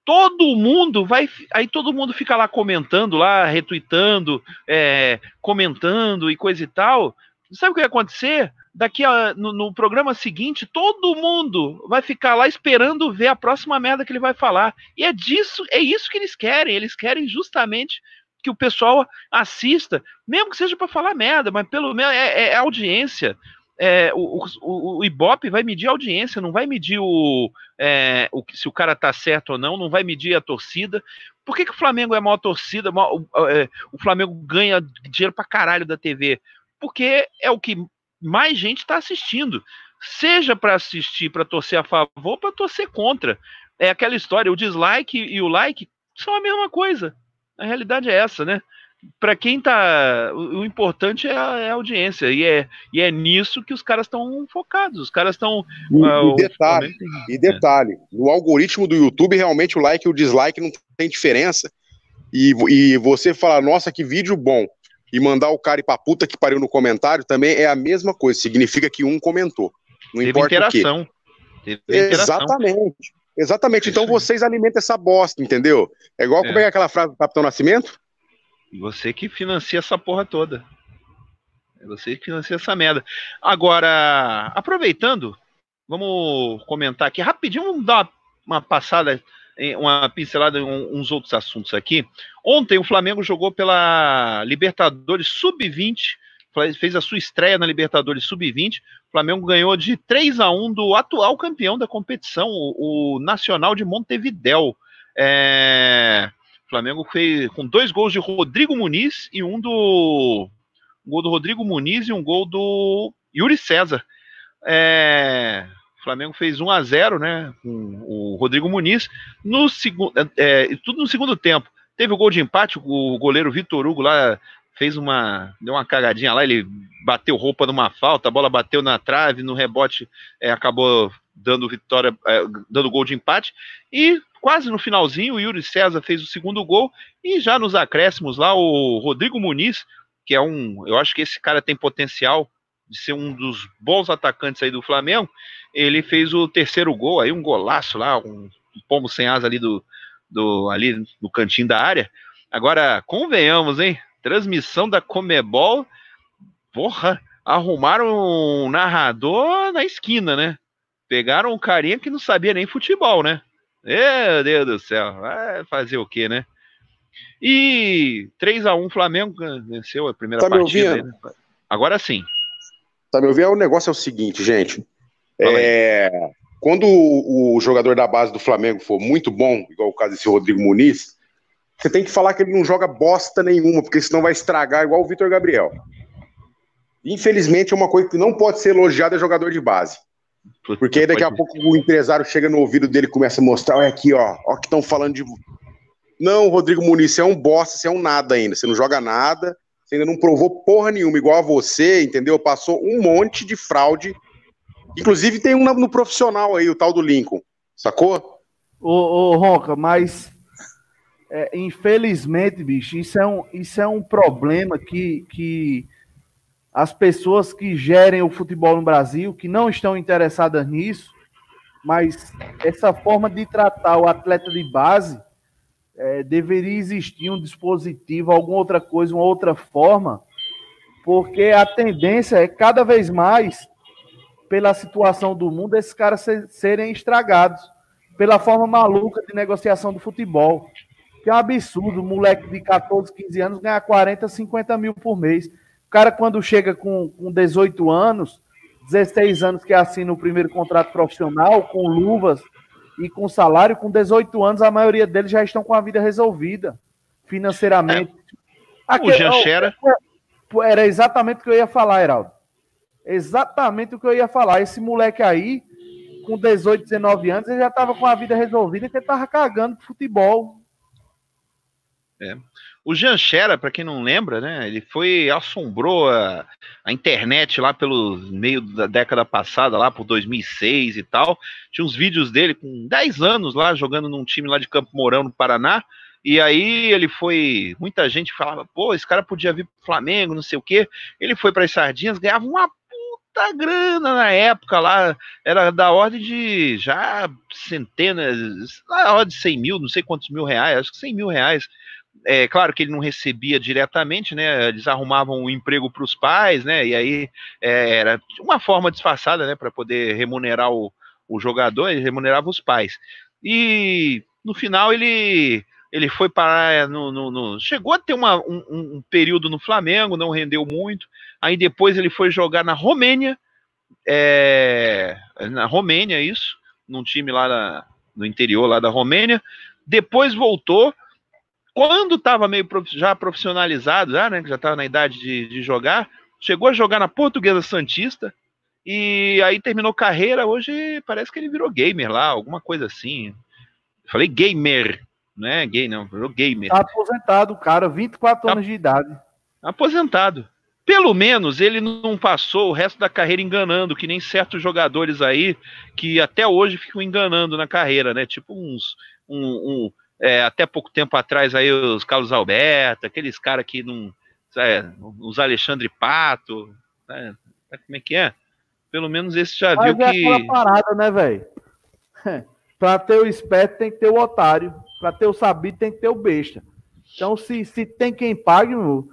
Speaker 3: todo mundo vai. Aí todo mundo fica lá comentando, lá, retweetando, é, comentando e coisa e tal. Sabe o que vai acontecer? Daqui a, no, no, programa seguinte, todo mundo vai ficar lá esperando ver a próxima merda que ele vai falar. E é disso, é isso que eles querem. Eles querem justamente que o pessoal assista, mesmo que seja para falar merda, mas pelo menos é, é, é audiência é, o, o, o, Ibope vai medir a audiência, não vai medir o, é, o, se o cara tá certo ou não, não vai medir a torcida. Por que, que o Flamengo é maior torcida? Maior, o, é, o, Flamengo ganha dinheiro pra caralho da TV? Porque é o que mais gente está assistindo. Seja para assistir, para torcer a favor, para torcer contra. É aquela história, o dislike e o like são a mesma coisa. A realidade é essa, né? para quem tá. O, o importante é a, é a, audiência. E é, e é nisso que os caras estão focados. Os caras estão.
Speaker 4: E, uh, e, detalhe, e detalhe: é. no algoritmo do YouTube, realmente o like e o dislike não tem diferença. E, e você falar, nossa, que vídeo bom. E mandar o cara ir pra puta que pariu no comentário também é a mesma coisa. Significa que um comentou. Não Teve importa interação. o quê. Teve Exatamente. Exatamente. Então vocês alimentam essa bosta, entendeu? É igual é. como é aquela frase do Capitão Nascimento?
Speaker 3: Você que financia essa porra toda. É você que financia essa merda. Agora, aproveitando, vamos comentar aqui rapidinho, vamos dar uma, passada, uma pincelada em uns outros assuntos aqui. Ontem o Flamengo jogou pela Libertadores Sub-20, fez a sua estreia na Libertadores Sub-20. O Flamengo ganhou de 3 a 1 do atual campeão da competição, o, o Nacional de Montevidéu. É... O Flamengo fez com dois gols de Rodrigo Muniz e um do. Um gol do Rodrigo Muniz e um gol do Yuri César. É, o Flamengo fez 1 a 0 né? Com o Rodrigo Muniz. No segundo, é, é, tudo no segundo tempo. Teve o gol de empate, o goleiro Vitor Hugo lá fez uma. deu uma cagadinha lá, ele bateu roupa numa falta, a bola bateu na trave, no rebote é, acabou dando vitória, é, dando gol de empate. E quase no finalzinho, o Yuri César fez o segundo gol. E já nos acréscimos lá, o Rodrigo Muniz, que é um. Eu acho que esse cara tem potencial de ser um dos bons atacantes aí do Flamengo. Ele fez o terceiro gol, aí um golaço lá, um, um pombo sem asa ali do, do ali no cantinho da área. Agora, convenhamos, hein? Transmissão da Comebol, porra, arrumaram um narrador na esquina, né? Pegaram um carinha que não sabia nem futebol, né? Meu Deus do céu, vai fazer o quê, né? E 3 a 1 Flamengo venceu a primeira tá partida. Né? Agora sim.
Speaker 4: Tá me ouvindo? O negócio é o seguinte, gente. É, quando o, o, jogador da base do Flamengo for muito bom, igual o caso desse Rodrigo Muniz, você tem que falar que ele não joga bosta nenhuma, porque senão vai estragar igual o Vitor Gabriel. Infelizmente, é uma coisa que não pode ser elogiada é jogador de base. Porque aí daqui a pouco o empresário chega no ouvido dele e começa a mostrar, olha aqui, ó, ó que estão falando de. Não, Rodrigo Muniz, você é um bosta, você é um nada ainda, você não joga nada, você ainda não provou porra nenhuma, igual a você, entendeu? Passou um monte de fraude. Inclusive tem um no profissional aí, o tal do Lincoln, sacou?
Speaker 2: Ô, ô Ronca, mas é, infelizmente, bicho, isso é um, isso é um problema que, que as pessoas que gerem o futebol no Brasil, que não estão interessadas nisso, mas essa forma de tratar o atleta de base, é, deveria existir um dispositivo, alguma outra coisa, uma outra forma, porque a tendência é cada vez mais, pela situação do mundo, esses caras ser, serem estragados, pela forma maluca de negociação do futebol. Que é um absurdo, um moleque de 14, 15 anos ganhar 40, 50 mil por mês cara, quando chega com, com 18 anos, 16 anos que assina o primeiro contrato profissional, com luvas, e com salário, com 18 anos, a maioria deles já estão com a vida resolvida financeiramente.
Speaker 3: É. o Jean Xera.
Speaker 2: Era exatamente o que eu ia falar, Heraldo. Exatamente o que eu ia falar. Esse moleque aí, com 18, 19 anos, ele já estava com a vida resolvida, que ele estava cagando de futebol.
Speaker 3: É. O Jean Xera, para quem não lembra, né, ele foi assombrou a, a, internet lá pelo meio da década passada, lá por 2006 e tal. Tinha uns vídeos dele com 10 anos lá jogando num time lá de Campo Mourão no Paraná. E aí ele foi, muita gente falava, pô, esse cara podia vir pro Flamengo, não sei o quê. Ele foi para as Sardinhas, ganhava uma puta grana na época lá, era da ordem de já centenas, na ordem de 100 mil, não sei quantos mil reais, acho que 100 mil reais. É claro que ele não recebia diretamente, né? Eles arrumavam um emprego para os pais, né? E aí é, era uma forma disfarçada, né? Para poder remunerar o, o jogador, ele remunerava os pais. E no final ele ele foi parar no, no, no, chegou a ter uma, um, um, período no Flamengo, não rendeu muito. Aí depois ele foi jogar na Romênia, é, na Romênia isso, num time lá na, no interior lá da Romênia. Depois voltou. Quando estava meio já profissionalizado, já, né, já estava na idade de, de jogar, chegou a jogar na Portuguesa Santista e aí terminou carreira. Hoje parece que ele virou gamer lá, alguma coisa assim. Falei gamer, não é gay, não, virou gamer.
Speaker 2: Tá aposentado, cara, 24 tá, anos de idade.
Speaker 3: Aposentado. Pelo menos ele não passou o resto da carreira enganando, que nem certos jogadores aí que até hoje ficam enganando na carreira, né? Tipo uns. Um, um é, até pouco tempo atrás aí os Carlos Alberto, aqueles caras que não. É, os Alexandre Pato. Né? Como é que é? Pelo menos esse já Mas viu é que.
Speaker 2: aquela parada, né, velho? *laughs* pra ter o esperto tem que ter o otário. Para ter o sabido, tem que ter o besta. Então, se, se tem quem pague, o,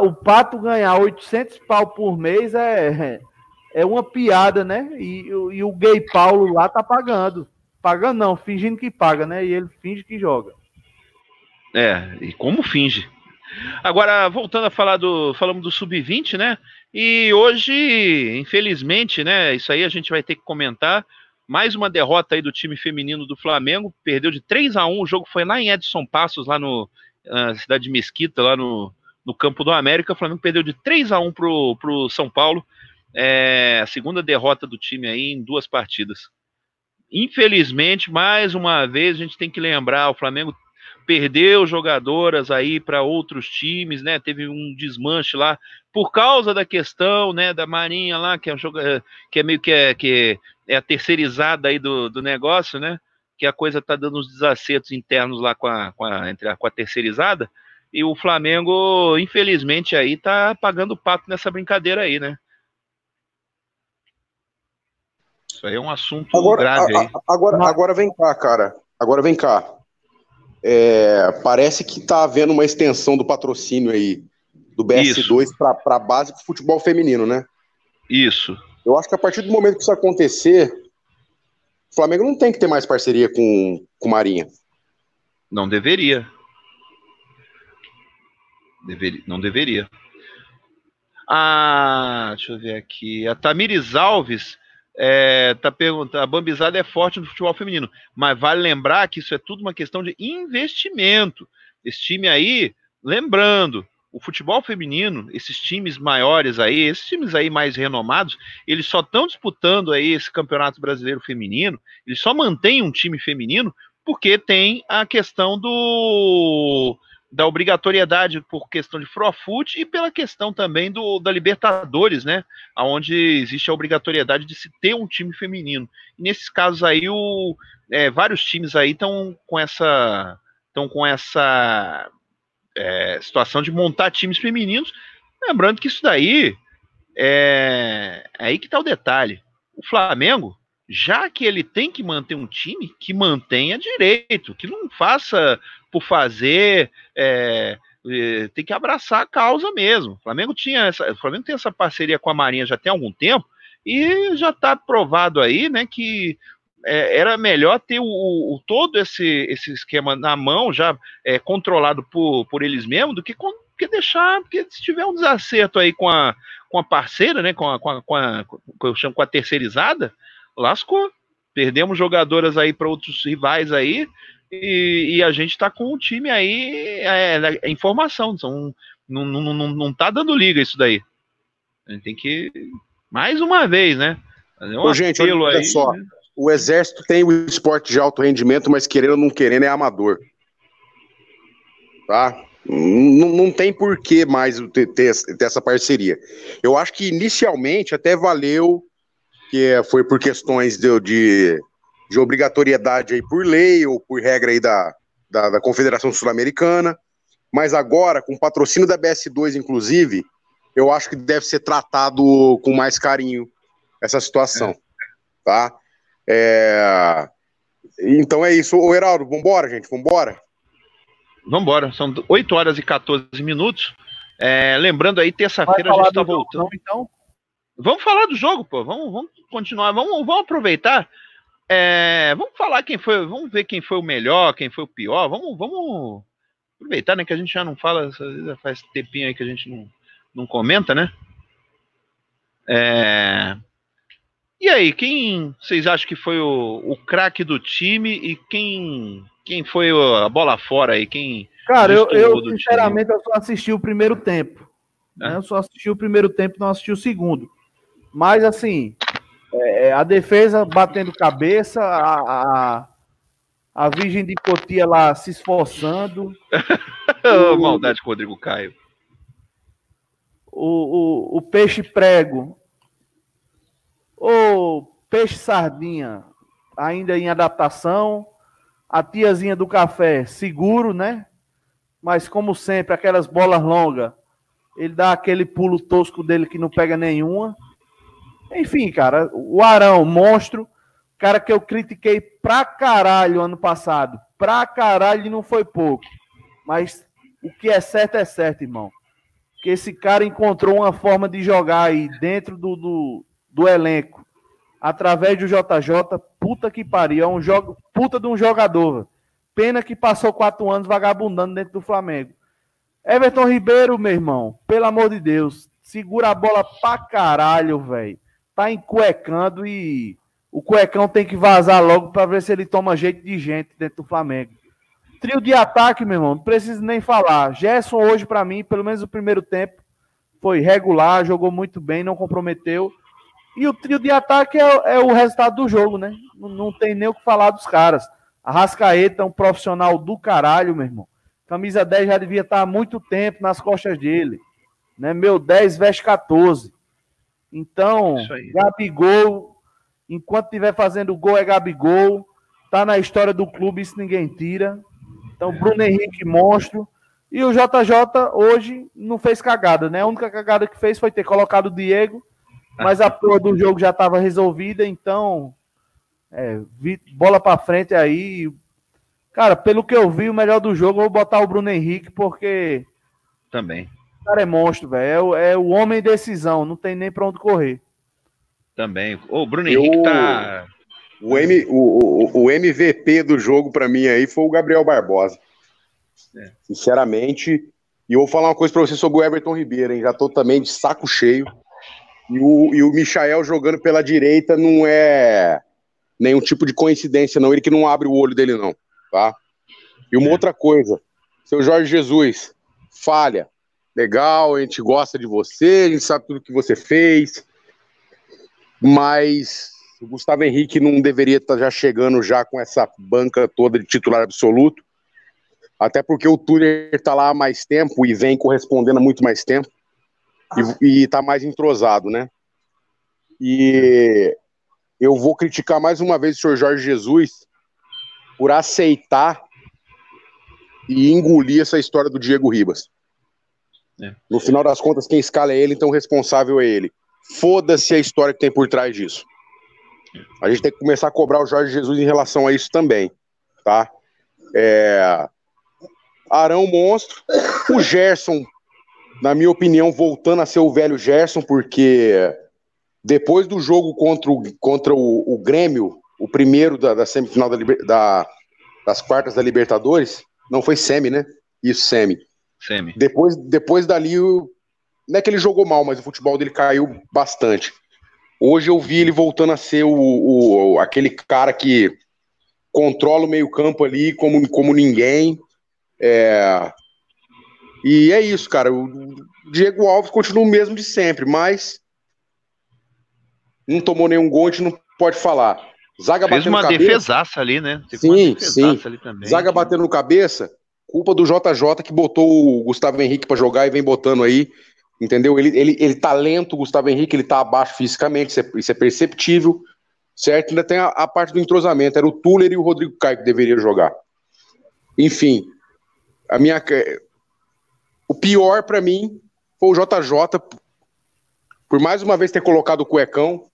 Speaker 2: o pato ganhar 800 pau por mês é, é uma piada, né? E, e o gay Paulo lá tá pagando. Pagando não, fingindo que paga, né? E ele finge que joga.
Speaker 3: É, e como finge. Agora, voltando a falar do. Falamos do Sub-20, né? E hoje, infelizmente, né? Isso aí a gente vai ter que comentar. Mais uma derrota aí do time feminino do Flamengo, perdeu de 3 a 1 o jogo foi lá em Edson Passos, lá no na cidade de Mesquita, lá no, no campo do América. O Flamengo perdeu de 3 a 1 pro, pro São Paulo. É a segunda derrota do time aí em duas partidas. Infelizmente, mais uma vez, a gente tem que lembrar, o Flamengo perdeu jogadoras aí para outros times, né? Teve um desmanche lá por causa da questão, né, da Marinha lá, que é, joga, que é meio que é, que é a terceirizada aí do, do negócio, né? Que a coisa tá dando uns desacertos internos lá com a, com a, entre a, com a terceirizada. E o Flamengo, infelizmente, aí tá pagando pato nessa brincadeira aí, né? Isso aí é um assunto
Speaker 4: agora,
Speaker 3: grave
Speaker 4: a, a, agora, agora vem cá, cara. Agora vem cá. É, parece que tá havendo uma extensão do patrocínio aí do BS2 para a base do futebol feminino, né?
Speaker 3: Isso.
Speaker 4: Eu acho que a partir do momento que isso acontecer, o Flamengo não tem que ter mais parceria com, com Marinha.
Speaker 3: Não deveria. Deveria, não deveria. Ah, deixa eu ver aqui. A Tamires Alves é, tá perguntando. A Bambizada é forte no futebol feminino, mas vale lembrar que isso é tudo uma questão de investimento. Esse time aí, lembrando, o futebol feminino, esses times maiores aí, esses times aí mais renomados, eles só estão disputando aí esse campeonato brasileiro feminino, eles só mantêm um time feminino porque tem a questão do da obrigatoriedade por questão de Profut e pela questão também do da Libertadores, né, aonde existe a obrigatoriedade de se ter um time feminino. E nesses casos aí o é, vários times aí estão com essa estão com essa é, situação de montar times femininos. Lembrando que isso daí é, é aí que está o detalhe. O Flamengo, já que ele tem que manter um time, que mantenha direito, que não faça por fazer, é, é, tem que abraçar a causa mesmo. O Flamengo tinha essa, Flamengo tem essa parceria com a Marinha já tem algum tempo e já está provado aí, né, que é, era melhor ter o, o, todo esse, esse esquema na mão, já é, controlado por, por eles mesmos, do que, com, deixar, porque se tiver um desacerto aí com a, com a parceira, né, com a, com a, com a, com a, com a terceirizada, lascou. Perdemos jogadoras aí para outros rivais aí, e, e, a gente está com o time aí, é, é, informação, são, não, não, não, não tá dando liga isso daí. A gente tem que, mais uma vez, né?
Speaker 4: Fazer um Ô, gente, olha aí, só, né? o Exército tem o esporte de alto rendimento, mas querendo ou não querendo é amador. Tá? Não, não tem por que mais ter, ter, ter, essa parceria. Eu acho que inicialmente até valeu, que foi por questões de, de, de obrigatoriedade aí por lei ou por regra aí da, da, da Confederação Sul-Americana, mas agora, com patrocínio da BS2, inclusive, eu acho que deve ser tratado com mais carinho essa situação, é. tá? É... Então é isso. Ô, Heraldo, vambora, gente, vambora?
Speaker 3: Vambora, são 8 horas e 14 minutos. É, lembrando aí, terça-feira a gente tá voltando. Então? Vamos falar do jogo, pô. Vamos, vamos continuar, vamos, vamos aproveitar. É, vamos falar quem foi, vamos ver quem foi o melhor, quem foi o pior. Vamos, vamos aproveitar, né? Que a gente já não fala, faz tempinho aí que a gente não, não comenta, né? É, e aí, quem vocês acham que foi o, o craque do time e quem quem foi a bola fora aí? Quem
Speaker 2: Cara, eu, eu sinceramente time? eu só assisti o primeiro tempo. É. Né? Eu só assisti o primeiro tempo, não assisti o segundo. Mas assim, é, é a defesa batendo cabeça, a, a, a Virgem de Cotia lá se esforçando. *laughs*
Speaker 3: oh, o, maldade com o Rodrigo Caio.
Speaker 2: O, o, o peixe prego o peixe sardinha ainda em adaptação, a tiazinha do café seguro, né? Mas como sempre, aquelas bolas longas, ele dá aquele pulo tosco dele que não pega nenhuma. Enfim, cara, o Arão, monstro, cara que eu critiquei pra caralho ano passado. Pra caralho não foi pouco. Mas o que é certo é certo, irmão. Que esse cara encontrou uma forma de jogar aí dentro do, do, do elenco através do JJ, puta que pariu, é um jogo, puta de um jogador. Pena que passou quatro anos vagabundando dentro do Flamengo. Everton Ribeiro, meu irmão, pelo amor de Deus, segura a bola pra caralho, velho. Tá encuecando e o cuecão tem que vazar logo para ver se ele toma jeito de gente dentro do Flamengo. Trio de ataque, meu irmão, não preciso nem falar. Gerson hoje para mim, pelo menos o primeiro tempo, foi regular, jogou muito bem, não comprometeu. E o trio de ataque é, é o resultado do jogo, né? Não, não, tem nem o que falar dos caras. A Rascaeta é um profissional do caralho, meu irmão. Camisa 10 já devia estar há muito tempo nas costas dele. Né? Meu 10 veste 14. Então, Gabigol, enquanto estiver fazendo gol, é Gabigol. Tá na história do clube, isso ninguém tira. Então, Bruno Henrique, monstro. E o JJ hoje não fez cagada, né? A única cagada que fez foi ter colocado o Diego mas a porra do jogo já estava resolvida, então é, vi, bola para frente aí. Cara, pelo que eu vi, o melhor do jogo, eu vou botar o Bruno Henrique, porque.
Speaker 3: Também.
Speaker 2: O cara é monstro, velho. É, é, o homem decisão, não tem nem para onde correr.
Speaker 3: Também. O Bruno Henrique eu, tá.
Speaker 4: O, M, o, o, o MVP do jogo para mim aí foi o Gabriel Barbosa. É. Sinceramente. E eu vou falar uma coisa para você sobre o Everton Ribeiro, hein? Já tô também de saco cheio. E o, e o Michael jogando pela direita não é nenhum tipo de coincidência, não. Ele que não abre o olho dele, não. Tá? E uma é. outra coisa, seu Jorge Jesus, falha. Legal, a gente gosta de você, a gente sabe tudo que você fez, mas o Gustavo Henrique não deveria estar tá já chegando já com essa banca toda de titular absoluto, até porque o Tuller está lá há mais tempo e vem correspondendo há muito mais tempo e, e tá mais entrosado, né? E eu vou criticar mais uma vez o senhor Jorge Jesus por aceitar e engolir essa história do Diego Ribas. É. No final das contas, quem escala é ele, então o responsável é ele. Foda-se a história que tem por trás disso. A gente tem que começar a cobrar o Jorge Jesus em relação a isso também, tá? É... Arão monstro, o Gerson na minha opinião, voltando a ser o velho Gerson, porque depois do jogo contra o, contra o, o Grêmio, o primeiro da, da semifinal da, da, das quartas da Libertadores, não foi semi, né? Isso, semi. Semi. Depois, depois dali, o, não é que ele jogou mal, mas o futebol dele caiu bastante. Hoje eu vi ele voltando a ser o, o aquele cara que controla o meio-campo ali como, como ninguém. É... E é isso, cara. O Diego Alves continua o mesmo de sempre, mas não tomou nenhum gol, a gente não pode falar.
Speaker 3: Zaga Fez batendo uma cabeça. defesaça ali, né?
Speaker 4: Teve sim, sim. Zaga batendo cabeça, culpa do JJ que botou o Gustavo Henrique para jogar e vem botando aí. Entendeu? Ele, ele, ele tá lento, o Gustavo Henrique, ele tá abaixo fisicamente, isso é, isso é perceptível, certo? Ainda tem a, a, parte do entrosamento, era o Tuller e o Rodrigo Caio que deveriam jogar. Enfim, a minha. O pior para mim foi o JJ, por mais uma vez ter colocado o cuecão,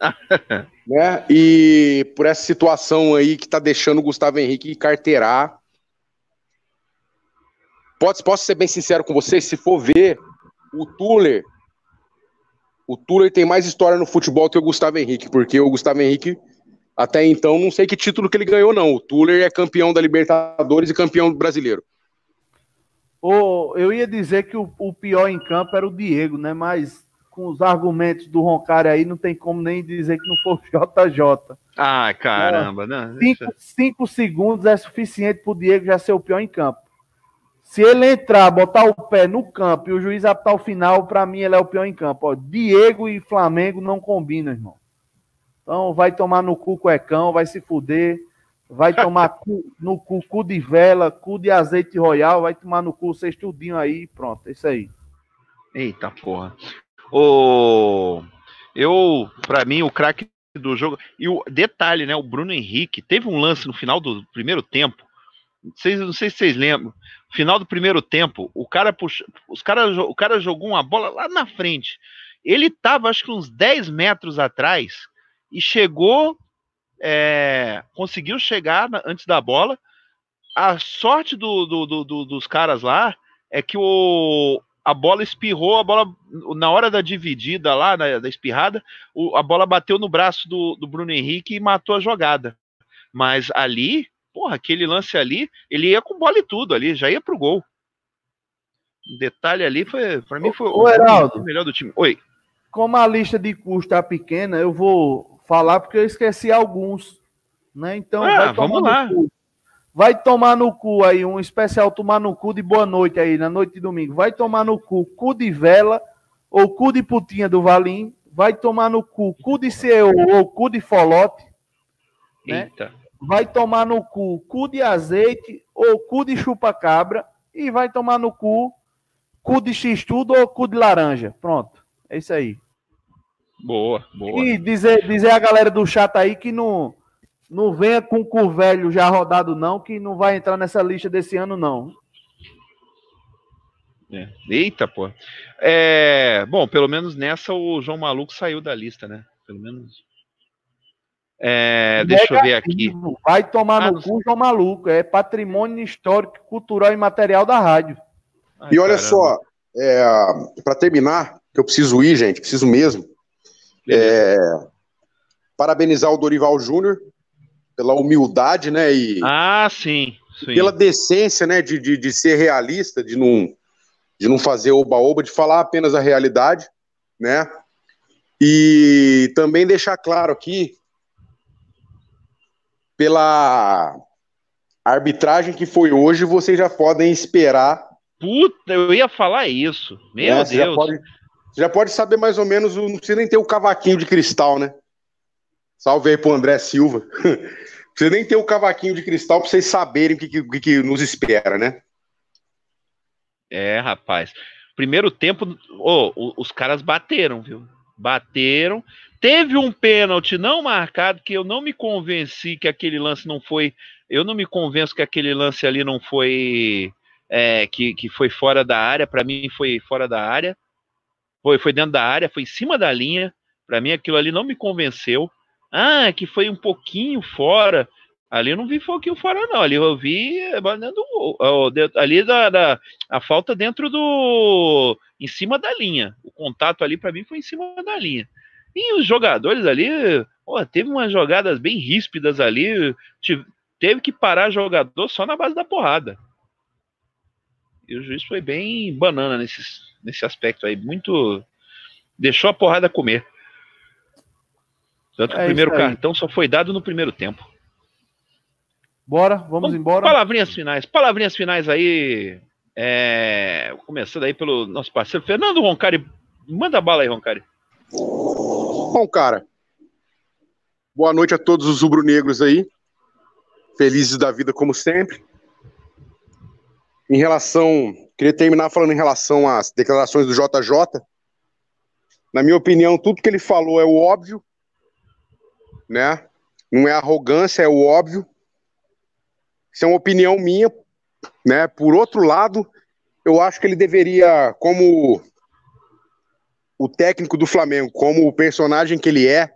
Speaker 4: *laughs* né? E por essa situação aí que tá deixando o Gustavo Henrique carteirar. Pode, posso ser bem sincero com vocês, se for ver o Tuller, o Tuller tem mais história no futebol que o Gustavo Henrique, porque o Gustavo Henrique até então não sei que título que ele ganhou não. O Tuller é campeão da Libertadores e campeão brasileiro.
Speaker 2: Oh, eu ia dizer que o, o pior em campo era o Diego, né? Mas com os argumentos do Roncari aí, não tem como nem dizer que não for JJ.
Speaker 3: Ah, caramba, né?
Speaker 2: Cinco, cinco segundos é suficiente para o Diego já ser o pior em campo. Se ele entrar, botar o pé no campo e o juiz apitar o final, para mim ele é o pior em campo. Ó, Diego e Flamengo não combinam, irmão. Então vai tomar no cu cuecão, vai se fuder. Vai tomar cu, no cu, cu de vela, cu de azeite royal, vai tomar no cu vocês tudinho aí pronto, é isso aí.
Speaker 3: Eita porra. O eu, para mim, o craque do jogo e o detalhe, né? O Bruno Henrique teve um lance no final do primeiro tempo. Não sei se vocês lembram. Final do primeiro tempo, o cara os cara, o cara jogou uma bola lá na frente. Ele tava, acho que uns 10 metros atrás e chegou, é, conseguiu chegar na, antes da bola. A sorte do, do, do, dos caras lá é que o, a bola espirrou, a bola, na hora da dividida lá, da, da espirrada, o, a bola bateu no braço do, do Bruno Henrique e matou a jogada. Mas ali, porra, aquele lance ali, ele ia com bola e tudo ali, já ia pro gol. O detalhe ali foi, para mim, foi
Speaker 2: o, Heraldo,
Speaker 3: o melhor do time. Oi.
Speaker 2: Como a lista de custos tá pequena, eu vou falar porque eu esqueci alguns, né? Então,
Speaker 3: ah, vamos lá. Custo.
Speaker 2: Vai tomar no cu aí, um especial tomar no cu de boa noite aí, na noite de domingo. Vai tomar no cu, cu de vela, ou cu de putinha do Valim. Vai tomar no cu, cu de CEO ou cu de folote. Né? Eita. Vai tomar no cu, cu de azeite ou cu de chupa-cabra. E vai tomar no cu, cu de x-tudo ou cu de laranja. Pronto, é isso aí.
Speaker 3: Boa, boa.
Speaker 2: E dizer, dizer a galera do chat aí que não não venha com o velho já rodado, não, que não vai entrar nessa lista desse ano, não.
Speaker 3: É. Eita, pô. É, bom, pelo menos nessa o João Maluco saiu da lista, né? Pelo menos. É, deixa eu ver aqui.
Speaker 2: Vai tomar ah, no cu, João Maluco. É patrimônio histórico, cultural e material da rádio.
Speaker 4: Ai, e olha caramba. só, é, para terminar, que eu preciso ir, gente, preciso mesmo. É, parabenizar o Dorival Júnior pela humildade, né? E
Speaker 3: ah, sim,
Speaker 4: sim. pela decência, né? De, de, de ser realista, de não, de não fazer oba-oba, de falar apenas a realidade, né? E também deixar claro aqui, pela arbitragem que foi hoje, vocês já podem esperar.
Speaker 3: Puta, eu ia falar isso. Meu né? Deus. Você
Speaker 4: já, pode, já pode saber mais ou menos, não precisa nem ter o cavaquinho de cristal, né? Salve aí pro André Silva. *laughs* Você nem ter o cavaquinho de cristal para vocês saberem o que, que, que, nos espera, né?
Speaker 3: É, rapaz. Primeiro tempo, oh, os caras bateram, viu? Bateram. Teve um pênalti não marcado que eu não me convenci que aquele lance não foi. Eu não me convenço que aquele lance ali não foi. É, que, que foi fora da área. Para mim, foi fora da área. Foi, foi dentro da área, foi em cima da linha. Para mim, aquilo ali não me convenceu. Ah, que foi um pouquinho fora. Ali eu não vi pouquinho fora, não. Ali eu vi ali da, da, a falta dentro do. em cima da linha. O contato ali para mim foi em cima da linha. E os jogadores ali, oh, teve umas jogadas bem ríspidas ali. Teve que parar jogador só na base da porrada. E o juiz foi bem banana nesse, nesse aspecto aí. Muito. Deixou a porrada comer. Tanto que é o primeiro cartão só foi dado no primeiro tempo.
Speaker 2: Bora, vamos Bom, embora.
Speaker 3: Palavrinhas finais. Palavrinhas finais aí. É... Começando aí pelo nosso parceiro Fernando Roncari. Manda bala aí, Roncari.
Speaker 4: Bom, cara. Boa noite a todos os rubro-negros aí. Felizes da vida, como sempre. Em relação. Queria terminar falando em relação às declarações do JJ. Na minha opinião, tudo que ele falou é o óbvio, né? Não é arrogância, é o óbvio. Isso é uma opinião minha, né? Por outro lado, eu acho que ele deveria, como o técnico do Flamengo, como o personagem que ele é,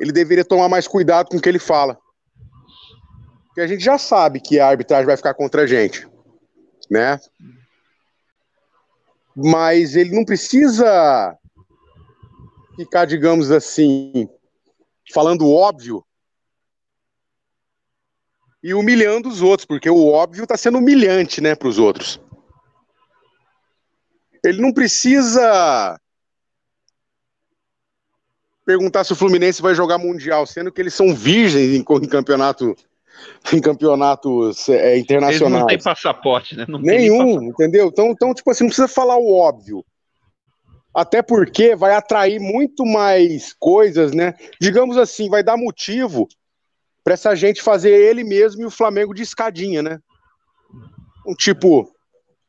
Speaker 4: ele deveria tomar mais cuidado com o que ele fala. Porque a gente já sabe que a arbitragem vai ficar contra a gente, né? Mas ele não precisa ficar, digamos assim, falando óbvio e humilhando os outros, porque o óbvio está sendo humilhante, né, para os outros. Ele não precisa perguntar se o Fluminense vai jogar mundial, sendo que eles são virgens em, em campeonato *laughs* em campeonatos é, internacionais. Eles não
Speaker 3: tem passaporte, né? Não
Speaker 4: Nenhum, passaporte. entendeu? Então, então, tipo assim, não precisa falar o óbvio. Até porque vai atrair muito mais coisas, né? Digamos assim, vai dar motivo para essa gente fazer ele mesmo e o Flamengo de escadinha, né? Um tipo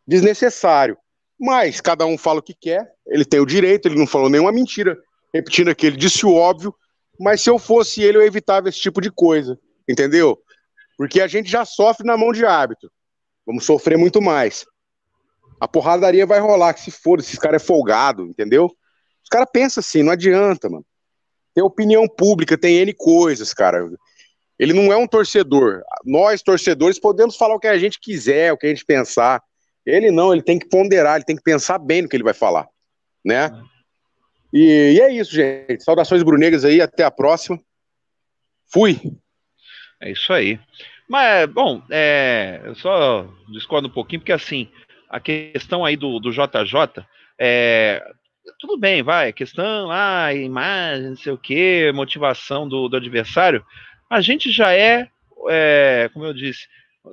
Speaker 4: desnecessário. Mas cada um fala o que quer, ele tem o direito, ele não falou nenhuma mentira, repetindo aqui, ele disse o óbvio, mas se eu fosse ele, eu evitava esse tipo de coisa, entendeu? Porque a gente já sofre na mão de árbitro, vamos sofrer muito mais. A porradaria vai rolar, que se for, esses caras é folgado, entendeu? Os caras pensam assim, não adianta, mano. Tem opinião pública, tem N coisas, cara. Ele não é um torcedor. Nós, torcedores, podemos falar o que a gente quiser, o que a gente pensar. Ele não, ele tem que ponderar, ele tem que pensar bem no que ele vai falar, né? E, e é isso, gente. Saudações brunegras aí, até a próxima. Fui.
Speaker 3: É isso aí. Mas, bom, é, eu só discordo um pouquinho, porque assim, a questão aí do, do JJ, é, tudo bem, vai, questão, ah, imagem, não sei o que, motivação do, do adversário, a gente já é, é como eu disse,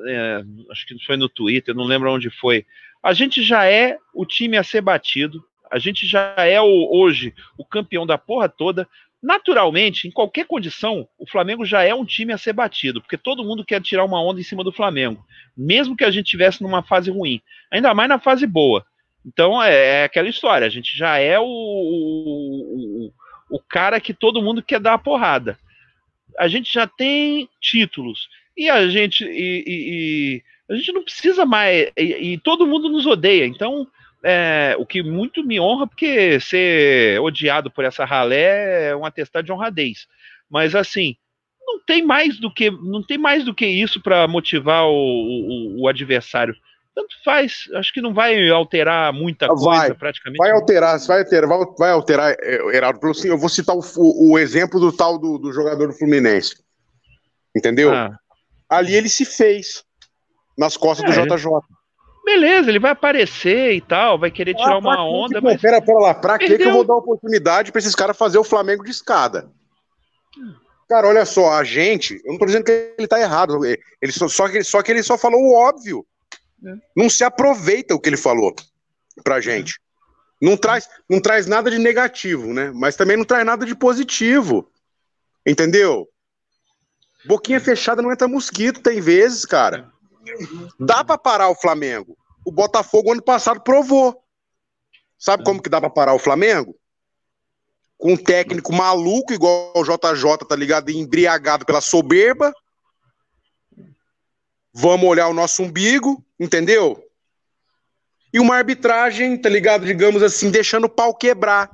Speaker 3: é, acho que foi no Twitter, não lembro onde foi. A gente já é o time a ser batido, a gente já é o, hoje o campeão da porra toda. Naturalmente, em qualquer condição, o Flamengo já é um time a ser batido, porque todo mundo quer tirar uma onda em cima do Flamengo, mesmo que a gente tivesse numa fase ruim, ainda mais na fase boa. Então é, é aquela história, a gente já é o, o, o cara que todo mundo quer dar a porrada. A gente já tem títulos, e a gente e, e, e a gente não precisa mais e, e, todo mundo nos odeia. Então é, o que muito me honra porque ser odiado por essa ralé é um atestado de honradez. Mas assim não tem mais do que não tem mais do que isso para motivar o, o, o, adversário tanto faz acho que não vai alterar muita coisa
Speaker 4: vai,
Speaker 3: praticamente
Speaker 4: vai alterar vai alterar vai, vai alterar Heraldo assim, eu vou citar o, o, exemplo do tal do, do jogador do Fluminense entendeu ah ali ele se fez nas costas é, do JJ.
Speaker 3: Beleza, ele vai aparecer e tal, vai querer tirar ah, uma onda.
Speaker 4: mas... Pera, pera lá, pra que, que eu vou dar oportunidade pra esses caras fazer o Flamengo de escada? Cara, olha só, a gente, eu não tô dizendo que ele tá errado, ele só, só, que, só que ele só falou o óbvio. Não se aproveita o que ele falou pra gente. Não traz, não traz nada de negativo, né? Mas também não traz nada de positivo. Entendeu? Boquinha fechada não entra mosquito, tem vezes, cara. Dá para parar o Flamengo. O Botafogo ano passado provou. Sabe como que dá para parar o Flamengo? Com um técnico maluco igual o JJ, tá ligado? Embriagado pela soberba. Vamos olhar o nosso umbigo, entendeu? E uma arbitragem, tá ligado? Digamos assim, deixando o pau quebrar.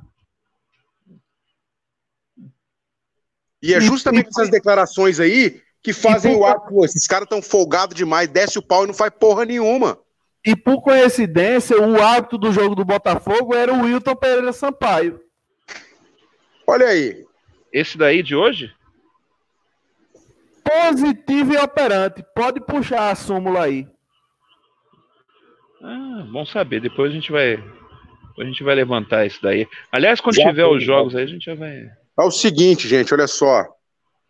Speaker 4: E é justamente essas declarações aí que fazem por... o ato. Esses caras tão folgados demais, desce o pau e não faz porra nenhuma.
Speaker 2: E por coincidência, o hábito do jogo do Botafogo era o Wilton Pereira Sampaio.
Speaker 4: Olha aí.
Speaker 3: Esse daí de hoje?
Speaker 2: Positivo e operante. Pode puxar a súmula aí.
Speaker 3: Ah, bom saber. Depois a gente vai. A gente vai levantar isso daí. Aliás, quando já tiver os jogos aí, a gente já vai.
Speaker 4: É o seguinte, gente, olha só.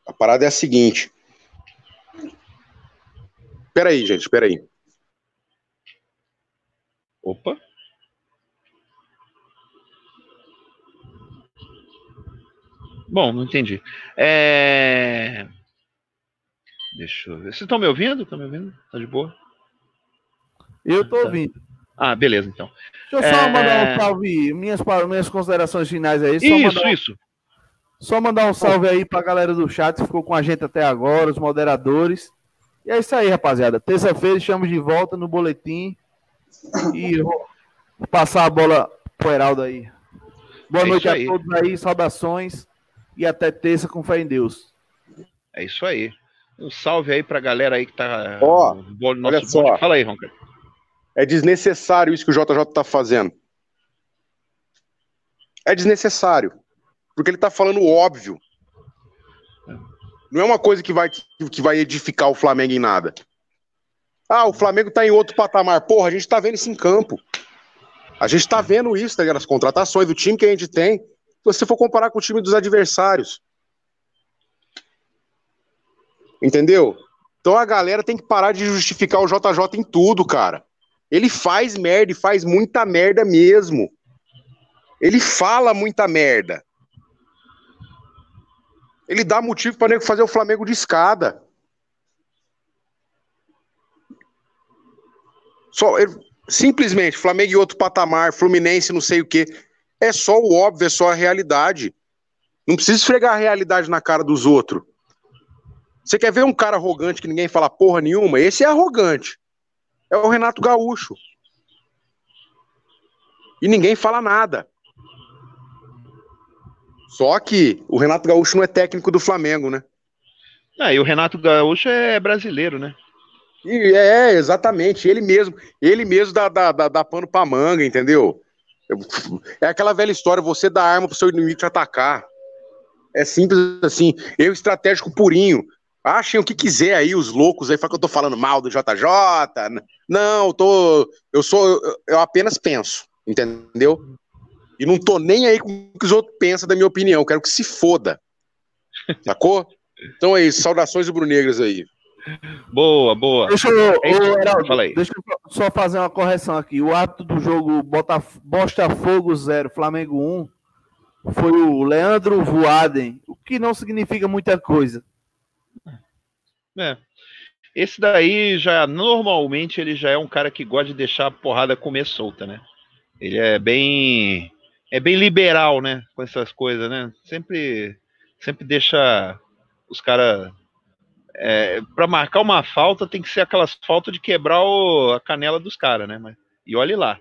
Speaker 4: A parada é a seguinte. Peraí, gente, peraí.
Speaker 3: Opa. Bom, não entendi. É... Deixa eu ver. Vocês estão me ouvindo? Estão me ouvindo? Tá de boa?
Speaker 2: Eu tô ouvindo.
Speaker 3: Ah, beleza, então.
Speaker 2: Deixa eu só é... mandar um salve, minhas, minhas considerações finais aí. Só
Speaker 3: isso,
Speaker 2: mandar...
Speaker 3: isso.
Speaker 2: Só mandar um salve aí pra galera do chat que ficou com a gente até agora, os moderadores. E é isso aí, rapaziada. Terça-feira estamos de volta no boletim. E vou passar a bola pro Heraldo aí. Boa é noite a todos aí, saudações. E até terça com fé em Deus.
Speaker 3: É isso aí. Um salve aí pra galera aí que tá.
Speaker 4: Ó, oh, olha só.
Speaker 3: Fala aí, Ronca.
Speaker 4: É desnecessário isso que o JJ tá fazendo. É desnecessário. Porque ele tá falando óbvio. Não é uma coisa que vai, que vai edificar o Flamengo em nada. Ah, o Flamengo tá em outro patamar. Porra, a gente tá vendo isso em campo. A gente tá vendo isso, tá ligado? As contratações do time que a gente tem. Se você for comparar com o time dos adversários. Entendeu? Então a galera tem que parar de justificar o JJ em tudo, cara. Ele faz merda e faz muita merda mesmo. Ele fala muita merda. Ele dá motivo para fazer o Flamengo de escada. Só ele, simplesmente Flamengo e outro patamar, Fluminense, não sei o quê. É só o óbvio, é só a realidade. Não precisa esfregar a realidade na cara dos outros. Você quer ver um cara arrogante que ninguém fala porra nenhuma? Esse é arrogante é o Renato Gaúcho. E ninguém fala nada. Só que o Renato Gaúcho não é técnico do Flamengo, né?
Speaker 3: Ah, e o Renato Gaúcho é brasileiro, né?
Speaker 4: E é, exatamente. Ele mesmo, ele mesmo dá, dá, dá, dá pano pra manga, entendeu? É aquela velha história, você dá arma pro seu inimigo te atacar. É simples assim. Eu, estratégico purinho. Achem o que quiser aí, os loucos aí, falam que eu tô falando mal do JJ. Não, eu tô. Eu sou. Eu apenas penso, entendeu? E não tô nem aí com o que os outros pensam da minha opinião. Eu quero que se foda. Sacou? Então é isso. Saudações brunegras aí.
Speaker 3: Boa, boa.
Speaker 2: Deixa eu, é ô, Heraldo, Fala aí. deixa eu só fazer uma correção aqui. O ato do jogo Botafogo 0, Flamengo 1 foi o Leandro Voaden, o que não significa muita coisa.
Speaker 3: É. Esse daí já normalmente ele já é um cara que gosta de deixar a porrada comer solta, né? Ele é bem é bem liberal, né, com essas coisas, né? Sempre sempre deixa os caras é, para marcar uma falta tem que ser aquelas faltas de quebrar o, a canela dos caras, né? Mas, e olhe lá.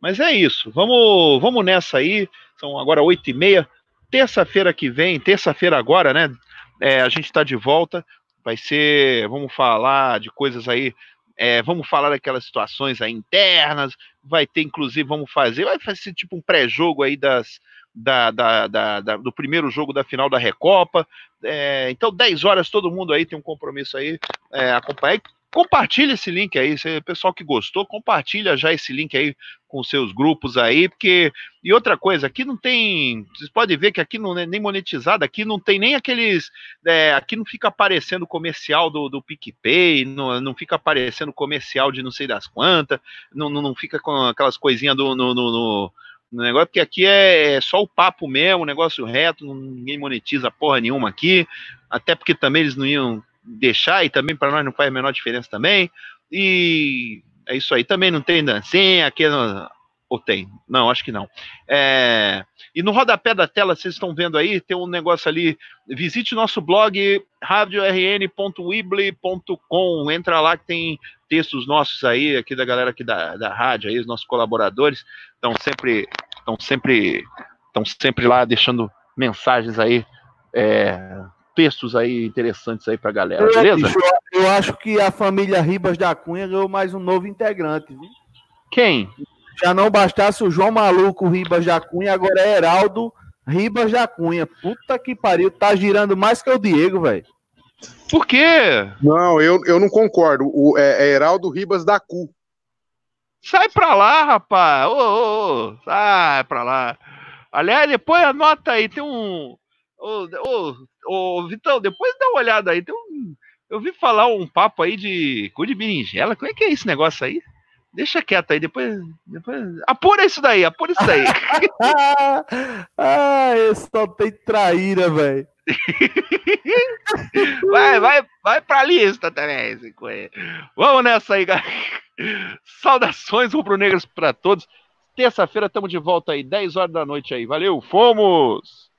Speaker 3: Mas é isso. Vamos vamos nessa aí. São agora oito e meia. Terça-feira que vem, terça-feira agora, né? É, a gente está de volta. Vai ser, vamos falar de coisas aí, é, vamos falar daquelas situações aí internas. Vai ter, inclusive, vamos fazer, vai fazer tipo um pré-jogo aí das, da, da, da, do primeiro jogo da final da Recopa. É, então, 10 horas, todo mundo aí tem um compromisso aí, é, acompanhar. Compartilha esse link aí, se pessoal que gostou, compartilha já esse link aí com seus grupos aí, porque e outra coisa, aqui não tem, vocês podem ver que aqui não é nem monetizado, aqui não tem nem aqueles, é, aqui não fica aparecendo comercial do, do PicPay, não, não fica aparecendo comercial de não sei das quantas, não, não, não fica com aquelas coisinhas do no, no, no no negócio, porque aqui é, é só o papo mesmo, negócio reto, ninguém monetiza porra nenhuma aqui, até porque também eles não iam deixar, e também para nós não faz a menor diferença também. E é isso aí. Também não tem dancinha, aqui ou tem? Não, acho que não. É, e no rodapé da tela, vocês estão vendo aí, tem um negócio ali. Visite nosso blog radiorn.weebly.com. Entra lá que tem textos nossos aí, aqui da galera aqui da, da rádio, aí, os nossos colaboradores estão sempre, estão sempre, estão sempre lá deixando mensagens aí é, textos aí interessantes aí pra galera, é, beleza? Bicho,
Speaker 2: eu acho que a família Ribas da Cunha ganhou mais um novo integrante, viu?
Speaker 3: Quem?
Speaker 2: Já não bastasse o João Maluco Ribas da Cunha, agora é Heraldo Ribas da Cunha. Puta que pariu, tá girando mais que o Diego, velho.
Speaker 3: Por quê?
Speaker 4: Não, eu, eu não concordo. O, é, é Heraldo Ribas da Cu.
Speaker 3: Sai pra lá, rapaz. Ô, ô, ô. Sai pra lá. Aliás, depois anota aí, tem um Ô, ô, ô, Vitão, depois dá uma olhada aí. Tem um, eu vi falar um papo aí de cu de berinjela. Como é que é esse negócio aí? Deixa quieto aí, depois, depois. Apura isso daí, apura isso daí. *laughs*
Speaker 2: ah, esse só tem traíra, velho. *laughs*
Speaker 3: vai, vai, vai pra lista também, Vamos nessa aí, galera. Saudações rubro-negras para todos. Terça-feira estamos de volta aí, 10 horas da noite aí. Valeu, fomos!